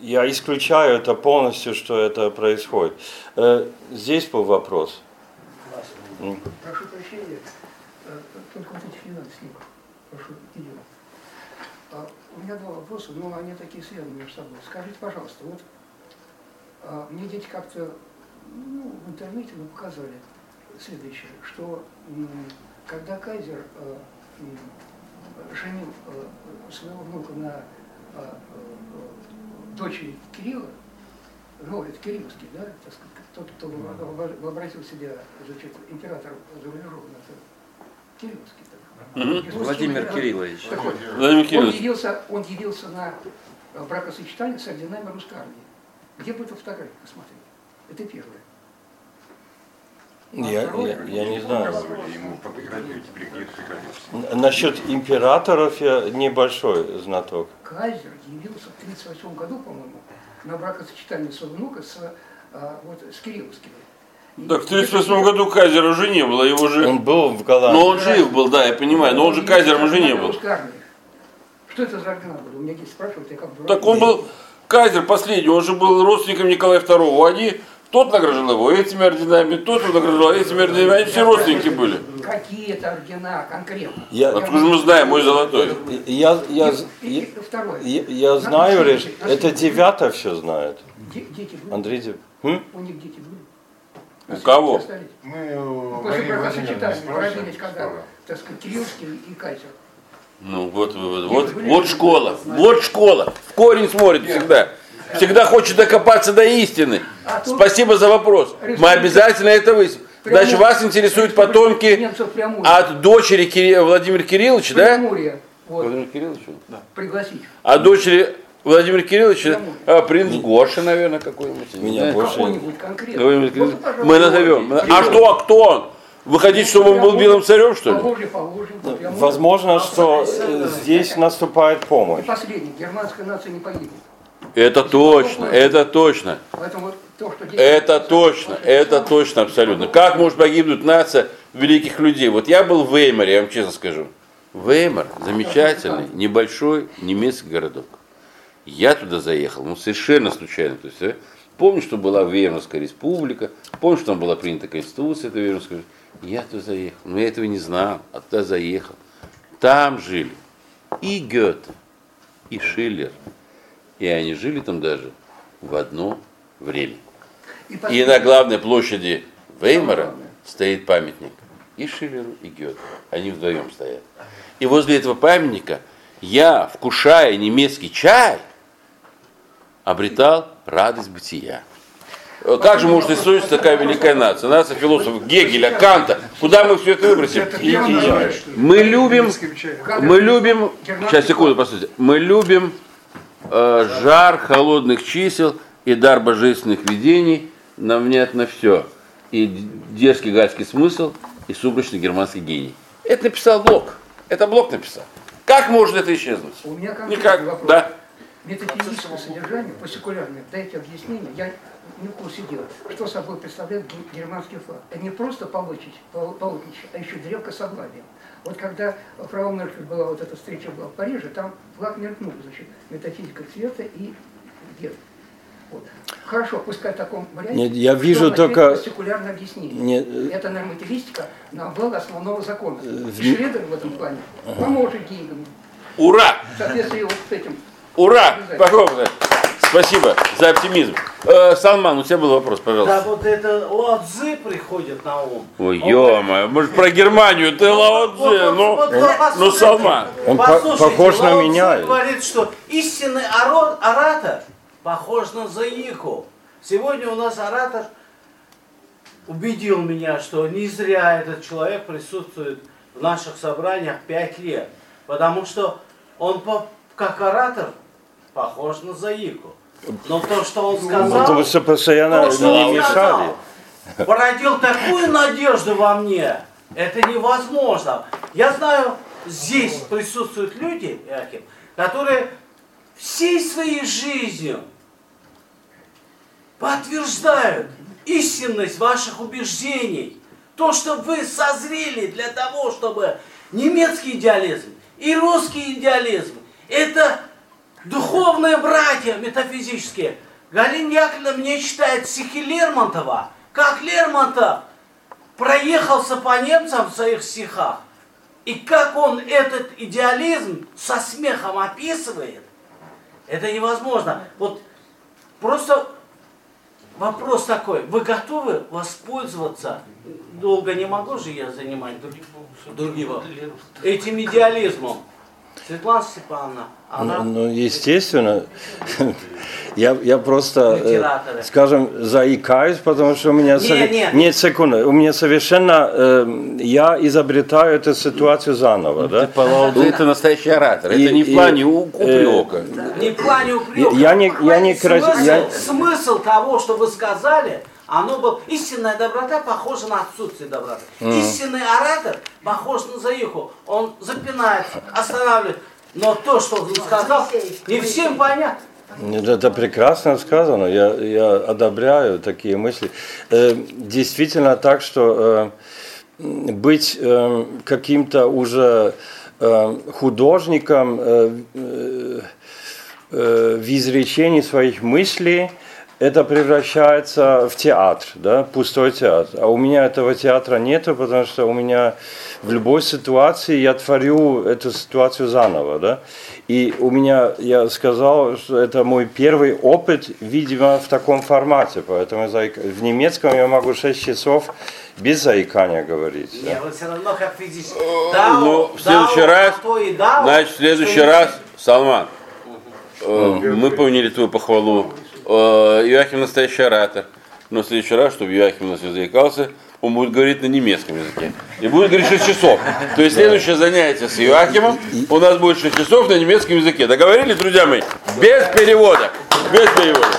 Я исключаю это полностью, что это происходит. Э, Здесь был вопрос. Прошу прощения, э, только вот этих не надо снимок. Прошу, идем. А, У меня два вопроса, но они такие связаны между собой. Скажите, пожалуйста, вот а, мне дети как-то ну, в интернете ну, показали следующее, что когда Кайзер м, женил э, своего внука на э, э, дочери Кирилла, ну, это Кирилловский, да, так сказать, тот, кто во- вообразил себя, значит, императором за рубежом, это Кирилловский. Русский Владимир. Кириллович. Так вот, Владимир он Кириллович. явился, он явился на бракосочетание с орденами русской армии. Где бы эту фотографию посмотреть? Это первое. Я, я, я не знаю. Насчет императоров я небольшой знаток. Кайзер явился в 1938 году, по-моему, на бракосочетание своего внука с, а, вот, с Кирилловским. Так в 1938 году Кайзера уже не было, его же... Он был в Голландии. Но он жив был, да, я понимаю, но он же Кайзером уже не был. Что это за ордена были? У меня дети спрашивают, я как бы... Так он был Кайзер последний, он же был родственником Николая II. Они, тот награждал его этими орденами, тот награждал этими орденами, они все родственники были. Какие это ордена конкретно? Я- Откуда же мы знаем, мой золотой? Я, я, я, я- я На- знаю, на это девятое все знает. Де- Дети? Андрей Дев-? У них дети были? У кого? Мы у Ну, После бракосочетания спросим. породились, когда, так сказать, Кирилловский и Кайзер. Ну вот, вот, вот, вот школа, вот школа. В корень смотрит всегда. Всегда хочет докопаться до истины. А Спасибо за вопрос. Мы обязательно это выясним. Значит, вас интересуют потомки от дочери Кири- Владимира Кирилловича, да? Вот, Владимир Кириллович? пригласить. А дочери Владимира Кирилловича, а, принц Гоша, наверное, какой-нибудь. Меня больше... Какой-нибудь. Владимир Кириллович. пожалуйста. Мы назовем. А что, а кто он? Вы хотите, чтобы он был белым царем, что ли? Возможно, что э, здесь наступает И помощь. последний. Германская нация не погибнет. Это точно, это точно. Это точно, это точно абсолютно. Как может погибнуть нация великих людей? Вот я был в Веймаре, я вам честно скажу. Веймар замечательный, небольшой немецкий городок. Я туда заехал, ну совершенно случайно. То есть, э, помню, что была Веймарская республика, помню, что там была принята конституция Веймарской республики. Я туда заехал, но я этого не знал, а туда заехал. Там жили и Гёте, и Шиллер. И они жили там даже в одно время. И И на главной площади Веймара стоит памятник и Шиллеру, и Гёте. Они вдвоем стоят. И возле этого памятника я, вкушая немецкий чай, обретал радость бытия. Э, Как же может историться такая великая нация? Нация философов Гегеля, Канта. Куда мы все это выбросим? Мы любим, мы любим, сейчас секунду, послушайте, мы любим э, жар холодных чисел и дар божественных видений, нам внятно все. И дерзкий гальский смысл, и сумрачный германский гений. Это написал Блок. Это Блок написал. Как может это исчезнуть? У меня Никак, вопрос. да. Метафизическое содержание, посекулярное, дайте объяснение, я не в курсе дела. Что собой представляет ге- германский флаг? Это не просто полотнич, пол- полотнище, а еще древко с облавием. Вот когда фрау Меркель была, вот эта встреча была в Париже, там флаг мелькнул, значит, метафизика цвета и герб. Вот. Хорошо, пускай в таком варианте. Нет, я вижу только- Секулярное объяснение. Нет, э, Это нормативистика на благо основного закона. в- И Шредер в этом плане поможет Гейгену. Ура! В соответствии вот с этим. Ура! Пожалуйста. Спасибо за оптимизм. Э, Салман, у тебя был вопрос, Да, пожалуйста. вот это Лао Цзы приходит на ум. Ой, Он ё-моё, может про Германию, ты Лао Цзы, вот, ну, ну. Салман. Он похож на меня. говорит, что истинный оратор похож на заику. Сегодня у нас оратор убедил меня, что не зря этот человек присутствует в наших собраниях пять лет. Потому что он по- как оратор похож на заику. Но то, что он сказал... Потому что постоянно то, что не мешали. сказал, породил такую надежду во мне. Это невозможно. Я знаю, здесь присутствуют люди, Яким, которые всей своей жизнью подтверждают истинность ваших убеждений. То, что вы созрели для того, чтобы немецкий идеализм и русский идеализм, это духовные братья метафизические. Галина Яковлевна мне читает стихи Лермонтова, как Лермонтов проехался по немцам в своих стихах, и как он этот идеализм со смехом описывает, это невозможно. Вот просто вопрос такой, вы готовы воспользоваться, долго не могу же я занимать друг- другого, этим идеализмом? Светлана Степановна, она... Ну, ну, естественно. *laughs* Я, я просто, э, скажем, заикаюсь, потому что у меня... Не, сове- не. Нет, секунду. У меня совершенно... э, я изобретаю эту ситуацию заново, да? Ты настоящий оратор. И- Это не в и, плане э, упрека. Не в плане упрека. Я- я не- я не смысл, крас- я- смысл того, что вы сказали, оно был истинная доброта похожа на отсутствие доброты. Мгм. Истинный оратор похож на заиху. Он запинается, останавливает. Но то, что он сказал, не всем понятно. Это прекрасно сказано, я, я одобряю такие мысли. Э, Действительно так, что э, быть э, каким-то уже э, художником э, э, э, в изречении своих мыслей, это превращается в театр, да, пустой театр. А у меня этого театра нету, потому что у меня в любой ситуации я творю эту ситуацию заново, да. И у меня, я сказал, что это мой первый опыт, видимо, в таком формате, поэтому в немецком я могу 6 часов без заикания говорить. да. Не, вы все равно как физически. Ну, в следующий раз, значит, в следующий раз, Салман, э, мы поняли твою похвалу. Э, Иоахим настоящий оратор. Но в следующий раз, чтобы Иоахим у нас не заикался, он будет говорить на немецком языке. И будет говорить 6 часов. То есть следующее занятие с Иоахимом у нас будет 6 часов на немецком языке. Договорились, друзья мои? Без перевода. Без перевода.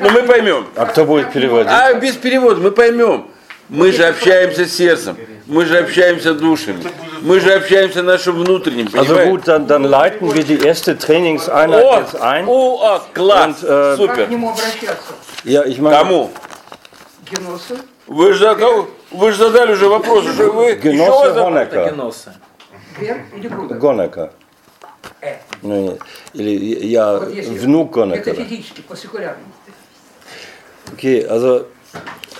Но мы поймем. А кто будет переводить? А без перевода мы поймем. Мы же общаемся сердцем, мы же общаемся душами, мы же общаемся нашим внутренним, Also понимаете? gut, dann, dann leiten wir die erste Trainingseinheit О, jetzt ein. о, а, класс, Und, äh, Как супер. нему обращаться? Ja, ich meine, Кому? Геносу? Вы же, задал- вы же задали уже вопрос, что вы еще Genosse. Гер или? Гонека. Э. Ну, нет. Или я Вот если внук Это Гонекера. физически, по секулярному. Окей, also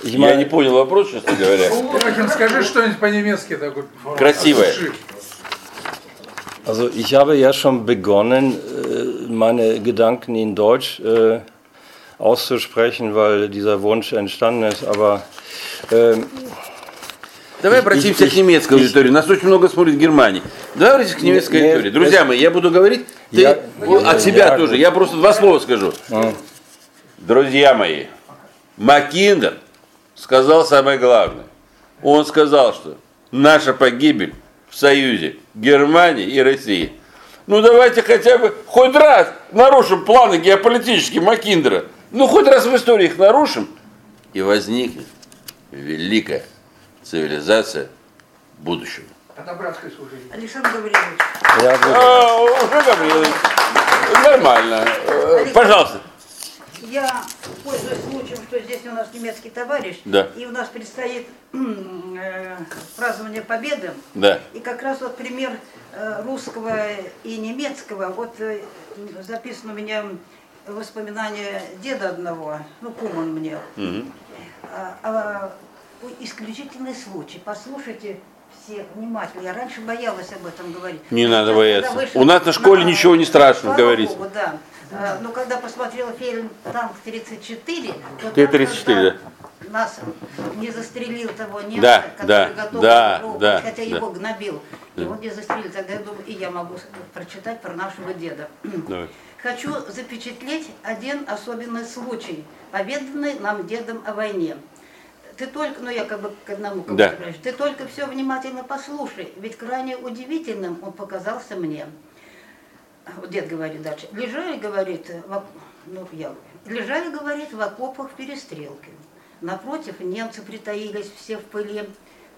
ich Я не понял вопрос, честно говоря. Иоахим, скажи что-нибудь по-немецки такое. Красивое. also ich habe ja schon begonnen, äh, meine Gedanken in Deutsch äh, auszusprechen, weil dieser Wunsch entstanden ist, aber ähm, Давай обратимся к немецкой аудитории. Нас очень много смотрит в Германии. Давай обратимся к немецкой Не- аудитории. Друзья мои, я буду говорить ты, Я- от себя я- тоже. Я просто два слова скажу. Друзья мои, Маккиндер сказал самое главное. Он сказал, что наша погибель в союзе Германии и России. Ну давайте хотя бы хоть раз нарушим планы геополитические Маккиндера. Ну хоть раз в истории их нарушим, и возникнет великая цивилизация будущего. Это братское служение. Александр Гаврилович. gut. А, уже Гаврилович. Нормально. Э, Пожалуйста. Я пользуюсь случаем, что здесь у нас немецкий товарищ, Да. и у нас предстоит э, празднование Победы. Да. И как раз вот пример э, русского и немецкого, вот э, записано у меня воспоминания деда одного, ну, кум он мне, Мгм. а, а, исключительный случай. Послушайте все внимательно. Я раньше боялась об этом говорить. Не надо бояться. вышел У нас на школе ничего не страшно говорить. Богу, да. А, Но когда посмотрела фильм «Танк 34», то Т-34, там, да. нас не застрелил того немца, Да, который да, готов да, был, да, хотя да. его гнобил. Он не застрелил. Тогда я думаю, и я могу прочитать про нашего деда. *clears throat* Давай. Хочу запечатлеть один особенный случай, поведанный нам дедом о войне. Ты только, ну я как бы к одному как Да. ты только все внимательно послушай, ведь крайне удивительным он показался мне. Вот дед говорит дальше. Лежали, говорит, в, ну я, лежали, говорит, в окопах перестрелки. Напротив немцы притаились все в пыли.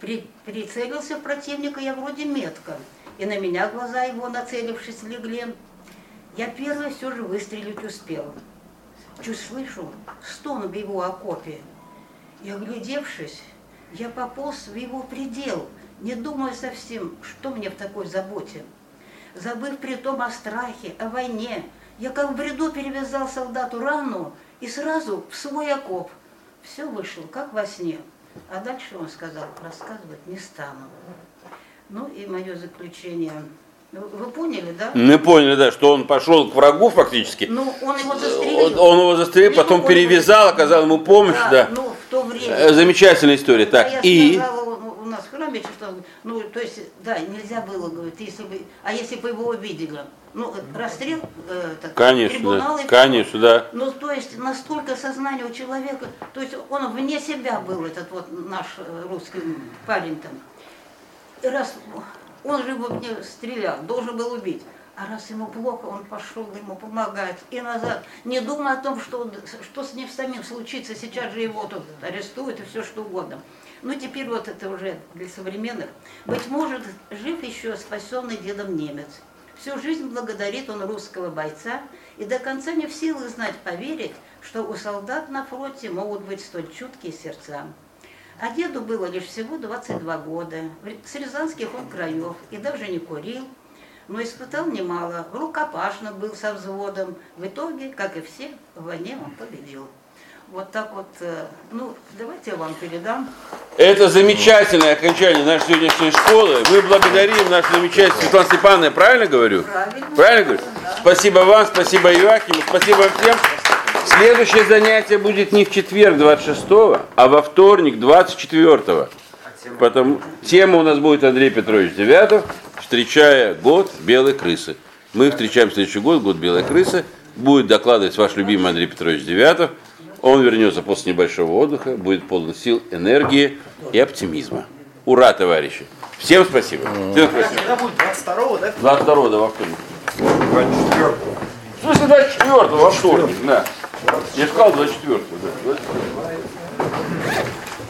При, прицелился противника я вроде метко. И на меня глаза его, нацелившись, легли. Я первый все же выстрелить успел. Чуть слышу стон в его окопе. И оглядевшись, я пополз в его предел, не думая совсем, что мне в такой заботе. Забыв при том о страхе, о войне, я как в бреду перевязал солдату рану и сразу в свой окоп. Все вышло, как во сне. А дальше он сказал, рассказывать не стану. Ну и мое заключение. Ну, Вы поняли, да? Мы поняли, да, что он пошел к врагу фактически. Ну, он его Он, застрелил. он его застрелил, потом перевязал, оказал ему помощь, да. Ну, в то время. Э, Замечательная история. Так, я и сказала, нас в храме что ну, то есть, да, нельзя было, говорит, если бы, а если бы его увидели, ну, расстрел, э, этот, Конечно, трибунал и Конечно, да. Ну, то есть, настолько сознание у человека, то есть, он вне себя был, этот вот наш э, русский парень там. И раз он же его мне стрелял, должен был убить. А раз ему плохо, он пошел, ему помогает. И назад, не думая о том, что, что с ним самим случится, сейчас же его тут арестуют и все что угодно. Ну, теперь вот это уже для современных. Быть может, жив еще спасенный дедом немец. Всю жизнь благодарит он русского бойца и до конца не в силах знать, поверить, что у солдат на фронте могут быть столь чуткие сердца. А деду было лишь всего 22 года. С рязанских он краев и даже не курил, но испытал немало. Рукопашно был со взводом. В итоге, как и все, в войне он победил. Вот так вот, э, ну, давайте я вам передам. Это замечательное окончание нашей сегодняшней школы. Мы благодарим нашу замечательную Светлану Степановну, я правильно говорю? Правильно. Правильно говорю? Спасибо вам, спасибо Иоакиму, спасибо всем. Следующее занятие будет не в четверг 26 а во вторник 24 Потом тема у нас будет Андрей Петрович Девятов, встречая год белой крысы. Мы встречаем следующий год, год белой крысы. Будет докладывать ваш любимый Андрей Петрович Девятов. Он вернется после небольшого отдыха, будет полон сил, энергии и оптимизма. Ура, товарищи! Всем спасибо. Всем спасибо. Когда будет 22 да? 22 да, во вторник. 24 В смысле 24 во вторник, да. Я сказал 24 да. 24.